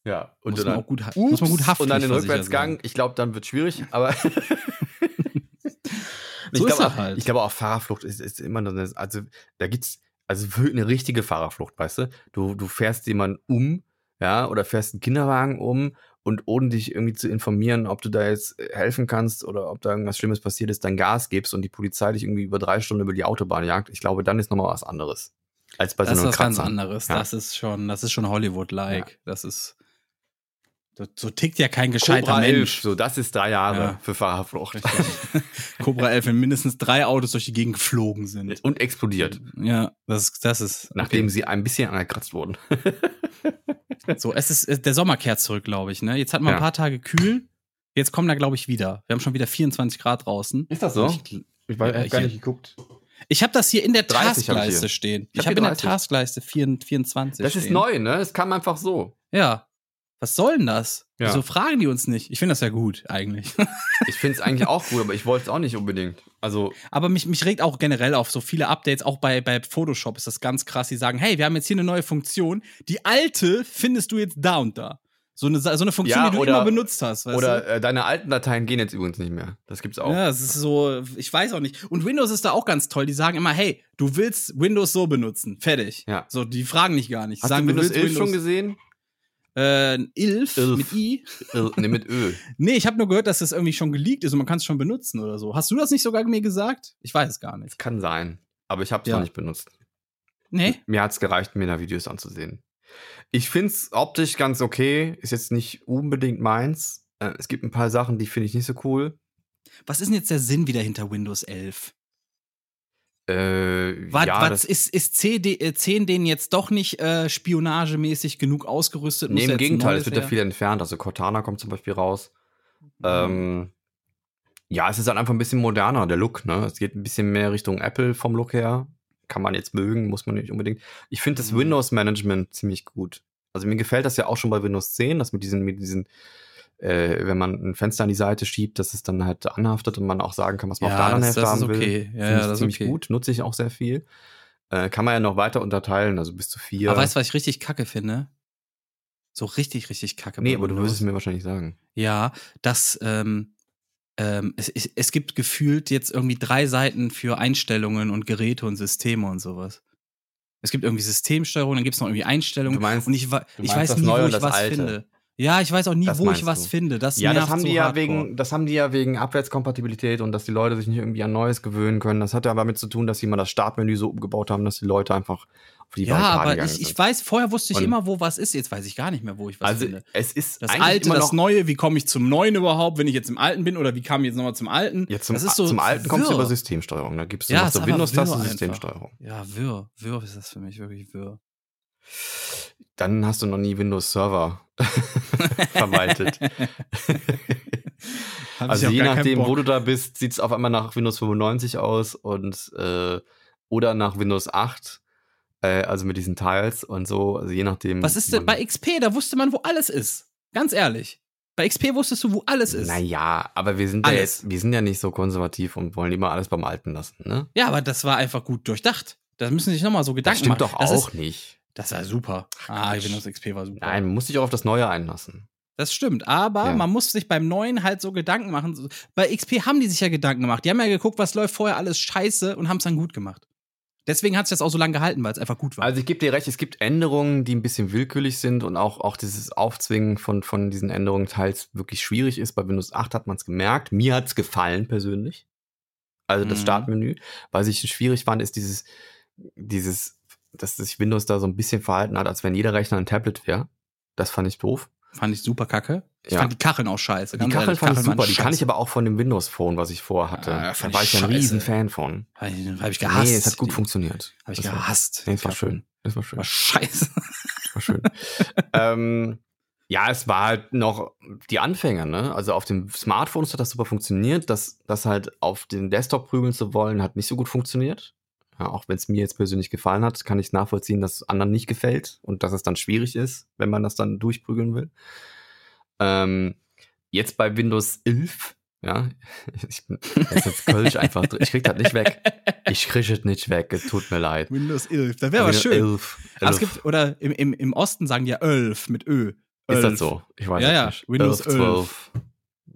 Ja. Und muss, dann, man auch gut, ha- muss man gut Ups, Und dann den Rückwärtsgang. Ich glaube, dann wird schwierig, aber. (laughs) So ich ist glaube halt. ich glaube auch Fahrerflucht ist, ist immer noch eine, also da gibt's also eine richtige Fahrerflucht, weißt du? Du du fährst jemanden um, ja, oder fährst einen Kinderwagen um und ohne dich irgendwie zu informieren, ob du da jetzt äh, helfen kannst oder ob da irgendwas Schlimmes passiert ist, dein Gas gibst und die Polizei dich irgendwie über drei Stunden über die Autobahn jagt. Ich glaube, dann ist nochmal was anderes als bei Das ist so einem was ganz Kratzer. anderes. Ja. Das ist schon, das ist schon Hollywood-like. Das ist. So, so tickt ja kein gescheiter Cobra 11, Mensch. so das ist drei Jahre Ja. für Fahrerflucht (laughs) Cobra 11, wenn mindestens drei Autos durch die Gegend geflogen sind. und explodiert, Ja, das, das ist. nachdem sie ein bisschen angekratzt wurden. okay. (laughs) So, es ist, es- der Sommer kehrt zurück, glaube ich. Ne? Jetzt hatten wir Ja. ein paar Tage kühl. Jetzt kommen da, glaube ich, wieder. Wir haben schon wieder 24 Grad draußen. Ist das so? Ich, Ich weiß- hab gar nicht geguckt. ich habe das hier in der 30 hab ich Taskleiste stehen. Ich Ich hab habe in der 30. Taskleiste 4 24 Das ist stehen. neu, ne? Es kam einfach so. Ja. Was soll denn das? Ja. Wieso fragen die uns nicht? Ich finde das ja gut, eigentlich. (laughs) Ich finde es eigentlich auch gut, aber ich wollte es auch nicht unbedingt. Also, Aber mich, mich regt auch generell auf so viele Updates, auch bei, bei Photoshop ist das ganz krass. Die sagen, hey, wir haben jetzt hier eine neue Funktion. Die alte findest du jetzt da und da. So eine, so eine Funktion, Ja, die du oder- immer benutzt hast. Weißt oder du? äh, deine alten Dateien gehen jetzt übrigens nicht mehr. Das gibt's auch. Ja, es ist so, ich weiß auch nicht. Und Windows ist da auch ganz toll. Die sagen immer, hey, du willst Windows so benutzen. Fertig. Ja. So, die fragen dich gar nicht. Die Hast sagen, du Windows willst 11 schon gesehen? Äh, Ilf, Ilf. mit I. Äh, ne, mit Ö. (laughs) Nee, ich habe nur gehört, dass das irgendwie schon geleakt ist und man kann es schon benutzen oder so. Hast du das nicht sogar mir gesagt? Ich weiß es gar nicht. Kann sein. Aber ich habe es Ja. noch nicht benutzt. Nee? Mir hat's gereicht, mir da Videos anzusehen. Ich find's optisch ganz okay. Ist jetzt nicht unbedingt meins. Äh, es gibt ein paar Sachen, die finde ich nicht so cool. Was ist denn jetzt der Sinn wieder hinter Windows 11? Äh, Was, ja, was ist, ist CD, äh, 10 denen jetzt doch nicht äh, spionagemäßig genug ausgerüstet? nee, im Gegenteil, es wird ja viel entfernt. Also Cortana kommt zum Beispiel raus. Mhm. Ähm, ja, es ist halt einfach ein bisschen moderner, der Look, ne? Es geht ein bisschen mehr Richtung Apple vom Look her. Kann man jetzt mögen, muss man nicht unbedingt. Ich finde das Mhm. Windows-Management ziemlich gut. Also mir gefällt das ja auch schon bei Windows 10, dass mit diesen, mit diesen, äh, wenn man ein Fenster an die Seite schiebt, dass es dann halt anhaftet und man auch sagen kann, was man Ja, auf der anderen das- Hälfte das haben will. okay. Ja, Finde ja, ich ziemlich okay. gut, nutze ich auch sehr viel. Äh, kann man ja noch weiter unterteilen, also bis zu vier. Aber weißt du, was ich richtig kacke finde? So richtig, richtig kacke. nee, aber du wirst es mir wahrscheinlich sagen. Ja, dass ähm, ähm, es, es, es gibt gefühlt jetzt irgendwie drei Seiten für Einstellungen und Geräte und Systeme und sowas. Es gibt irgendwie Systemsteuerung, dann gibt es noch irgendwie Einstellungen. Du meinst- und ich, ich meinst weiß das nie, Neue wo ich was Alte. finde. Ja, ich weiß auch nie, Das wo ich was du. finde. Das Ja, das haben so die ja hardcore. wegen, das haben die ja wegen Abwärtskompatibilität und dass die Leute sich nicht irgendwie an Neues gewöhnen können. Das hat ja damit zu tun, dass sie mal das Startmenü so umgebaut haben, dass die Leute einfach auf die Ja, aber ich, ich weiß, vorher wusste ich Und- immer, wo was ist. Jetzt weiß ich gar nicht mehr, wo ich was also finde. es ist Das Alte, immer das Neue, wie komme ich zum Neuen überhaupt, wenn ich jetzt im Alten bin oder wie kam ich jetzt nochmal zum Alten? Jetzt zum, das so zum Alten kommst du über Systemsteuerung. Da gibst du Ja, so aber Windows-Taste wirr Systemsteuerung. Ja, wirr. Wirr ist das für mich wirklich wirr. Dann hast du noch nie Windows Server (laughs) verwaltet. Also je nachdem, wo du da bist, sieht es auf einmal nach Windows 95 aus und äh, oder nach Windows 8. Äh, also mit diesen Tiles und so. Also je nachdem. Was ist denn bei XP? Da wusste man, wo alles ist. Ganz ehrlich. Bei XP wusstest du, wo alles ist. Naja, aber wir sind ja jetzt, wir sind ja nicht so konservativ und wollen immer alles beim Alten lassen, ne? Ja, aber das war einfach gut durchdacht. Da müssen sich nochmal so Das Gedanken stimmt machen. doch das auch Ist, nicht. Das war super. Ah, Quatsch. Windows XP war super. Nein, man muss sich auch auf das Neue einlassen. Das stimmt, aber Ja. man muss sich beim Neuen halt so Gedanken machen. Bei XP haben die sich ja Gedanken gemacht. Die haben ja geguckt, was läuft vorher alles scheiße und haben es dann gut gemacht. Deswegen hat es das auch so lange gehalten, weil es einfach gut war. Also ich gebe dir recht, es gibt Änderungen, die ein bisschen willkürlich sind und auch, auch dieses Aufzwingen von, von diesen Änderungen teils wirklich schwierig ist. Bei Windows 8 hat man es gemerkt. Mir hat es gefallen persönlich. Also das Mhm. Startmenü. Was ich schwierig fand, ist dieses, dieses, dass sich Windows da so ein bisschen verhalten hat, als wenn jeder Rechner ein Tablet wäre. Das fand ich doof. fand ich super kacke. Ich Ja. fand die Kacheln auch scheiße. Die Kacheln ehrlich, fand ich super. Die kann ich aber auch von dem Windows Phone, was ich vorher hatte. Ah, da war ich ich ein riesen Fan von. Hab ich, hab ich gehasst. Nee, es hat gut funktioniert. Hab ich Das war-. Nee, es war schön. Das war schön. War scheiße. War schön. (laughs) ähm, ja, es war halt noch die Anfänge, ne? Also auf den Smartphones hat das super funktioniert. Das, das halt auf den Desktop prügeln zu wollen, hat nicht so gut funktioniert. Ja, auch wenn es mir jetzt persönlich gefallen hat, kann ich nachvollziehen, dass es anderen nicht gefällt und dass es dann schwierig ist, wenn man das dann durchprügeln will. Ähm, jetzt bei Windows 11, ja, (laughs) ich bin das ist jetzt Kölsch einfach drin. Ich krieg das nicht weg. Ich krieg es nicht weg. Es tut mir leid. Windows 11. Das wäre aber schön. 11, Aber es 11. gibt, oder im, im, im Osten sagen die ja 11 mit Ö. Ist 11. das so? Ich weiß Ja, es ja. nicht. Windows 11, 12,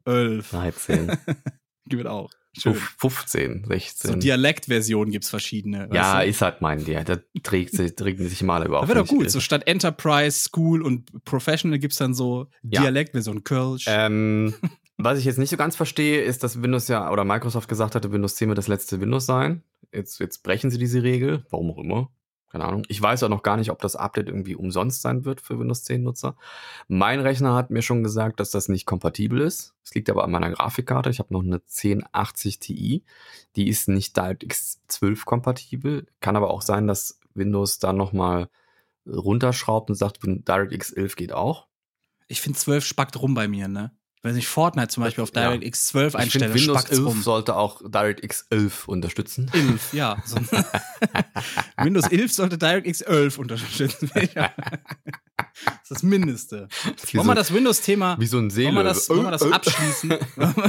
11. 13, Gibt auch. Schön. 15, 16. So Dialektversionen gibt es verschiedene. ja, du? ist halt mein, der, der trägt sich, trägt sich mal überhaupt Das wäre doch gut. So statt Enterprise, School und Professional gibt es dann so Ja. Dialektversion Kölsch. Ähm, (laughs) was ich jetzt nicht so ganz verstehe, ist, dass Windows ja, oder Microsoft gesagt hatte, Windows 10 wird das letzte Windows sein. Jetzt, jetzt brechen sie diese Regel, warum auch immer. Keine Ahnung. Ich weiß auch noch gar nicht, ob das Update irgendwie umsonst sein wird für Windows 10 Nutzer. Mein Rechner hat mir schon gesagt, dass das nicht kompatibel ist. Es liegt aber an meiner Grafikkarte. Ich habe noch eine 1080 Ti. Die ist nicht DirectX 12 kompatibel. Kann aber auch sein, dass Windows da nochmal runterschraubt und sagt, DirectX 11 geht auch. ich finde 12 spackt rum bei mir, ne? Wenn ich Fortnite zum Beispiel auf. DirectX 12 Ich finde, einstelle, Windows spackt's 11 rum. sollte auch DirectX 11 unterstützen. 11, ja. (laughs) So. Windows 11 sollte DirectX 11 unterstützen. (laughs) Das ist das Mindeste. Wie Wollen so- wir das Windows-Thema, Wie so ein Seele. wollen wir das, wollen wir das (laughs) abschließen?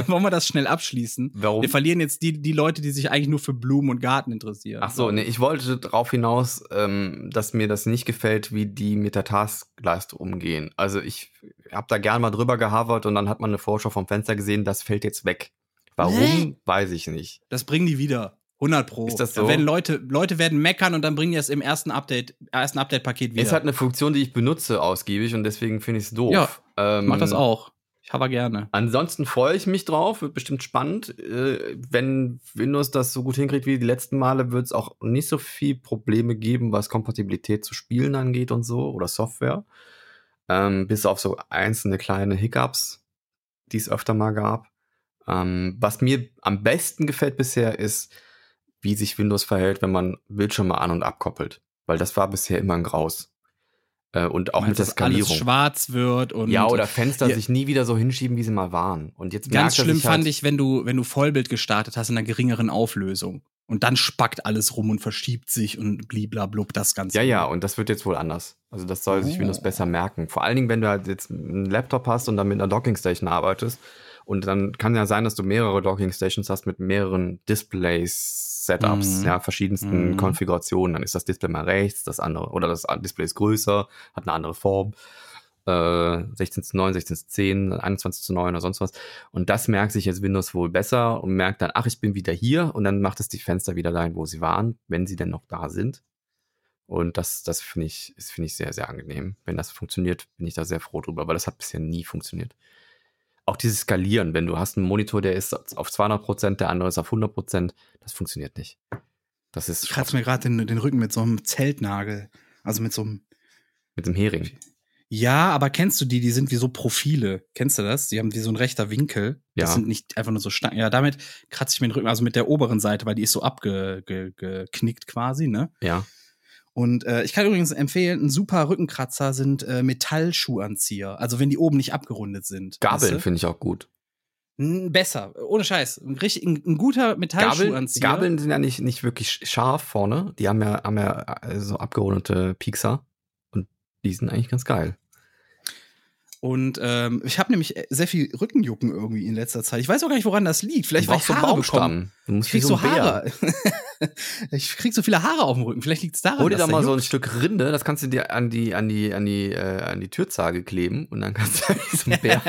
wollen wir das schnell abschließen? Warum? Wir verlieren jetzt die, die Leute, die sich eigentlich nur für Blumen und Garten interessieren. Ach so, nee, ich wollte darauf hinaus, ähm, dass mir das nicht gefällt, wie die mit der Taskleiste umgehen. Also ich habe da gern mal drüber gehavert und dann hat man eine Vorschau vom Fenster gesehen, das fällt jetzt weg. Warum, Hä? weiß ich nicht. Das bringen die wieder. 100 Pro. Ist das Da so? werden Leute, Leute werden meckern und dann bringen die es im ersten Update, ersten Update-Paket wieder. Ist halt eine Funktion, die ich benutze ausgiebig und deswegen finde ich es doof. Ja, ähm, Mach das auch. Ich habe gerne. Ansonsten freue ich mich drauf, wird bestimmt spannend. Äh, wenn Windows das so gut hinkriegt wie die letzten Male, wird es auch nicht so viel Probleme geben, was Kompatibilität zu Spielen angeht und so oder Software. Ähm, bis auf so einzelne kleine Hiccups, die es öfter mal gab. Ähm, was mir am besten gefällt bisher ist, wie sich Windows verhält, wenn man Bildschirme an- und abkoppelt. Weil das war bisher immer ein Graus. Äh, und auch mit Meinst, der dass alles Skalierung. schwarz wird und Ja, oder Fenster Ja. sich nie wieder so hinschieben, wie sie mal waren. Und jetzt ganz merkt schlimm halt, fand ich, wenn du, wenn du Vollbild gestartet hast in einer geringeren Auflösung. Und dann spackt alles rum und verschiebt sich und bliblablub das Ganze. Ja, ja, und das wird jetzt wohl anders. Also das soll sich Oh. Windows besser merken. Vor allen Dingen, wenn du halt jetzt einen Laptop hast und dann mit einer Dockingstation arbeitest. Und dann kann ja sein, dass du mehrere Dockingstations hast mit mehreren Displays, Setups, Mhm. ja, verschiedensten Mhm. Konfigurationen. Dann ist das Display mal rechts, das andere, oder das Display ist größer, hat eine andere Form. Äh, 16 zu 9, 16 zu 10, 21 zu 9 oder sonst was. Und das merkt sich jetzt Windows wohl besser und merkt dann, ach, ich bin wieder hier und dann macht es die Fenster wieder dahin, wo sie waren, wenn sie denn noch da sind. Und das, das finde ich, finde ich sehr, sehr angenehm. Wenn das funktioniert, bin ich da sehr froh drüber, weil das hat bisher nie funktioniert. Auch dieses Skalieren, wenn du hast einen Monitor, der ist auf 200 Prozent, der andere ist auf 100 Prozent, das funktioniert nicht. Das ist Ich kratze mir gerade den, den Rücken mit so einem Zeltnagel. Also mit so einem. mit dem Hering. Ja, aber kennst du die? Die sind wie so Profile. Kennst du das? Die haben wie so ein rechter Winkel. Das Ja. sind nicht einfach nur so Stangen. Ja, damit kratze ich mir den Rücken, also mit der oberen Seite, weil die ist so abgeknickt quasi, ne? Ja. Und äh, ich kann übrigens empfehlen, ein super Rückenkratzer sind äh, Metallschuhanzieher. Also wenn die oben nicht abgerundet sind. Gabeln weißt finde ich auch gut. du? N- Besser, ohne Scheiß. Ein, richtig, ein, ein guter Gabeln, Metallschuhanzieher. Gabeln sind ja nicht, nicht wirklich sch- scharf vorne. Die haben ja, haben ja äh, so abgerundete Piekser. Die sind eigentlich ganz geil. Und ähm, ich habe nämlich sehr viel Rückenjucken irgendwie in letzter Zeit. Ich weiß auch gar nicht, woran das liegt. Vielleicht weil ich so Haare bekomme. Baumstamm. Du musst Ich krieg so. Haare. (laughs) ich krieg so viele Haare auf dem Rücken. Vielleicht liegt es daran. Hol dir da mal der so ein juckt. Stück Rinde, das kannst du dir an die, an die, an die, äh, an die Türzage kleben und dann kannst du (laughs) so ein Bär.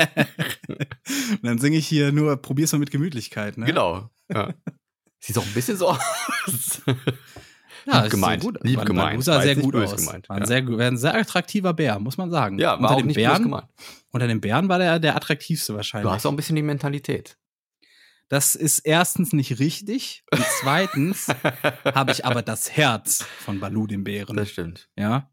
Und (laughs) dann singe ich hier nur, probier's mal mit Gemütlichkeit, ne? Genau. Ja. Sieht doch ein bisschen so aus. Ja, Lieb ist gemeint, So gut. lieb War- gemeint. Du sah War sehr gut aus. gemeint, War ein, ja. sehr, war ein sehr attraktiver Bär, muss man sagen. Ja, war unter auch den nicht Bären, gemeint. Unter den Bären war der der attraktivste Du wahrscheinlich. hast auch ein bisschen die Mentalität. Das ist erstens nicht richtig und zweitens (laughs) habe ich aber das Herz von Balu, dem Bären. Das stimmt. Ja.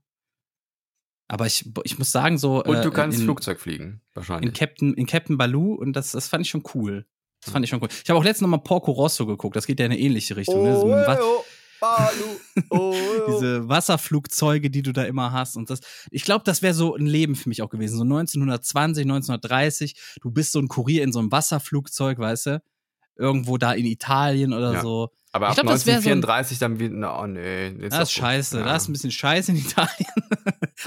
Aber ich, ich muss sagen, so. Und du äh, kannst in, Flugzeug fliegen, in wahrscheinlich. Captain, in Captain Baloo und das, das fand ich schon cool. Das fand ich schon cool. Ich habe auch letztens noch mal Porco Rosso geguckt. Das geht ja in eine ähnliche Richtung. ne? So mit dem Wa- diese Wasserflugzeuge, die du da immer hast und das. Ich glaube, das wäre so ein Leben für mich auch gewesen. So 1920, 1930. Du bist so ein Kurier in so einem Wasserflugzeug, weißt du? Irgendwo da in Italien oder Ja. so. Aber ab Ich glaub, das wär so ein- 1934 dann wieder, na, oh nee. jetzt Das ist scheiße. ja. Da ist ein bisschen scheiße in (laughs) Italien.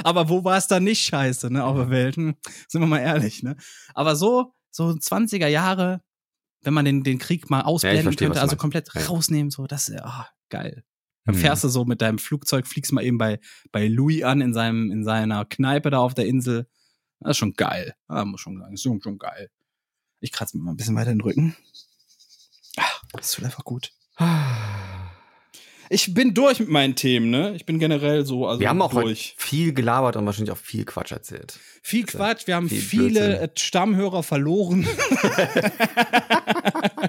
Aber wo war es da nicht scheiße, ne? Auf der Welt. Hm, sind wir mal ehrlich, ne? Aber so, so 20er Jahre, wenn man den, den Krieg mal ausblenden versteh, was könnte, also komplett Ja. rausnehmen, so, das ist ah, geil. Dann Hm. fährst du so mit deinem Flugzeug, fliegst mal eben bei, bei Louis an in seinem, in seiner Kneipe da auf der Insel. Das ist schon geil. Ah, muss schon sagen, ist schon, schon geil. Ich kratze mir mal ein bisschen weiter den Rücken. Ah, das tut einfach gut. Ich bin durch mit meinen Themen, ne? Ich bin generell so, also Wir haben auch durch. viel gelabert und wahrscheinlich auch viel Quatsch erzählt. Viel Quatsch, wir haben viel viele Blödsinn. äh, Stammhörer verloren. (laughs) (laughs)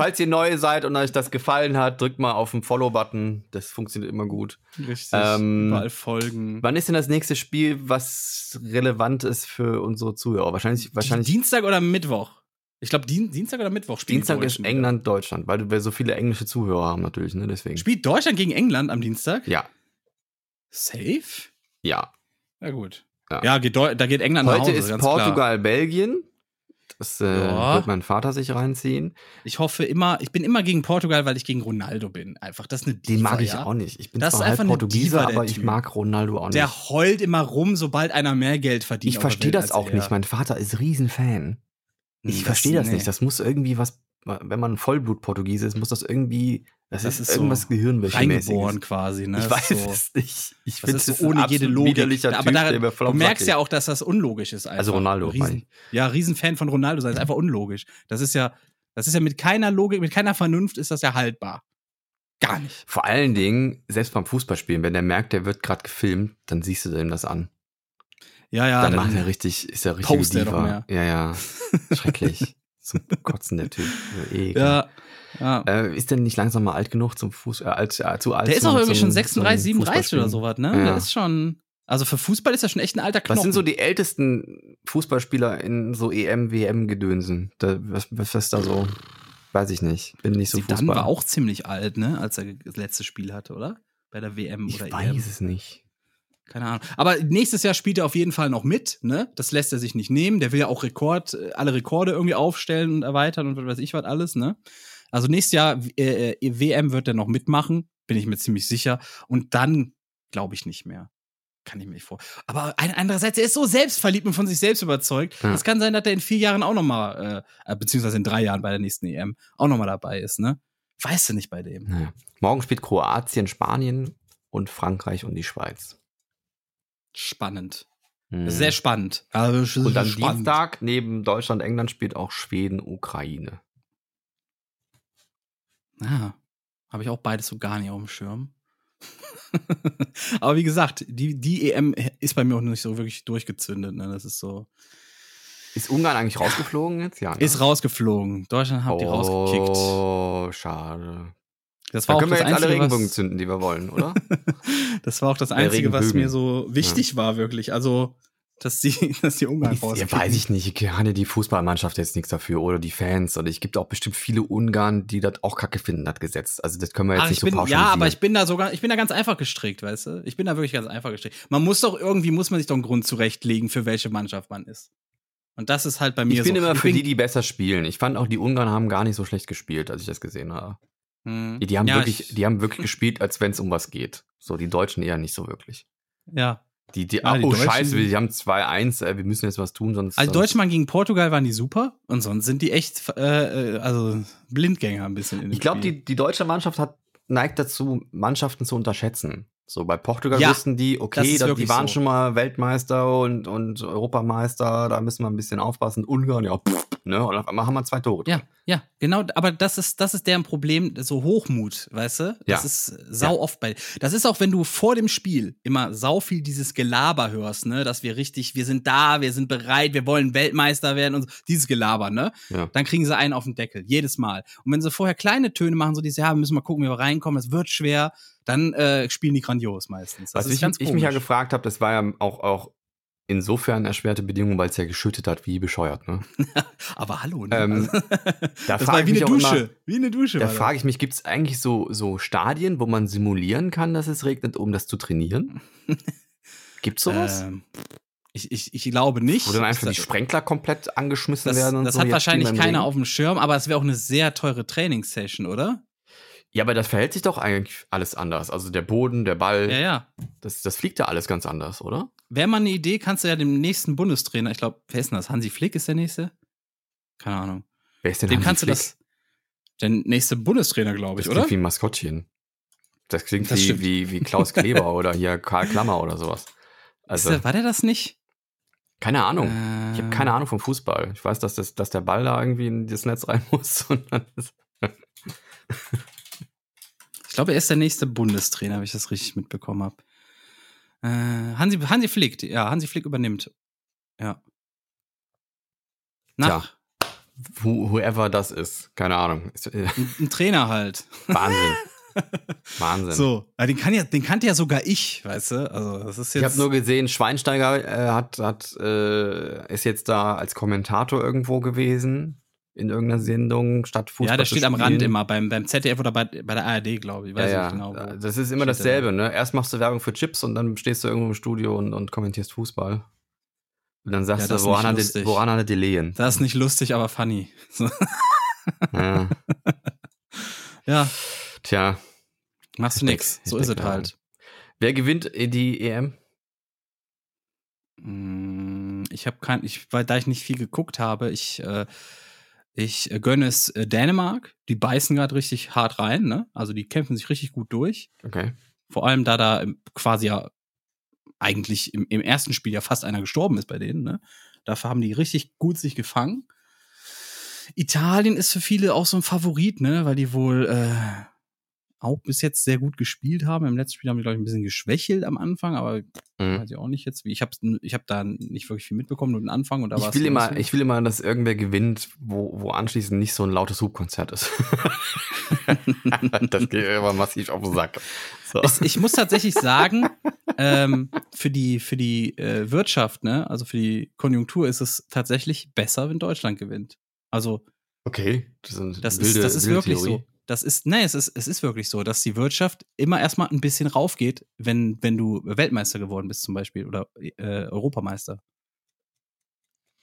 Falls ihr neu seid und euch das gefallen hat, drückt mal auf den Follow-Button. Das funktioniert immer gut. Richtig. Ähm, überall folgen. Wann ist denn das nächste Spiel, was relevant ist für unsere Zuhörer? Wahrscheinlich, wahrscheinlich Dienstag oder Mittwoch? Ich glaube, Dien Dienstag oder Mittwoch spielen die Dienstag ist Deutschen wieder. England, Deutschland, weil wir so viele englische Zuhörer haben natürlich, ne? Deswegen. Spielt Deutschland gegen England am Dienstag? Ja, Safe? ja. Ja, gut. Ja. Ja, geht da geht England nach Heute Hause, ist ganz klar. Portugal, Belgien. Das äh, Ja. wird mein Vater sich reinziehen. Ich hoffe immer, ich bin immer gegen Portugal, weil ich gegen Ronaldo bin. Einfach, das ist eine Den Diva, mag ich ja? auch nicht. Ich bin Das zwar halb einfach eine Portugiese, Diva, der aber ich Typ. mag Ronaldo auch nicht. Der heult immer rum, sobald einer mehr Geld verdient. ich verstehe das auch nicht. Mein Vater ist Riesenfan. Ich Hm, verstehe das nee. nicht. Das muss irgendwie was, wenn man Vollblut-Portugiese ist, muss das irgendwie, das, Das ist, ist so irgendwas Gehirnwäschemäßiges. Reingeboren quasi, ne? Ich weiß so. es nicht. Ich Das finde es so ohne jede Logik. aber da, du merkst ja auch, dass das unlogisch ist. Einfach. Also Ronaldo, Riesen, Ja, Riesenfan von Ronaldo sein, ist einfach unlogisch. Das ist ja, das ist ja mit keiner Logik, mit keiner Vernunft ist das ja haltbar. Gar nicht. Vor allen Dingen, selbst beim Fußballspielen, wenn der merkt, der wird gerade gefilmt, dann siehst du ihm das an. Ja, ja. dann macht er richtig, ist er richtig post er doch mehr. Ja, ja. (laughs) Schrecklich. Zum Kotzen der Typ. Ekel. Ja, ja. Äh, ist denn nicht langsam mal alt genug zum Fuß, äh, alt, äh, zu alt Der ist auch irgendwie schon 36, zum 37 oder sowas, ne? Ja. Der ist schon, also für Fußball ist er schon echt ein alter Knochen. Was sind so die ältesten Fußballspieler in so EM, WM-Gedönsen? Was, was ist da so? Weiß ich nicht. Bin nicht so Zidane Fußball. war auch ziemlich alt, ne? Als er das letzte Spiel hatte, oder? Bei der WM ich oder weiß EM. es nicht. Keine Ahnung. Aber nächstes Jahr spielt er auf jeden Fall noch mit, ne? Das lässt er sich nicht nehmen. Der will ja auch Rekord, äh, alle Rekorde irgendwie aufstellen und erweitern und was weiß ich was alles, ne? Also nächstes Jahr äh, äh, WM wird er noch mitmachen, bin ich mir ziemlich sicher. Und dann glaube ich nicht mehr. Kann ich mir nicht vor. Aber ein, andererseits, er ist so selbstverliebt und von sich selbst überzeugt. Ja. Es kann sein, dass er in vier Jahren auch noch mal, äh, äh, beziehungsweise in drei Jahren bei der nächsten EM auch noch mal dabei ist, ne? Weißt du nicht bei dem. Naja. Morgen spielt Kroatien, Spanien und Frankreich und die Schweiz. Spannend. Hm. Sehr spannend. Also, Und dann spannend. Dienstag neben Deutschland, England spielt auch Schweden, Ukraine. Ah, habe ich auch beides so gar nicht auf dem Schirm. (laughs) Aber wie gesagt, die, die EM ist bei mir auch nicht so wirklich durchgezündet. Ne? Das ist so. Ist Ungarn eigentlich rausgeflogen jetzt? Ja. Ne? Ist rausgeflogen. Deutschland hat die rausgekickt. Oh, schade. Das Da war auch können wir das jetzt alle Einzige, Regenbogen was, zünden, die wir wollen, oder? (laughs) das war auch das Einzige, was mir so wichtig war, wirklich. Also, dass die, (laughs) dass die Ungarn ja, rauskicken. weiß ich nicht. Kann ja die Fußballmannschaft jetzt nichts dafür oder die Fans. Oder ich gibt auch bestimmt viele Ungarn, die das auch kacke finden, das Gesetz. Also das können wir jetzt Ach, nicht ich so bin, pauschalisieren. ja, aber ich bin da sogar, ich bin da ganz einfach gestrickt, weißt du? Ich bin da wirklich ganz einfach gestrickt. Man muss doch irgendwie, muss man sich doch einen Grund zurechtlegen, für welche Mannschaft man ist. Und das ist halt bei mir ich bin so. immer für bin- die, die besser spielen. Ich fand auch, die Ungarn haben gar nicht so schlecht gespielt, als ich das gesehen habe. Hm. Die, die haben ja, wirklich, ich, die haben wirklich (laughs) gespielt, als wenn es um was geht. So, die Deutschen eher nicht so wirklich. ja. Die, die, Ja, die oh, Deutschen- scheiße, wir haben 2-1, äh, wir müssen jetzt was tun, sonst. Also sonst Deutschland gegen Portugal waren die super und sonst sind die echt, äh, äh, also Blindgänger ein bisschen Ich glaube, die, die deutsche Mannschaft hat, neigt dazu, Mannschaften zu unterschätzen. So, bei Portugal Ja, wussten die, das okay, ist da, die waren so. schon mal Weltmeister und, und Europameister, da müssen wir ein bisschen aufpassen. Ungarn, ja, pff, ne? Und auf einmal haben wir zwei Tore. Ja, ja, genau, aber das ist, das ist deren Problem, so Hochmut, weißt du? Das Ja. ist sau oft bei. Das ist auch, wenn du vor dem Spiel immer sau viel dieses Gelaber hörst, ne, dass wir richtig, wir sind da, wir sind bereit, wir wollen Weltmeister werden und so, dieses Gelaber, ne? Ja. Dann kriegen sie einen auf den Deckel, jedes Mal. Und wenn sie vorher kleine Töne machen, so diese, ja, wir müssen mal gucken, wie wir reinkommen, es wird schwer, dann äh, spielen die grandios meistens. Das Was ich, ich mich ja gefragt habe, das war ja auch, auch insofern erschwerte Bedingungen, weil es ja geschüttet hat, wie bescheuert, ne? (laughs) Aber hallo, ne? Ähm, Also, (laughs) Da das frage war ich wie mich eine Dusche, immer, wie eine Dusche. da frage ich mich, gibt es eigentlich so, so Stadien, wo man simulieren kann, dass es regnet, um das zu trainieren? (laughs) Gibt's sowas? Ähm, ich, ich, ich glaube nicht. wo dann einfach Das- die Sprenkler komplett angeschmissen Das, werden und das so. hat jetzt wahrscheinlich keiner auf dem Schirm, aber es wäre auch eine sehr teure Trainingssession, oder? Ja, aber das verhält sich doch eigentlich alles anders. Also der Boden, der Ball, Ja, ja. Das, das fliegt ja alles ganz anders, oder? Wäre mal eine Idee, kannst du ja dem nächsten Bundestrainer, ich glaube, wer ist denn das? Hansi Flick ist der nächste? Keine Ahnung. Wer ist denn Dem Hansi kannst du Flick? das. Der nächste Bundestrainer, glaube Das ich, klingt oder? wie ein Maskottchen. Das klingt Das wie, wie, wie Klaus Kleber oder hier Karl Klammer oder sowas. Also, der, war der das nicht? keine Ahnung. Äh, Ich habe keine Ahnung vom Fußball. Ich weiß, dass, das, dass der Ball da irgendwie in das Netz rein muss. (laughs) Ich glaube, er ist der nächste Bundestrainer, wenn ich das richtig mitbekommen habe. Äh, Hansi, Hansi Flick, ja, Hansi Flick übernimmt. Ja. Nach. who, whoever das ist, keine Ahnung. Äh, Ein, ein Trainer halt. Wahnsinn. (laughs) Wahnsinn. So, ja, den, kann ja, den kannte ja sogar ich, weißt du? Also, das ist jetzt. Ich habe nur gesehen, Schweinsteiger äh, hat, hat, äh, ist jetzt da als Kommentator irgendwo gewesen in irgendeiner Sendung statt Fußball. ja, der zu steht am Rand immer, beim, beim ZDF oder bei, bei der ARD, glaube ich. Ja, Weiß ja. nicht genau. Das ist immer dasselbe, ne? Erst machst du Werbung für Chips und dann stehst du irgendwo im Studio und, und kommentierst Fußball. Und dann sagst Ja, das du, woran hat, er, woran hat er die Lehen? Das ist nicht lustig, aber funny. (laughs) Ja. ja, Tja, machst du nix. So ist es halt. wer gewinnt die EM? Mm, Ich habe kein, ich, weil da ich nicht viel geguckt habe, ich, äh, ich äh, gönne es äh, Dänemark. Die beißen gerade richtig hart rein, ne? Also die kämpfen sich richtig gut durch. Okay. Vor allem, da da ähm, quasi ja eigentlich im, im ersten Spiel ja fast einer gestorben ist bei denen, ne? Dafür haben die richtig gut sich gefangen. Italien ist für viele auch so ein Favorit, ne? Weil die wohl äh, auch bis jetzt sehr gut gespielt haben. Im letzten Spiel haben die, glaube ich, ein bisschen geschwächelt am Anfang, aber Mhm. weiß ich auch nicht jetzt. wie. Ich habe ich hab da nicht wirklich viel mitbekommen, nur den Anfang und da Ich will, immer, ich will immer, dass irgendwer gewinnt, wo, wo anschließend nicht so ein lautes Hubkonzert ist. (laughs) das geht immer massiv auf den Sack. So. Es, ich muss tatsächlich sagen, ähm, für die, für die äh, Wirtschaft, ne, also für die Konjunktur ist es tatsächlich besser, wenn Deutschland gewinnt. Also Okay, das, das wilde, ist, das ist wirklich Theorie. so. Das ist, nee, es ist, es ist wirklich so, dass die Wirtschaft immer erstmal ein bisschen raufgeht, wenn, wenn du Weltmeister geworden bist, zum Beispiel, oder äh, Europameister.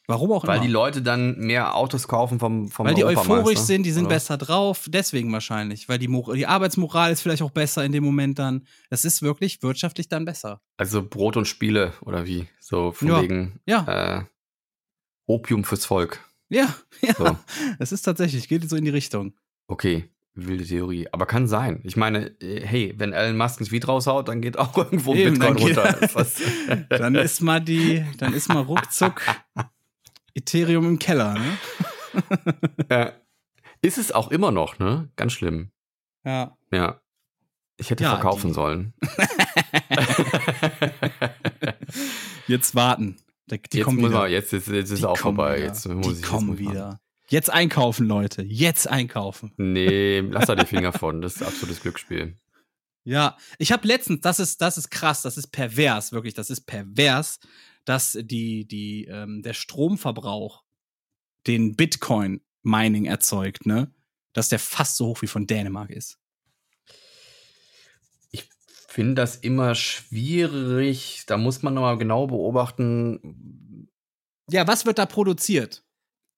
Warum auch Weil immer. die Leute dann mehr Autos kaufen vom, vom Weil die euphorisch sind, die sind oder? besser drauf, deswegen wahrscheinlich. Weil die, die Arbeitsmoral ist vielleicht auch besser in dem Moment dann. Das ist wirklich wirtschaftlich dann besser. Also Brot und Spiele, oder wie? So von Ja. wegen Ja, äh, Opium fürs Volk. ja, (laughs) ja. So. Es ist tatsächlich, geht so in die Richtung. Okay, wilde Theorie. Aber kann sein. Ich meine, äh, hey, wenn Elon Musk ein Tweet raushaut, dann geht auch irgendwo Eben, Bitcoin runter. (laughs) Dann ist mal die, dann ist mal ruckzuck Ethereum im Keller, ne? (laughs) Ja. Ist es auch immer noch, ne? Ganz schlimm. Ja. Ja. Ich hätte Ja, verkaufen die- sollen. (laughs) Jetzt warten. Die, die jetzt kommen wieder. man, jetzt, jetzt, jetzt ist Die auch vorbei. Wieder. Jetzt muss die ich, kommen wieder. Jetzt einkaufen, Leute. Jetzt einkaufen. Nee, (laughs) lass da die Finger von. Das ist absolutes Glücksspiel. Ja, ich habe letztens, das ist, das ist krass, das ist pervers, wirklich, das ist pervers, dass die, die, ähm, der Stromverbrauch, den Bitcoin-Mining erzeugt, ne, dass der fast so hoch wie von Dänemark ist. Ich finde das immer schwierig. Da muss man nochmal genau beobachten. Ja, was wird da produziert?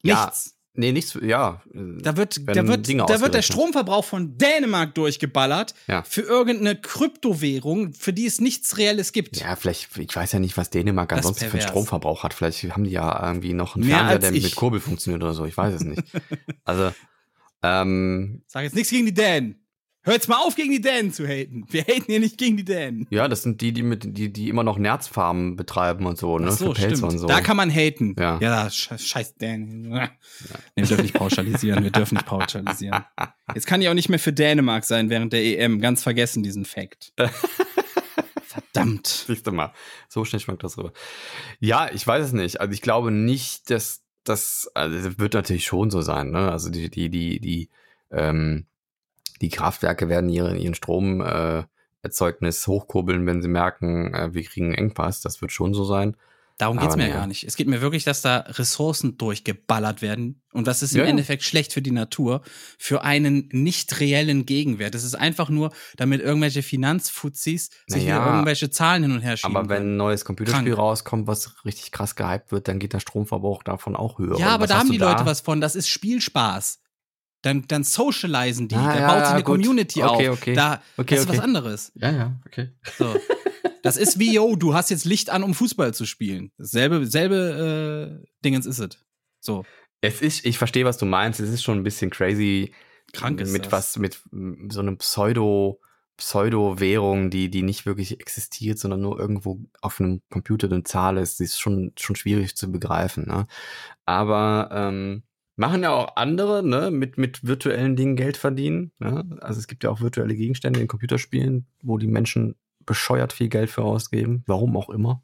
Ja, Nichts. Nee, nichts. Ja. Da wird, da wird, Dinge da wird der. Stromverbrauch von Dänemark durchgeballert Ja. für irgendeine Kryptowährung, für die es nichts Reelles gibt. Ja, vielleicht, ich weiß ja nicht, was Dänemark Das ansonsten für einen. Stromverbrauch hat. Vielleicht haben die ja irgendwie noch einen Mehr Fernseher, der ich. mit Kurbel funktioniert oder so. Ich weiß es nicht. (laughs) also, ähm, Sag jetzt nichts gegen die Dänen. Hör jetzt mal auf, gegen die Dänen zu haten. Wir haten hier nicht gegen die Dänen. ja, das sind die, die mit, die, die immer noch Nerzfarmen betreiben und so, ne? Ach so, stimmt. und so. Da kann man haten. Ja. Ja, sche- scheiß Dänen. Nee, wir dürfen nicht pauschalisieren. Wir dürfen nicht pauschalisieren. (laughs) Jetzt kann ich auch nicht mehr für Dänemark sein während der EM. Ganz vergessen diesen Fact. (laughs) Verdammt. Siehst du mal, so schnell schwankt das rüber. Ja, ich weiß es nicht. Also ich glaube nicht, dass das, also es wird natürlich schon so sein, ne? Also die, die, die, die, ähm, die Kraftwerke werden ihren, ihren Strom äh, Erzeugnis hochkurbeln, wenn sie merken, äh, wir kriegen einen Engpass. Das wird schon so sein. Darum geht's Aber mir nee. gar nicht. Es geht mir wirklich, dass da Ressourcen durchgeballert werden. Und das ist im Ja. Endeffekt schlecht für die Natur, für einen nicht reellen Gegenwert. Es ist einfach nur, damit irgendwelche Finanzfuzis sich Naja, wieder irgendwelche Zahlen hin und her schieben. Aber wenn ein neues Computerspiel Krank. rauskommt, was richtig krass gehypt wird, dann geht der Stromverbrauch davon auch höher. Ja, aber da haben die Leute was von. Das ist Spielspaß. Dann, dann socialisen die. Ah, da ja, baut sich eine gut. Community Okay, auf. okay. Da, Okay, das ist was okay. anderes. Ja, ja, okay. So. Das ist wie, yo, du hast jetzt Licht an, um Fußball zu spielen. Dasselbe, selbe äh, Dingens ist es. So. Es ist, ich verstehe, was du meinst. Es ist schon ein bisschen crazy, Krank ist mit das. was, mit mm, so einem Pseudo, Pseudo-Währung, die, die nicht wirklich existiert, sondern nur irgendwo auf einem Computer eine Zahl ist, die ist schon, schon schwierig zu begreifen. Ne? Aber ähm, machen ja auch andere, ne, mit, mit virtuellen Dingen Geld verdienen. Ne? Also es gibt ja auch virtuelle Gegenstände in Computerspielen, wo die Menschen bescheuert viel Geld für ausgeben. Warum auch immer.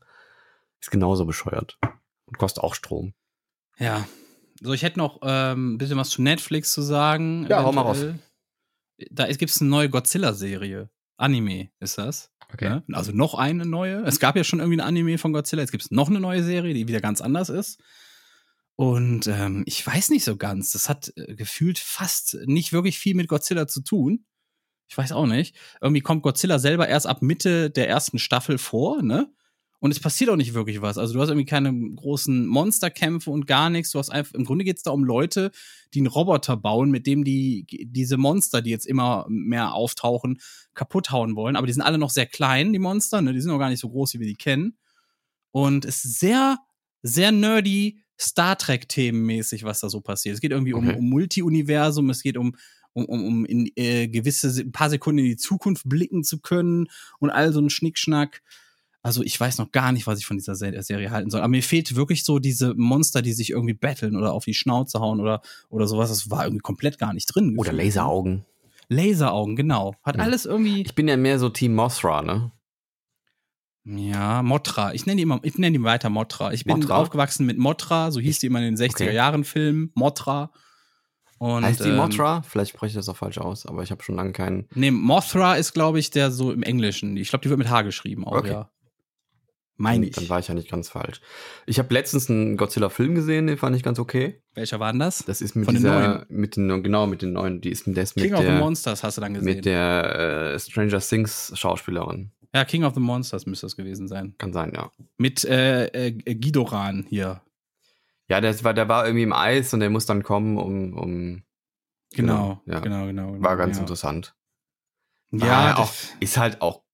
Ist genauso bescheuert. Und kostet auch Strom. Ja. So, ich hätte noch ähm, ein bisschen was zu Netflix zu sagen. Ja, hau mal eventuell. Da gibt es eine neue Godzilla-Serie. Anime ist das. Ne? Also noch eine neue. Es gab ja schon irgendwie ein Anime von Godzilla. Jetzt gibt es noch eine neue Serie, die wieder ganz anders ist. Und ähm, ich weiß nicht so ganz. Das hat äh, gefühlt fast nicht wirklich viel mit Godzilla zu tun. Ich weiß auch nicht. Irgendwie kommt Godzilla selber erst ab Mitte der ersten Staffel vor, ne? Und es passiert auch nicht wirklich was. Also du hast irgendwie keine großen Monsterkämpfe und gar nichts. Du hast einfach, im Grunde geht es da um Leute, die einen Roboter bauen, mit dem die diese Monster, die jetzt immer mehr auftauchen, kaputt hauen wollen. Aber die sind alle noch sehr klein, die Monster, ne? Die sind noch gar nicht so groß, wie wir die kennen. Und es ist sehr, sehr nerdy Star Trek-Themenmäßig, was da so passiert. Es geht irgendwie um, Okay. um Multi-Universum, es geht um, um, um, um in äh, gewisse Se- ein paar Sekunden in die Zukunft blicken zu können und all so ein Schnickschnack. Also ich weiß noch gar nicht, was ich von dieser Se- Serie halten soll. Aber mir fehlt wirklich so diese Monster, die sich irgendwie battlen oder auf die Schnauze hauen oder, oder sowas. Das war irgendwie komplett gar nicht drin. Oder gefühlt. Laseraugen. Laseraugen, genau. Hat Ja. alles irgendwie. Ich bin ja mehr so Team Mothra, ne? Ja, Motra. Ich nenne die immer, ich nenne weiter Motra. Ich bin Mothra? aufgewachsen mit Motra, so hieß die immer in den 60er Okay. Jahren Filmen. Motra. Und, heißt die ähm, Mothra? Vielleicht spreche ich das auch falsch aus, aber ich habe schon lange keinen. Nee, Mothra ist, glaube ich, der so im Englischen. Ich glaube, die wird mit H geschrieben auch, Okay. ja. Meine ich. Dann war ich ja nicht ganz falsch. Ich habe letztens einen Godzilla-Film gesehen, den fand ich ganz okay. Welcher war denn das? Das ist mit Von den dieser, neuen? mit den, genau, mit den neuen, die ist, der mit King of the der, Monsters hast du dann gesehen. mit der äh, Stranger Things Schauspielerin. Ja, King of the Monsters müsste das gewesen sein. Kann sein, ja. Mit äh, äh, Gidoran hier. Ja, der war, der war irgendwie im Eis und der muss dann kommen, um, um Genau, Genau, ja. genau, genau. genau war ganz ja. interessant. Ja, das- auch, ist halt auch,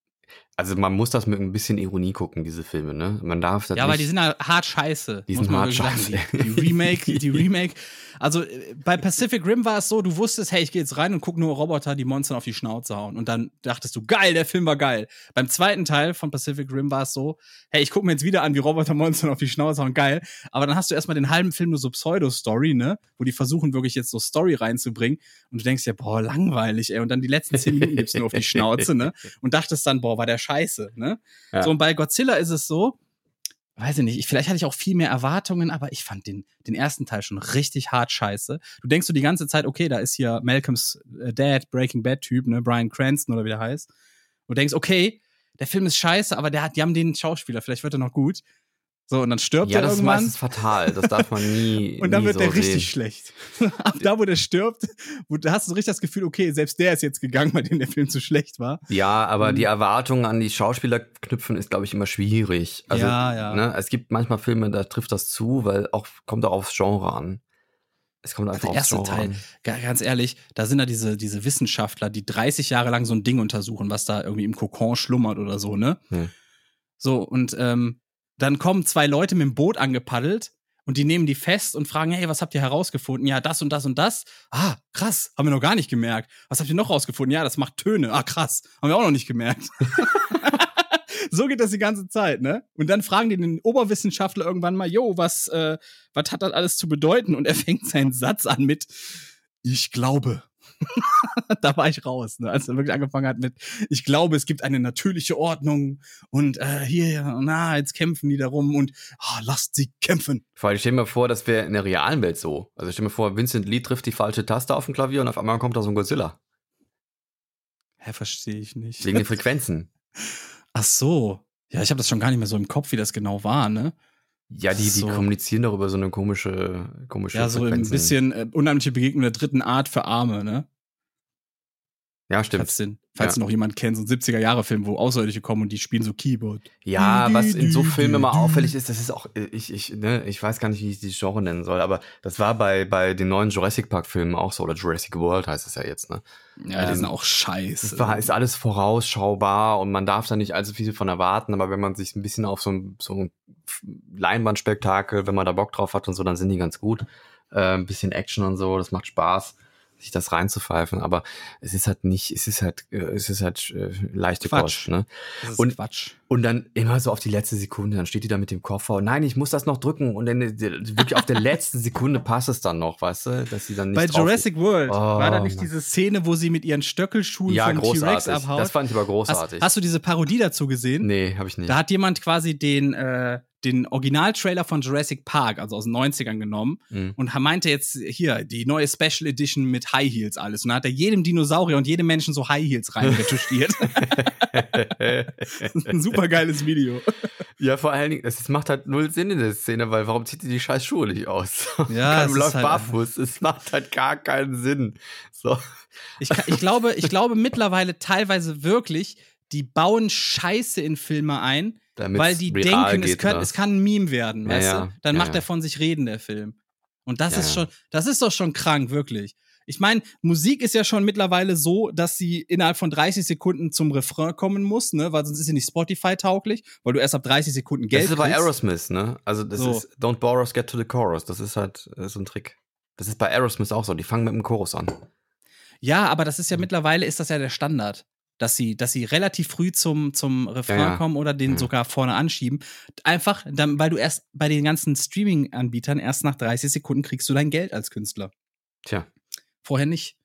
Also man muss das mit ein bisschen Ironie gucken, diese Filme, ne? Man darf das Ja, weil nicht, die sind halt hart scheiße. Die sind hart scheiße. Die, die Remake, die (laughs) Remake. Also äh, bei Pacific Rim war es so, du wusstest, hey, ich gehe jetzt rein und guck nur Roboter, die Monster auf die Schnauze hauen. Und dann dachtest du, geil, der Film war geil. Beim zweiten Teil von Pacific Rim war es so, hey, ich guck mir jetzt wieder an, wie Roboter Monster auf die Schnauze hauen, geil. Aber dann hast du erstmal den halben Film nur so Pseudo-Story, ne? Wo die versuchen wirklich jetzt so Story reinzubringen. Und du denkst ja, boah, langweilig, ey. Und dann die letzten zehn Minuten gibt's nur auf die Schnauze, ne? Und dachtest dann, boah, war der scheiße, ne? Ja. So, und bei Godzilla ist es so, weiß ich nicht, ich, vielleicht hatte ich auch viel mehr Erwartungen, aber ich fand den, den ersten Teil schon richtig hart scheiße. Du denkst so die ganze Zeit, okay, da ist hier Malcolms äh, Dad, Breaking Bad Typ, ne, Brian Cranston oder wie der heißt. Und du denkst, okay, der Film ist scheiße, aber der hat, die haben den Schauspieler, vielleicht wird er noch gut. So, und dann stirbt Ja, er das ist irgendwann. meistens fatal. Das darf man nie. (laughs) Und dann nie wird so der richtig sehen. schlecht. (laughs) Ab da, wo der stirbt, wo, da hast du so richtig das Gefühl, okay, selbst der ist jetzt gegangen, (laughs) weil dem der Film zu schlecht war. Ja, aber Mhm. die Erwartungen an die Schauspieler knüpfen ist, glaube ich, immer schwierig. Also, Ja, ja. Ne, es gibt manchmal Filme, da trifft das zu, weil auch kommt auch aufs Genre an. Es kommt einfach Der aufs erste Genre Teil, an. ga- ganz ehrlich, da sind da diese, diese Wissenschaftler, die 30 Jahre lang so ein Ding untersuchen, was da irgendwie im Kokon schlummert oder so, ne? Hm. So, und ähm, dann kommen zwei Leute mit dem Boot angepaddelt und die nehmen die fest und fragen, hey, was habt ihr herausgefunden? Ja, das und das und das. Ah, krass, haben wir noch gar nicht gemerkt. Was habt ihr noch rausgefunden? Ja, das macht Töne. Ah, krass, haben wir auch noch nicht gemerkt. (laughs) so geht das die ganze Zeit, ne? Und dann fragen die den Oberwissenschaftler irgendwann mal, jo, was, äh, was hat das alles zu bedeuten? Und er fängt seinen Satz an mit, ich glaube. (laughs) da war ich raus, ne? als er wirklich angefangen hat mit, ich glaube, es gibt eine natürliche Ordnung und äh, hier, na, jetzt kämpfen die darum und ah, lasst sie kämpfen. Vor allem, stell dir mal vor, das wäre in der realen Welt so. Also stell dir mal vor, Vincent Lee trifft die falsche Taste auf dem Klavier und auf einmal kommt da so ein Godzilla. Hä, verstehe ich nicht. Wegen den (laughs) Frequenzen. Ach so. Ja, ich habe das schon gar nicht mehr so im Kopf, wie das genau war, ne? Ja, die, die So. kommunizieren darüber so eine komische, komische Ja, so ein Frequenzen. bisschen äh, unheimliche Begegnung der dritten Art für Arme, ne? Ja, stimmt. Falls, den, falls Ja. noch jemand kennt, so ein 70er-Jahre-Film, wo Außerirdische kommen und die spielen so Keyboard. Ja, was in so Filmen immer auffällig ist, das ist auch, äh, ich, ich, ne, ich weiß gar nicht, wie ich die Genre nennen soll, aber das war bei, bei den neuen Jurassic Park-Filmen auch so, oder Jurassic World heißt es ja jetzt, ne? Ja, die Ähm, sind auch scheiße. Es war, ist alles vorausschaubar und man darf da nicht allzu viel von erwarten, aber wenn man sich ein bisschen auf so ein, so ein Leinwandspektakel, wenn man da Bock drauf hat und so, dann sind die ganz gut. Äh, ein bisschen Action und so, das macht Spaß, sich das reinzupfeifen, aber es ist halt nicht, es ist halt, äh, es ist halt äh, leichte Quatsch. Kost, ne? und- Quatsch. Und dann immer so auf die letzte Sekunde, dann steht die da mit dem Koffer und nein, ich muss das noch drücken und dann äh, wirklich auf der (laughs) letzten Sekunde passt es dann noch, weißt du, dass sie dann nicht Bei Jurassic World Oh, war da nicht Mann. diese Szene, wo sie mit ihren Stöckelschuhen ja, vom T-Rex abhaut? Das fand ich aber hast, großartig. hast du diese Parodie dazu gesehen? nee, habe ich nicht. Da hat jemand quasi den, äh, den Originaltrailer von Jurassic Park, also aus den 90ern genommen Mhm. und meinte jetzt hier die neue Special Edition mit High Heels alles. Und da hat er jedem Dinosaurier und jedem Menschen so High Heels rein retuschiert. Ein (laughs) (laughs) super geiles Video. ja, vor allen Dingen, es macht halt null Sinn in der Szene, weil warum zieht die die scheiß Schuhe nicht aus? (laughs) Ja, es läuft halt barfuß. Es macht halt gar keinen Sinn. So. Ich, ich, glaube, ich glaube mittlerweile teilweise wirklich, die bauen Scheiße in Filme ein, Damit's weil die denken, es oder? es kann ein Meme werden, Ja, weißt ja. du? Dann Ja, macht er von sich reden, der Film. Und das ist schon, das ist doch schon krank, wirklich. Ich meine, Musik ist ja schon mittlerweile so, dass sie innerhalb von 30 Sekunden zum Refrain kommen muss, ne? Weil sonst ist sie nicht Spotify-tauglich, weil du erst ab 30 Sekunden Geld Das ist bei kriegst. Aerosmith, ne? Also das So. ist Don't Bore us, get to the chorus. Das ist halt äh, so ein Trick. Das ist bei Aerosmith auch so. Die fangen mit dem Chorus an. Ja, aber das ist Mhm. ja mittlerweile ist das ja der Standard. Dass sie, dass sie relativ früh zum, zum Refrain Ja, ja. kommen oder den Mhm. sogar vorne anschieben. Einfach, dann, weil du erst bei den ganzen Streaming-Anbietern erst nach 30 Sekunden kriegst du dein Geld als Künstler. Tja. Vorher nicht.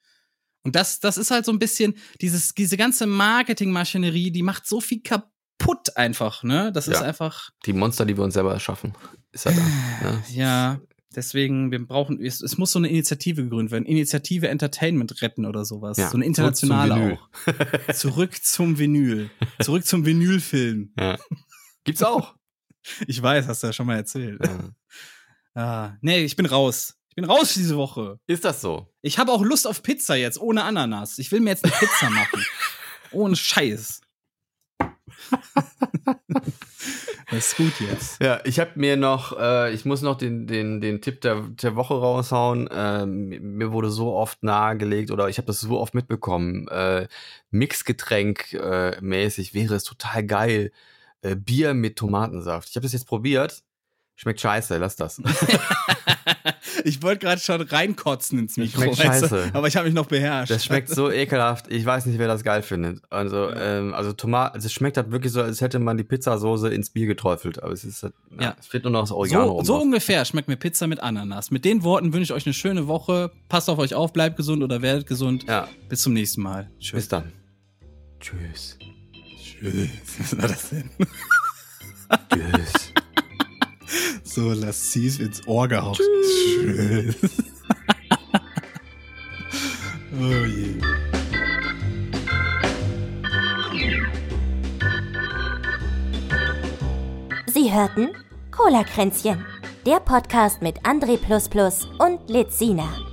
Und das, das ist halt so ein bisschen, dieses, diese ganze Marketingmaschinerie, die macht so viel kaputt einfach, ne? Das ist Ja. einfach, Die Monster, die wir uns selber erschaffen. Ist halt (sighs) da. Ne? ja, deswegen, wir brauchen, es, es muss so eine Initiative gegründet werden. Initiative Entertainment retten oder sowas. Ja, so eine internationale auch. Zurück zum Vinyl. Zurück zum Vinylfilm. (laughs) Ja. Gibt's auch. Ich weiß, hast du ja schon mal erzählt. Ja. (laughs) Ah, nee, ich bin raus. Ich bin raus diese Woche. Ist das so? Ich habe auch Lust auf Pizza jetzt, ohne Ananas. Ich will mir jetzt eine Pizza machen. (laughs) Ohne Scheiß. (laughs) Das ist gut jetzt. Ja, ich habe mir noch, äh, ich muss noch den, den, den Tipp der, der Woche raushauen. Ähm, mir wurde so oft nahegelegt oder ich habe das so oft mitbekommen. Äh, Mixgetränk äh, mäßig wäre es total geil. Äh, Bier mit Tomatensaft. Ich habe das jetzt probiert. Schmeckt scheiße, lass das. (laughs) ich wollte gerade schon reinkotzen ins Mikro. Schmeckt scheiße. aber ich habe mich noch beherrscht. Das schmeckt so ekelhaft. Ich weiß nicht, wer das geil findet. Also, ja. ähm, also Tomaten, also es schmeckt halt wirklich so, als hätte man die Pizzasoße ins Bier geträufelt. Aber es ist, halt, ja, ja. es fehlt nur noch das Oregano So, so ungefähr schmeckt mir Pizza mit Ananas. Mit den Worten wünsche ich euch eine schöne Woche. Passt auf euch auf, bleibt gesund oder werdet gesund. Ja. Bis zum nächsten Mal. Tschüss. Bis dann. Tschüss. Tschüss. (laughs) Was war das denn? Tschüss. So, lass sie's ins Ohr gehauen. Tschüss. (laughs) oh je. Sie hörten Cola Kränzchen, der Podcast mit André und Lizina.